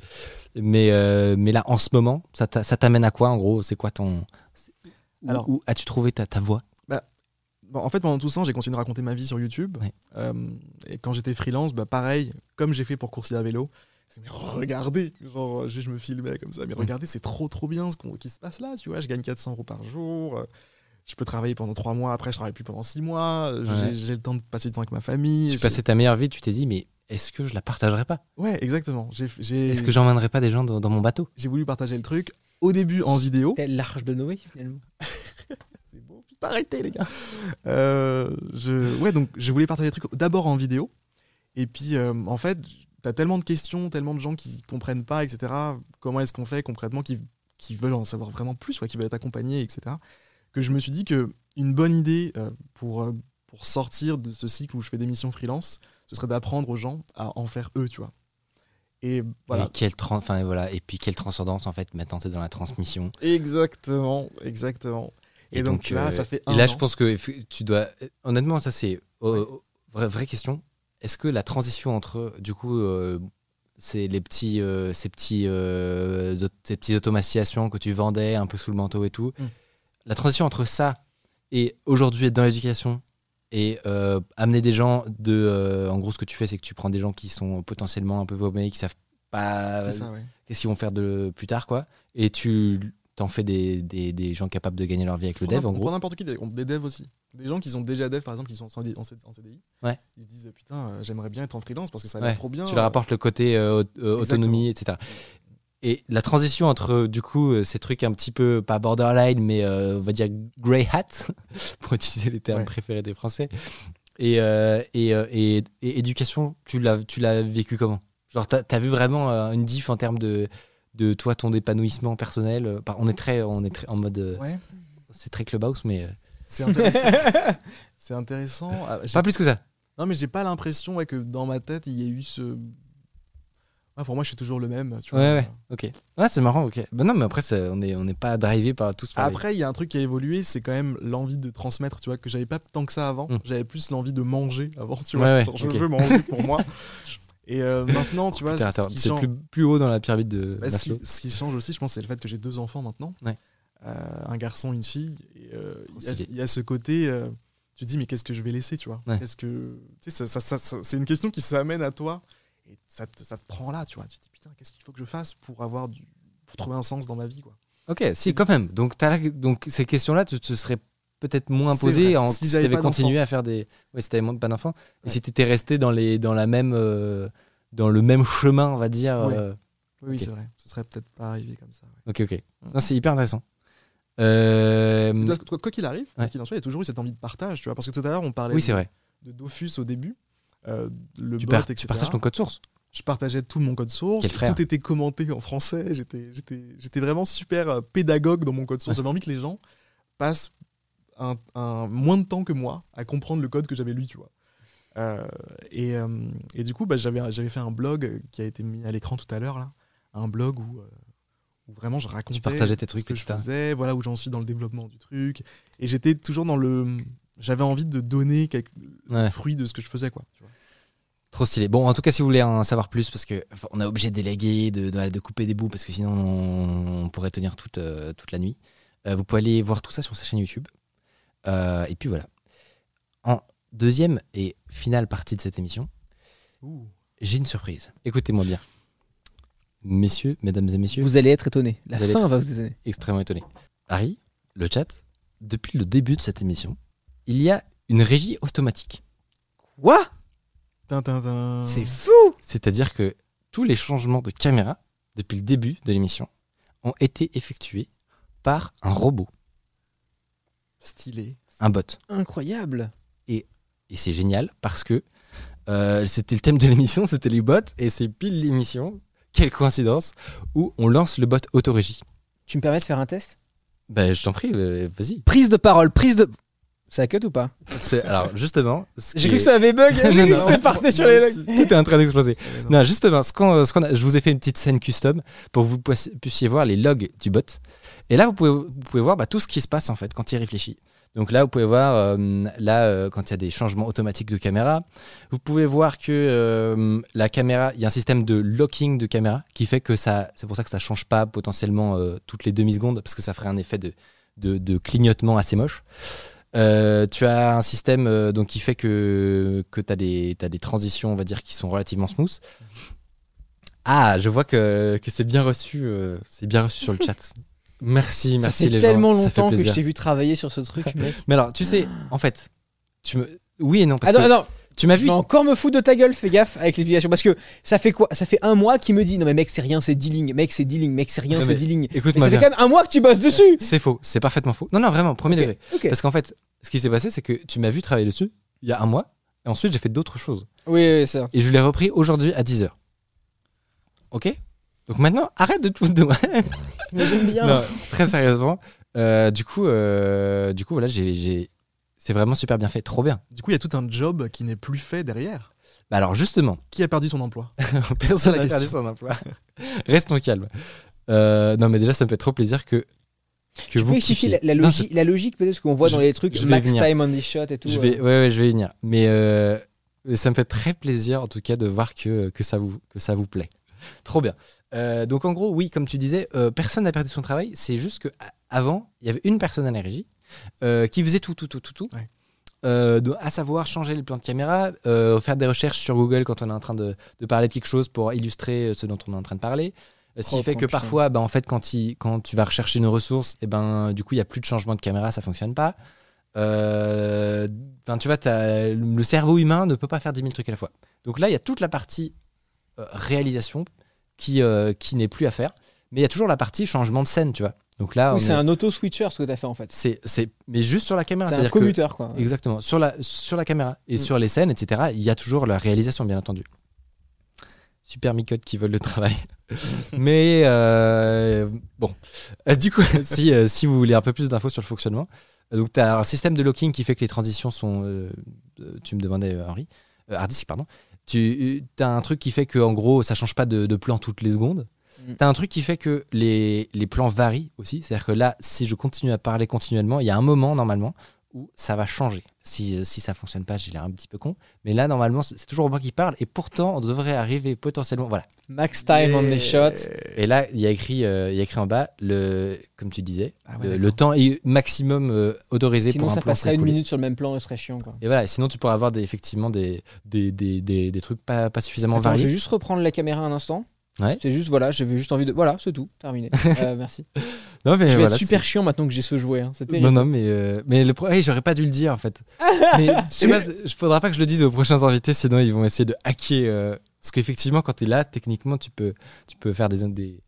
Mais, euh, mais là, en ce moment, ça t'a- ça t'amène à quoi, en gros? C'est quoi ton. Où, Alors- où as-tu trouvé ta, ta voix? Bon, en fait, pendant tout ce temps, j'ai continué de raconter ma vie sur YouTube. Ouais. Euh, et quand j'étais freelance, bah, pareil, comme j'ai fait pour Coursier à vélo, mais regardez, genre, je, je me filmais comme ça, mais Mm. regardez, c'est trop trop bien ce qu'on- qui se passe là, tu vois, je gagne 400 euros par jour, euh, je peux travailler pendant 3 mois, après je travaille plus pendant 6 mois, j'ai, Ouais. j'ai le temps de passer du temps avec ma famille. Tu j'ai- passais ta meilleure vie, tu t'es dit, mais est-ce que je la partagerai pas? Ouais, exactement. Est-ce que j'emmènerai pas des gens dans, dans mon bateau? j'ai voulu partager le truc au début en vidéo. Tel l'arche de Noé, finalement. C'est bon, putain, arrêtez les gars. Euh, je, ouais, donc je voulais partager le truc d'abord en vidéo. Et puis, euh, en fait, t'as tellement de questions, tellement de gens qui comprennent pas, etc. Comment est-ce qu'on fait concrètement, qui, qui veulent en savoir vraiment plus, quoi, qui veulent être accompagnés, etc. Que je me suis dit que une bonne idée euh, pour, euh, pour sortir de ce cycle où je fais des missions freelance, ce serait d'apprendre aux gens à en faire eux, tu vois. Et voilà. Et quelle enfin, voilà. Et puis quelle transcendance, en fait, maintenant t'es dans la transmission. Exactement, exactement. Et, donc, là, euh, ça fait Et là, an. je pense que tu dois. Honnêtement, ça c'est. euh, vraie, vraie question. Est-ce que la transition entre, du coup, euh, c'est les petits, euh, ces, petits, euh, ces automatisations que tu vendais un peu sous le manteau et tout, Mm. la transition entre ça et aujourd'hui être dans l'éducation et amener des gens de. en gros, ce que tu fais, c'est que tu prends des gens qui sont potentiellement un peu paumés, qui savent pas ouais. qu'est-ce qu'ils vont faire de plus tard, quoi. Et tu t'en fais des, des, des gens capables de gagner leur vie avec le dev, en gros. N'importe qui, des, des devs aussi. Des gens qui sont déjà devs, par exemple, qui sont en CDI. Ouais. Ils se disent Putain, euh, j'aimerais bien être en freelance parce que ça a Ouais, trop bien. Tu leur apportes le côté euh, euh, Exactement. autonomie, etc. et la transition entre du coup ces trucs un petit peu pas borderline mais euh, on va dire grey hat pour utiliser les termes Ouais. préférés des Français et, et, et- et éducation tu l'as tu l'as vécu comment? Genre t'as as vu vraiment une diff en termes de de toi ton épanouissement personnel euh, on est très on est très en mode euh, Ouais, c'est très clubhouse mais euh, c'est intéressant. c'est intéressant. Ah, pas plus que ça Non, mais j'ai pas l'impression ouais, que dans ma tête, il y ait eu ce. Pour moi, je suis toujours le même. Tu vois. ouais ouais ok ouais c'est marrant ok ben non mais après ça- on est on n'est pas drivé par par les- Après, il y a un truc qui a évolué, c'est quand même l'envie de transmettre, tu vois, que j'avais pas tant que ça avant. Mm. J'avais plus l'envie de manger avant, tu vois. ouais, Genre, je veux manger pour moi. Et euh, maintenant, tu vois, Putain, c'est ce change. plus, plus haut dans la pyramide de Bah, ce, qui, Maslow. ce qui change aussi, je pense, c'est le fait que j'ai deux enfants maintenant. Ouais. Euh, un garçon, une fille. Et euh, il y a- stylé. il y, a ce côté, tu te dis, mais qu'est-ce que je vais laisser, tu vois? Ouais. Qu'est-ce que. Ça, ça- c'est une question qui s'amène à toi et ça te, ça te prend là, tu vois. Tu te dis, putain, qu'est-ce qu'il faut que je fasse pour avoir du. pour trouver un sens dans ma vie, quoi. Ok, si, quand même. Donc, la- donc ces questions-là, tu te serais peut-être moins vrai. en, Si si, t'avais pas continué à faire des. Ouais, si t'avais moins- pas d'enfants. Et Ouais. si t'étais resté dans, les, dans, la même, euh, dans le même chemin, on va dire. Euh, Oui, oui, c'est vrai. Ce serait peut-être pas arrivé comme ça. ouais. Ok, ok. C'est hyper intéressant. Euh, Quoi- qu'il arrive, qu'il en soit, il y a toujours eu cette envie de partage, tu vois. Parce que tout à l'heure, on parlait oui, de, vrai. de Dofus au début. le Tu, bot, par- etc. tu partages ton code source. je partageais tout mon code source, tout était commenté en français, j'étais, j'étais, j'étais vraiment super pédagogue dans mon code source. J'avais envie que les gens passent un, un- moins de temps que moi à comprendre le code que j'avais lu, tu vois. Euh, et, euh, et du coup, bah, j'avais, j'avais fait un blog qui a été mis à l'écran tout à l'heure, là. Un blog où, euh, où vraiment je racontais partageais tes ce que je faisais, voilà où j'en suis dans le développement du truc. Et j'étais toujours dans le... J'avais envie de donner quelque, Ouais. le fruit de ce que je faisais, quoi. tu vois. Trop stylé. Bon, en tout cas, si vous voulez en savoir plus, parce que enfin, on est obligé de déléguer, de, de, de couper des bouts, parce que sinon on, on pourrait tenir toute, toute la nuit. Vous pouvez aller voir tout ça sur sa chaîne YouTube. Euh, et puis voilà. En deuxième et finale partie de cette émission, j'ai une surprise. Écoutez-moi bien. Messieurs, mesdames et messieurs, Vous allez être étonné. La Vous fin être- va vous étonner. extrêmement étonné. Harry, le chat, depuis le début de cette émission, il y a une régie automatique. Quoi? C'est fou C'est-à-dire que tous les changements de caméra depuis le début de l'émission ont été effectués par un robot, stylé. un bot. Incroyable Et c'est génial parce que euh, c'était le thème de l'émission, c'était les bots, et c'est pile l'émission, quelle coïncidence, où on lance le bot autorégie. Tu me permets de faire un test? Ben, je t'en prie, euh, vas-y. Prise de parole, prise de... Ça cut ou pas? C'est- Alors, justement, J'ai cru que ça avait bug, j'ai cru que Non, c'était parti sur les logs. Tout est en train d'exploser. Non. Non, justement, ce qu'on, ce qu'on a- je vous ai fait une petite scène custom pour que vous puissiez- puissiez voir les logs du bot. Et là, vous pouvez, vous pouvez voir bah, tout ce qui se passe en fait quand il réfléchit. Donc là, vous pouvez voir euh, là euh, quand il y a des changements automatiques de caméra. Vous pouvez voir que euh, la caméra, il y a un système de locking de caméra qui fait que ça, c'est pour ça que ça change pas potentiellement toutes les demi secondes parce que ça ferait un effet de, de, clignotement assez moche. Tu as un système donc qui fait que, que tu as des, des transitions, on va dire, qui sont relativement smooth. Ah, je vois que, que c'est bien reçu, c'est bien reçu sur le chat. Merci, Ça merci fait les tellement gens. ça fait longtemps que je t'ai vu travailler sur ce truc, mec. Mais alors, tu sais, en fait, tu me, oui et non parce Ah non, que ah non, tu m'as vu. encore me foutre de ta gueule, fais gaffe avec l'explication. Parce que ça fait quoi Ça fait un mois qu'il me dit Non, mais mec, c'est rien, c'est 10 lignes. Mec, c'est 10 lignes. Mec, c'est rien, c'est 10 lignes. Mais ça fait bien. quand même un mois que tu bosses dessus. C'est faux, c'est parfaitement faux. Non, non, vraiment, premier degré. Parce qu'en fait, ce qui s'est passé, c'est que tu m'as vu travailler dessus il y a un mois, et ensuite j'ai fait d'autres choses. Oui, oui, ça. Et je l'ai repris aujourd'hui à 10h. Ok? Donc maintenant, arrête de tout de j'aime bien. Non, très sérieusement. euh, du coup, euh, du coup, voilà, j'ai, j'ai- c'est vraiment super bien fait, trop bien. Du coup, il y a tout un job qui n'est plus fait derrière. Bah alors justement, Qui a perdu son emploi? Personne n'a perdu son emploi. Restons calmes. Euh, non, mais déjà, ça me fait trop plaisir que que Tu vous peux expliquer la, la Non, logique, la logique peut-être, ce qu'on voit Je- dans les trucs, je vais max venir. time on this shot et tout. Je vais, euh. ouais, ouais, je vais y venir. Mais euh, ça me fait très plaisir, en tout cas, de voir que, que, ça, vous, que ça vous plaît. Trop bien. Euh, donc, en gros, oui, comme tu disais, euh, personne n'a perdu son travail. C'est juste que avant, il y avait une personne à la régie euh, qui faisait tout, tout, tout, tout, tout. Ouais. À savoir changer le plan de caméra, faire des recherches sur Google quand on est en train de, de parler de quelque chose pour illustrer ce dont on est en train de parler. Ce qui Oh, fait que parfois, bah, en fait, quand, il- quand tu vas rechercher une ressource, et ben, du coup, il n'y a plus de changement de caméra, ça fonctionne pas. Euh, tu vois, le cerveau humain ne peut pas faire 10 000 trucs à la fois. Donc là, il y a toute la partie euh, réalisation qui, euh, qui n'est plus à faire. Mais il y a toujours la partie changement de scène, tu vois. Donc là, Oui, c'est est- un auto-switcher ce que tu as fait en fait. c'est, c'est, mais juste sur la caméra. C'est un c'est-à-dire que- commuteur quoi. Exactement. Sur la, sur la caméra et Mm. sur les scènes, etc., il y a toujours la réalisation, bien entendu. Super micote qui veulent le travail. Mais euh, bon. Euh, du coup, si, euh, si vous voulez un peu plus d'infos sur le fonctionnement, donc tu as un système de locking qui fait que les transitions sont. euh, tu me demandais, Henri, Hardisk, pardon. Tu as un truc qui fait que, en gros, ça change pas de, de plan toutes les secondes. Mm. Tu as un truc qui fait que les, les plans varient aussi. C'est-à-dire que là, si je continue à parler continuellement, il y a un moment, normalement, où ça va changer. Si, euh, si ça fonctionne pas, j'ai l'air un petit peu con. Mais là, normalement, c'est toujours moi qui parle. Et pourtant, on devrait arriver potentiellement. Voilà. Max time on the shot. Et là, il y a écrit, euh, il y a écrit en bas, le, comme tu disais, Ah ouais, le, temps est maximum euh, autorisé Sinon pour un ça plan passerait une minute sur le même plan et ce serait chiant quoi. Et voilà, sinon tu pourrais avoir des, effectivement des, des, des, des, des trucs pas, pas suffisamment Attends, je vais variés. juste reprendre la caméra un instant. Ouais. C'est juste voilà, j'avais juste envie de voilà, c'est tout, terminé. Euh, merci. Non, mais je vais voilà, être super chiant maintenant que j'ai ce jouet. hein. Non, non, mais, euh, mais le pro- hey, j'aurais pas dû le dire en fait. mais je sais pas, il faudra pas que je le dise aux prochains invités, sinon ils vont essayer de hacker. euh, parce qu'effectivement, quand tu es là, techniquement, tu peux, tu peux faire des. des,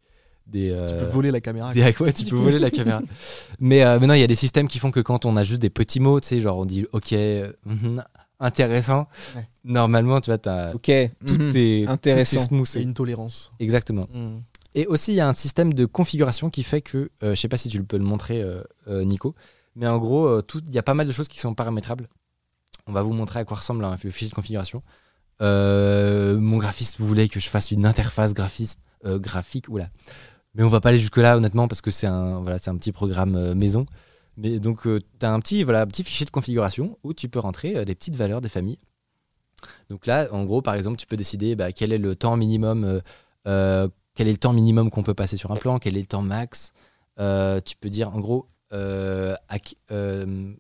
des Tu euh, peux voler la caméra. des ouais, tu peux voler la caméra. Mais euh, maintenant, il y a des systèmes qui font que quand on a juste des petits mots, tu sais, genre on dit OK, mhm, intéressant, Ouais. normalement, tu vois, t'as- Ok. tout, mhm. est, Intéressant. tout est smooth. C'est une tolérance. Exactement. Mm. Et aussi, il y a un système de configuration qui fait que, euh, je sais pas si tu le peux le montrer, euh, euh, Nico, mais en gros, euh, tout- il y a pas mal de choses qui sont paramétrables. On va vous montrer à quoi ressemble un- le fichier de configuration. Euh, mon graphiste voulait que je fasse une interface graphiste, euh, graphique, oula. Mais on va pas aller jusque là, honnêtement, parce que c'est un, voilà, c'est un petit programme euh, maison. Mais donc, tu as un petit, voilà, petit fichier de configuration où tu peux rentrer euh, les petites valeurs des familles. Donc là, en gros, par exemple, tu peux décider bah, quel est le temps minimum euh, euh, quel est le temps minimum qu'on peut passer sur un plan, quel est le temps max. Euh, tu peux dire en gros euh, à euh,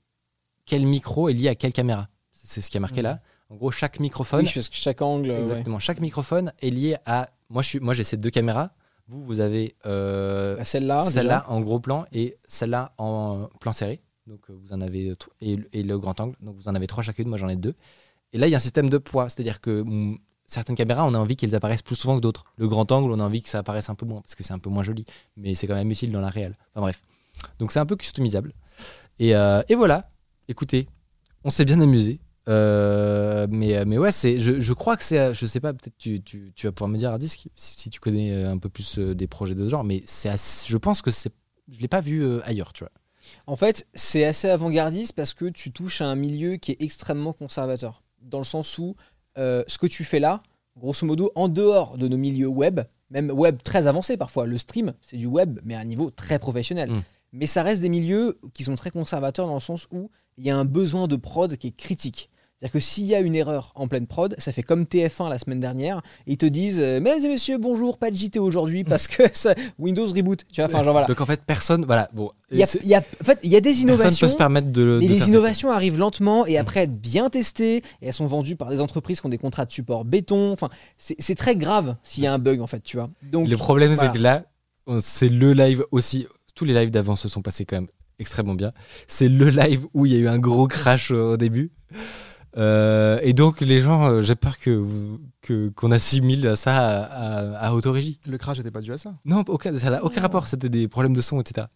quel micro est lié à quelle caméra. C'est ce qui est marqué là. En gros, chaque microphone, Oui, parce que chaque angle. ouais. exactement, chaque microphone est lié à. Moi, je suis, moi, j'ai ces deux caméras. Vous, vous avez euh, Bah, Celle-là. celle-là en gros plan et celle-là en plan serré. Donc euh, vous en avez et le grand angle. Donc vous en avez trois chacune. Moi j'en ai deux. Et là il y a un système de poids, c'est-à-dire que mm, certaines caméras on a envie qu'elles apparaissent plus souvent que d'autres. Le grand angle on a envie que ça apparaisse un peu moins parce que c'est un peu moins joli, mais c'est quand même utile dans la réelle. Enfin bref. Donc c'est un peu customisable. Et, euh, et voilà. Écoutez, on s'est bien amusé. Euh, mais, mais ouais, c'est, je, je crois que c'est, je sais pas, peut-être tu, tu, tu vas pouvoir me dire, Ardis, si, si tu connais euh, un peu plus euh, des projets de ce genre, mais c'est assez- je pense que c'est, je l'ai pas vu euh, ailleurs, tu vois. En fait, c'est assez avant-gardiste parce que tu touches à un milieu qui est extrêmement conservateur. Dans le sens où euh, ce que tu fais là, grosso modo, en dehors de nos milieux web, même web très avancé parfois, le stream, c'est du web, mais à un niveau très professionnel. Mm. Mais ça reste des milieux qui sont très conservateurs dans le sens où il y a un besoin de prod qui est critique. C'est-à-dire que s'il y a une erreur en pleine prod, ça fait comme TF1 la semaine dernière, ils te disent euh, Mesdames et messieurs, bonjour, pas de JT aujourd'hui parce que ça- Windows reboot. Tu vois, enfin, genre voilà. Donc en fait, personne, voilà, bon, Il y a, y a- en fait, il y a des personne innovations. peut se permettre de. Mais de les innovations arrivent lentement et après être bien testées et elles sont vendues par des entreprises qui ont des contrats de support béton. Enfin, c'est très grave s'il y a un bug en fait, tu vois. Donc Le problème, voilà. c'est que là, c'est le live aussi. Tous les lives d'avant se sont passés quand même extrêmement bien. C'est le live où il y a eu un gros crash au début. Euh, et donc les gens, euh, j'ai peur que qu'on assimile ça à, à, à autorégie. Le crash n'était pas dû à ça. Non, aucun, ça n'a aucun rapport. C'était des problèmes de son, etc.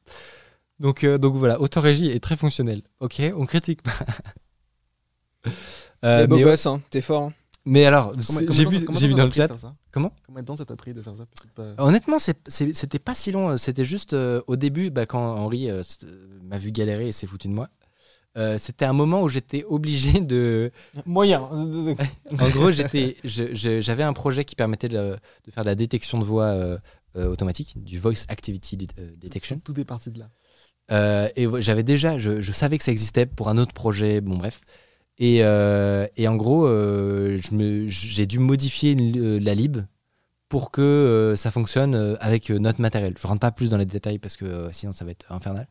Donc, euh, donc voilà, autorégie est très fonctionnelle. Ok, on critique pas. Euh, les beaux mais, ouais, gosses, hein, t'es fort. hein. mais alors, Comment- c'est- comment j'ai vu, j'ai vu dans le chat. Comment? Combien de temps ça t'a pris de faire ça? Pas- Honnêtement, c'est- c'est- c'était pas si long. C'était juste euh, au début, bah, quand Henri m'a vu galérer et s'est foutu de moi. Euh, c'était un moment où j'étais obligé de. Moyen. En gros, j'étais, j'avais un projet qui permettait de, de faire de la détection de voix euh, euh, automatique, du Voice Activity Det- Detection. Tout est parti de là. Et j'avais déjà, je, je savais que ça existait pour un autre projet, bon bref. Et, et en gros, j'ai dû modifier la lib pour que ça fonctionne avec notre matériel. Je rentre pas plus dans les détails parce que sinon ça va être infernal.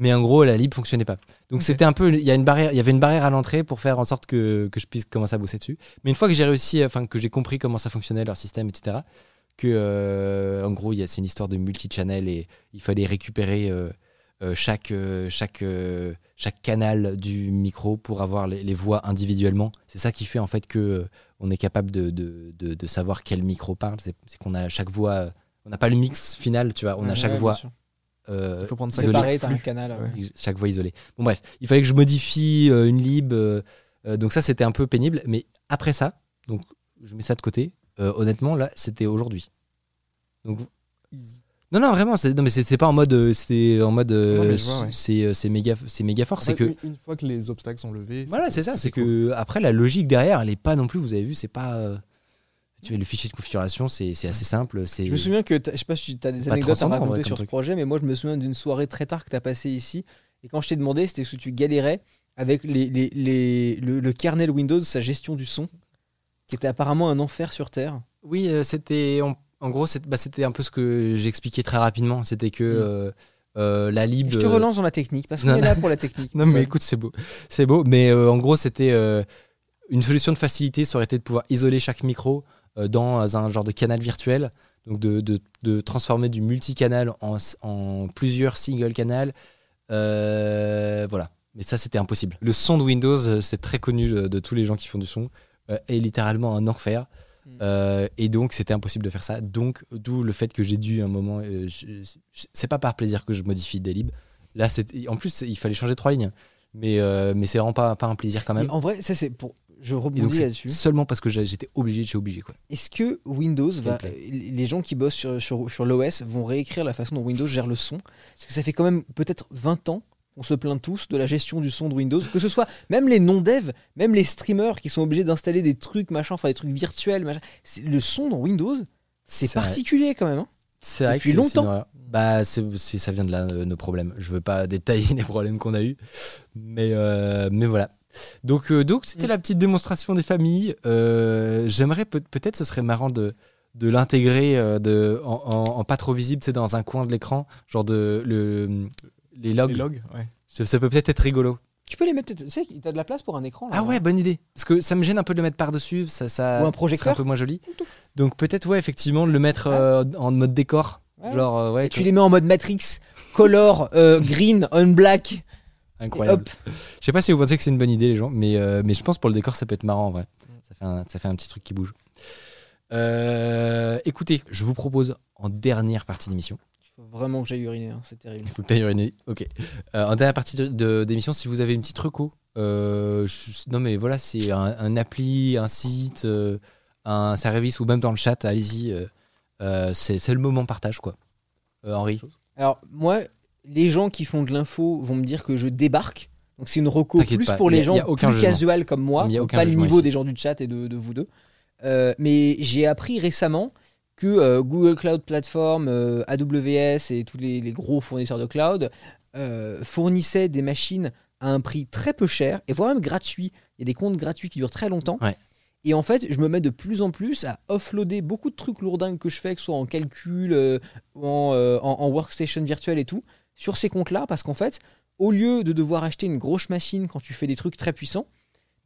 Mais en gros, la lib fonctionnait pas. Donc c'était un peu, il y a une barrière, il y avait une barrière à l'entrée pour faire en sorte que, que je puisse commencer à bosser dessus. Mais une fois que j'ai réussi, enfin que j'ai compris comment ça fonctionnait leur système, etc. Que euh, en gros, il y a- c'est une histoire de multi-channel et il fallait récupérer euh, euh, chaque, chaque, chaque canal du micro pour avoir les, les voix individuellement. C'est ça qui fait en fait que on est capable de, de, de- de savoir quel micro parle. C'est qu'on a chaque voix on n'a pas le mix final, tu vois. On a chaque ouais, voix. Euh, Il faut prendre ça. Séparé, t'as un canal. ouais. chaque voix isolée. Bon bref, il fallait que je modifie euh, une lib, euh, donc ça c'était un peu pénible. Mais après ça, donc je mets ça de côté. euh, honnêtement, là, c'était aujourd'hui. Donc non, non, vraiment, c'est non mais c'est c'est pas en mode, c'est en mode, Ouais, c'est c'est méga, c'est méga fort. C'est que une, une fois que les obstacles sont levés. voilà, c'est ça. C'est cool. que après la logique derrière, elle est pas non plus. Vous avez vu, c'est pas. Tu vois, le fichier de configuration, c'est c'est assez simple. Je me souviens que, je sais pas si tu as des anecdotes à raconter vrai, sur ce truc. projet, mais moi je me souviens d'une soirée très tard que tu as passée ici. Et quand je t'ai demandé, c'était que tu galérais avec les, les- les- le, le kernel Windows, sa gestion du son, qui était apparemment un enfer sur Terre. Oui, euh, c'était en, en gros, bah, c'était un peu ce que j'expliquais très rapidement. C'était que Mm. euh, euh, la lib. Et je te relance dans la technique, parce qu'on est là pour la technique. Non, mais Ouais. écoute, c'est beau, c'est beau. Mais euh, en gros, c'était euh, une solution de facilité. Ça aurait été de pouvoir isoler chaque micro euh, dans un genre de canal virtuel. Donc de, de- de transformer du multicanal en, en plusieurs single canal. Euh, voilà. Mais ça, c'était impossible. Le son de Windows, euh, c'est très connu de, de tous les gens qui font du son, euh, est littéralement un enfer. Mm. Euh, et donc, c'était impossible de faire ça. Donc, d'où le fait que j'ai dû un moment. euh, c'est pas par plaisir que je modifie des libs. Là, c'est en plus, il fallait changer trois lignes. Mais, euh, mais c'est vraiment pas, pas un plaisir quand même. Mais en vrai, ça c'est pour. Je rebondis là-dessus. seulement parce que j'étais obligé de chez obligé. Quoi. Est-ce que Windows va. Les gens qui bossent sur, sur, sur l'OS vont réécrire la façon dont Windows gère le son? Parce que ça fait quand même peut-être 20 ans qu'on se plaint tous de la gestion du son de Windows. Que ce soit même les non-devs, même les streamers qui sont obligés d'installer des trucs, machin, enfin des trucs virtuels, machin. Le son dans Windows, c'est vrai. particulier quand même. hein. C'est vrai Depuis que longtemps. bah, ça vient de là, euh, nos problèmes. Je veux pas détailler les problèmes qu'on a eu, mais, euh, mais voilà. Donc, euh, donc c'était Mm. la petite démonstration des familles. Euh, j'aimerais peut- peut-être, ce serait marrant de, de l'intégrer euh, de, en, en- en pas trop visible, c'est dans un coin de l'écran, genre de le, les logs. Les logs, ouais. Ça, ça peut peut-être être rigolo. Tu peux les mettre. Tu sais, t'as de la place pour un écran là. Ah ouais, bonne idée. Parce que ça me gêne un peu de le mettre par-dessus. Ça, ça Ou un serait projecteur. un peu moins joli. Donc peut-être, ouais, effectivement, de le mettre euh, en mode décor. Ouais. Genre, euh, ouais, Et tu les mets en mode Matrix, color, euh, green, on black. Incroyable. Je sais pas si vous pensez que c'est une bonne idée, les gens, mais, euh, mais je pense pour le décor, ça peut être marrant en vrai. Ça fait un, ça fait un petit truc qui bouge. Euh, écoutez, je vous propose en dernière partie d'émission. Il faut vraiment que j'aille uriner, hein, c'est terrible. Il faut que tu ailles uriner. Ok. Euh, en dernière partie de- de- d'émission, si vous avez une petite reco, je- non mais voilà, c'est un, un appli, un site, un service ou même dans le chat, allez-y. c'est c'est le moment partage quoi. Henri, Alors, moi, les gens qui font de l'info vont me dire que je débarque. Donc, c'est une reco plus pas, pour a- les gens plus jugement. casual comme moi, y a aucun pas le niveau ici. des gens du chat et de, de vous deux. Euh, mais j'ai appris récemment que euh, Google Cloud Platform, euh, AWS et tous les, les gros fournisseurs de cloud fournissaient des machines à un prix très peu cher et voire même gratuit. Il y a des comptes gratuits qui durent très longtemps. Ouais. Et en fait, je me mets de plus en plus à offloader beaucoup de trucs lourdingues que je fais, que ce soit en calcul, en- en workstation virtuelle et tout, sur ces comptes-là, parce qu'en fait, au lieu de devoir acheter une grosse machine quand tu fais des trucs très puissants,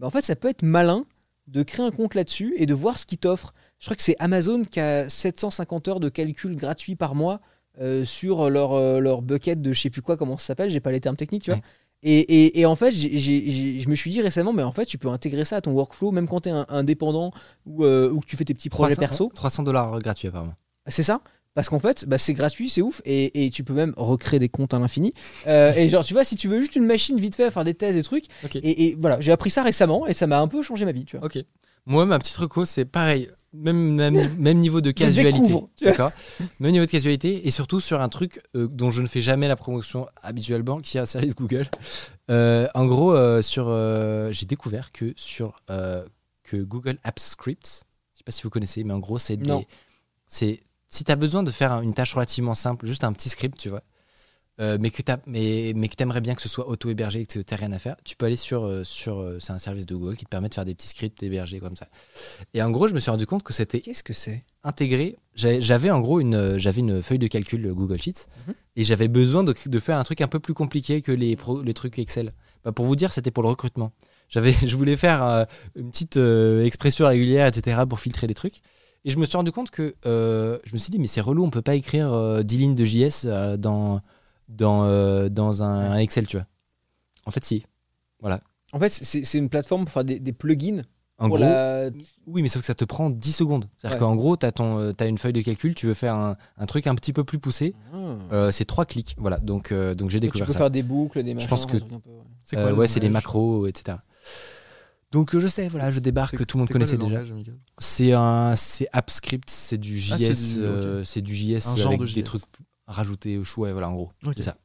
bah en fait, ça peut être malin de créer un compte là-dessus et de voir ce qu'ils t'offrent. Je crois que c'est Amazon qui a 750 heures de calcul gratuit par mois euh, sur leur, euh, leur bucket de je sais plus quoi, comment ça s'appelle, j'ai pas les termes techniques, tu vois. Et, et- et en fait, je me suis dit récemment, mais en fait, tu peux intégrer ça à ton workflow, même quand tu es indépendant ou, euh, ou que tu fais tes petits projets 300 perso. 300 dollars gratuits apparemment. C'est ça parce qu'en fait, bah, c'est gratuit, c'est ouf, et, et tu peux même recréer des comptes à l'infini. Euh, et genre, tu vois, si tu veux juste une machine vite fait à faire des thèses, des trucs, et, et voilà, j'ai appris ça récemment, et ça m'a un peu changé ma vie, tu vois. Ok. Moi, ma petite reco, c'est pareil. Même, même, même niveau de casualité. D'accord Même niveau de casualité. Et surtout sur un truc euh, dont je ne fais jamais la promotion habituellement, qui est un service Google. Euh, en gros, sur, j'ai découvert que sur que Google Apps Scripts, je sais pas si vous connaissez, mais en gros, c'est des- c'est si tu as besoin de faire un- une tâche relativement simple, juste un petit script, tu vois, euh, mais que tu mais, mais que aimerais bien que ce soit auto-hébergé et que tu n'as rien à faire, tu peux aller sur, euh, sur euh, c'est un service de Google qui te permet de faire des petits scripts hébergés comme ça. Et en gros, je me suis rendu compte que c'était Qu'est-ce que c'est? intégré. J'avais en gros une, j'avais une feuille de calcul Google Sheets Mhm. et j'avais besoin de, de faire un truc un peu plus compliqué que les, pro- les trucs Excel. Bah, pour vous dire, c'était pour le recrutement. J'avais, je voulais faire euh, une petite euh, expression régulière, etc. pour filtrer les trucs. Et je me suis rendu compte que euh, je me suis dit, mais c'est relou, on peut pas écrire euh, 10 lignes de JS euh, dans, dans, euh, dans un, un Excel, tu vois. En fait, si. En fait, c'est c'est une plateforme pour faire des, des plugins En Pour gros, la- oui, mais sauf que ça te prend 10 secondes. C'est-à-dire Ouais. qu'en gros, tu as, une feuille de calcul, tu veux faire un, un truc un petit peu plus poussé. Ah. euh, c'est trois clics. Voilà, donc, euh, donc j'ai Et tu découvert peux ça. faire des boucles, des machins. pense que- un truc un peu, ouais. C'est Euh, ouais, c'est des macros, etc. Donc euh, je sais, voilà, je débarque, tout le monde quoi connaissait déjà. C'est un, c'est AppScript, c'est du JS, Ah, c'est du- euh, du JS Un genre avec de des JS. trucs rajoutés au choix. Voilà, en gros, c'est ça.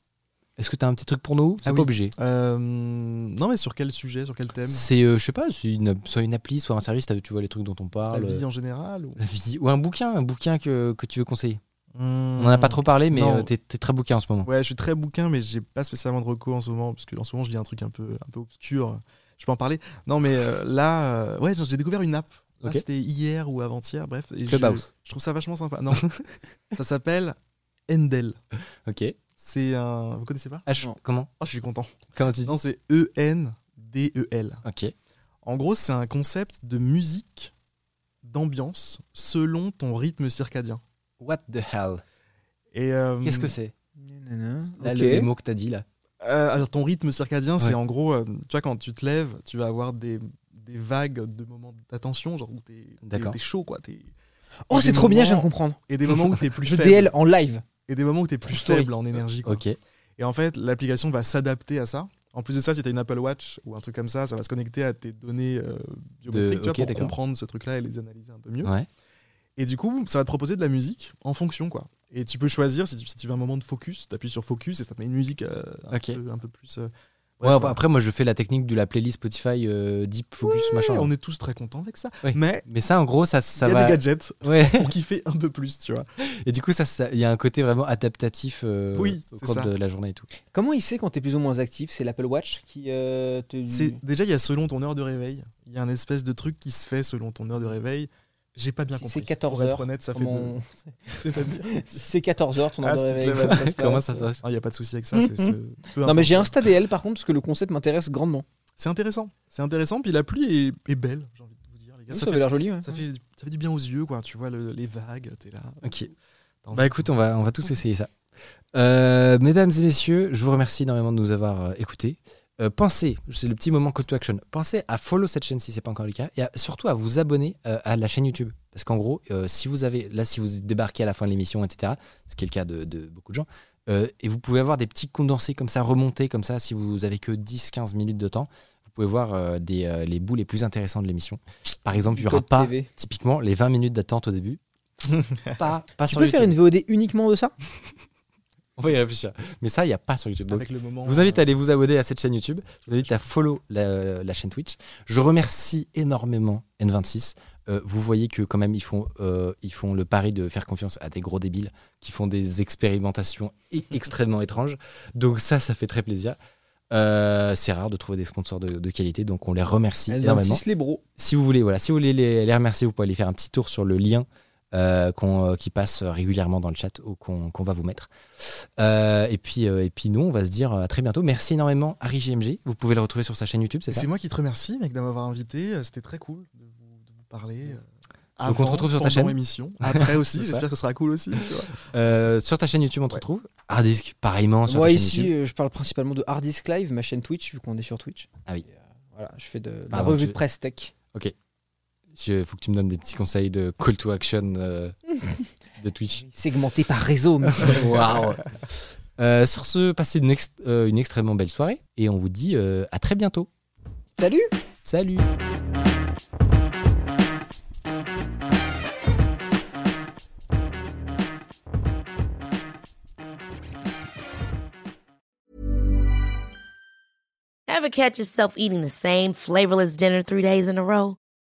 Est-ce que tu as un petit truc pour nous? C'est Ah pas oui. obligé. Euh, non, mais sur quel sujet, sur quel thème? C'est, euh, je sais pas, une, soit une appli, soit un service. Tu vois les trucs dont on La parle. vie euh, en général ou... la vie- ou un bouquin, un bouquin que, que tu veux conseiller. Hmm. On en a pas trop parlé, mais t'es, t'es très bouquin en ce moment. Ouais, je suis très bouquin, mais j'ai pas spécialement de recours en ce moment, parce que en ce moment, je lis un truc un peu, un peu obscur. Je peux en parler. Non, mais euh, là, euh, ouais, j'ai découvert une app. Là. C'était hier ou avant-hier, bref. et je, Clubhouse. je trouve ça vachement sympa. Non, ça s'appelle Endel. Ok. C'est un. Vous connaissez pas? H, Non. comment? Oh, je suis content. Comment tu dis? Non, c'est E E-N-D-E-L. Ok. En gros, c'est un concept de musique, d'ambiance, selon ton rythme circadien. What the hell? Et euh, Qu'est-ce que c'est? Là, le- les mots que t'as dit là. Euh, alors, ton rythme circadien, c'est en gros, euh, tu vois, quand tu te lèves, tu vas avoir des, des vagues de moments d'attention, genre où t'es t'es- D'accord. t'es chaud, quoi. t'es- Oh, c'est trop bien, je viens de moments- comprendre. Et des moments où t'es plus Je faible. DL en live. Et des moments où t'es plus Story. faible en énergie, quoi. Ok. Et en fait, l'application va s'adapter à ça. En plus de ça, si t'as une Apple Watch ou un truc comme ça, ça va se connecter à tes données euh, biométriques, tu vois, pour d'accord. comprendre ce truc-là et les analyser un peu mieux. Ouais. Et du coup, ça va te proposer de la musique en fonction, quoi. Et tu peux choisir, si tu, si tu veux un moment de focus, t'appuies sur focus et ça te met une musique euh, un, peu, un peu plus... euh, Ouais, après, moi, je fais la technique de la playlist Spotify euh, Deep Focus, Ouais, machin. on est tous très contents avec ça. Oui. Mais Mais ça, en gros, ça, il ça y a va. des gadgets Ouais. pour kiffer un peu plus, tu vois. Et du coup, ça, ça- il y a un côté vraiment adaptatif euh, Oui, au cours ça. de la journée et tout. Comment il sait quand t'es plus ou moins actif? C'est l'Apple Watch qui euh, te. Déjà il y a selon ton heure de réveil. Il y a un espèce de truc qui se fait selon ton heure de réveil. J'ai pas bien Si compris. c'est 14 Pour être heures, honnête, ça fait deux. C'est 14h, ton heure Ah, réveil. comment ça se Comment passe ça se passe Il n'y a pas de souci avec ça. c'est ce- peu Non, mais j'ai Insta DL par contre, parce que le concept m'intéresse grandement. C'est intéressant. C'est intéressant. Puis la pluie est, est belle, j'ai envie de vous dire, les gars. Oui, ça, fait, l'air joli. ouais. ça, fait, ça fait du bien aux yeux, quoi. Tu vois le- les vagues, t'es là. Ok. Bah écoute, on va, on va tous essayer ça. Euh, mesdames et messieurs, je vous remercie énormément de nous avoir euh, écoutés. Euh, pensez, c'est le petit moment call to action, pensez à follow cette chaîne si c'est pas encore le cas et à- surtout à vous abonner euh, à la chaîne YouTube. Parce qu'en gros, euh, si vous avez, là, si vous débarquez à la fin de l'émission, etc., ce qui est le cas de, de beaucoup de gens, euh, et vous pouvez avoir des petits condensés comme ça, remontés comme ça, si vous avez que 10-15 minutes de temps, vous pouvez voir euh, des, euh, les bouts les plus intéressants de l'émission. Par exemple, il n'y aura pas, TV. typiquement, les 20 minutes d'attente au début. pas, pas Tu sur peux faire une VOD uniquement de ça? On va y réfléchir. Mais ça, il n'y a pas sur YouTube. Donc, Avec le moment. je vous invite à euh, aller vous abonner à cette chaîne YouTube. Je vous invite à follow la, la chaîne Twitch. Je remercie énormément N26. Euh, vous voyez que quand même ils font, euh, ils font le pari de faire confiance à des gros débiles qui font des expérimentations e- extrêmement étranges. Donc ça, ça fait très plaisir. Euh, c'est rare de trouver des sponsors de, de qualité, donc on les remercie énormément. L26 les bros. Si vous voulez, voilà, si vous voulez les, les remercier, vous pouvez aller faire un petit tour sur le lien euh, qu'on, euh, qui passe régulièrement dans le chat ou qu'on, va vous mettre. Euh, et, puis, euh, et puis nous, on va se dire à très bientôt. Merci énormément Harry GMG. Vous pouvez le retrouver sur sa chaîne YouTube, c'est ça? C'est moi qui te remercie, mec, de m'avoir invité. C'était très cool de vous, de vous parler. Donc on te retrouve sur ta chaîne? l'émission. Après aussi, j'espère que ce sera cool aussi. tu vois. Euh, Sur ta chaîne YouTube, on te Ouais. retrouve? Hardisk, pareillement sur Moi ta ici, YouTube. je parle principalement de Hard Disk Live, ma chaîne Twitch, vu qu'on est sur Twitch. Ah oui. Et, euh, voilà, je fais de, de la revue tu- de presse tech. Il faut que tu me donnes des petits conseils de call to action euh, de Twitch. Segmenté par réseau. mais- Waouh Euh, Sur ce, passez une, euh, une extrêmement belle soirée et on vous dit euh, à très bientôt. Salut Salut Ever catch yourself eating the same flavorless dinner three days in a row?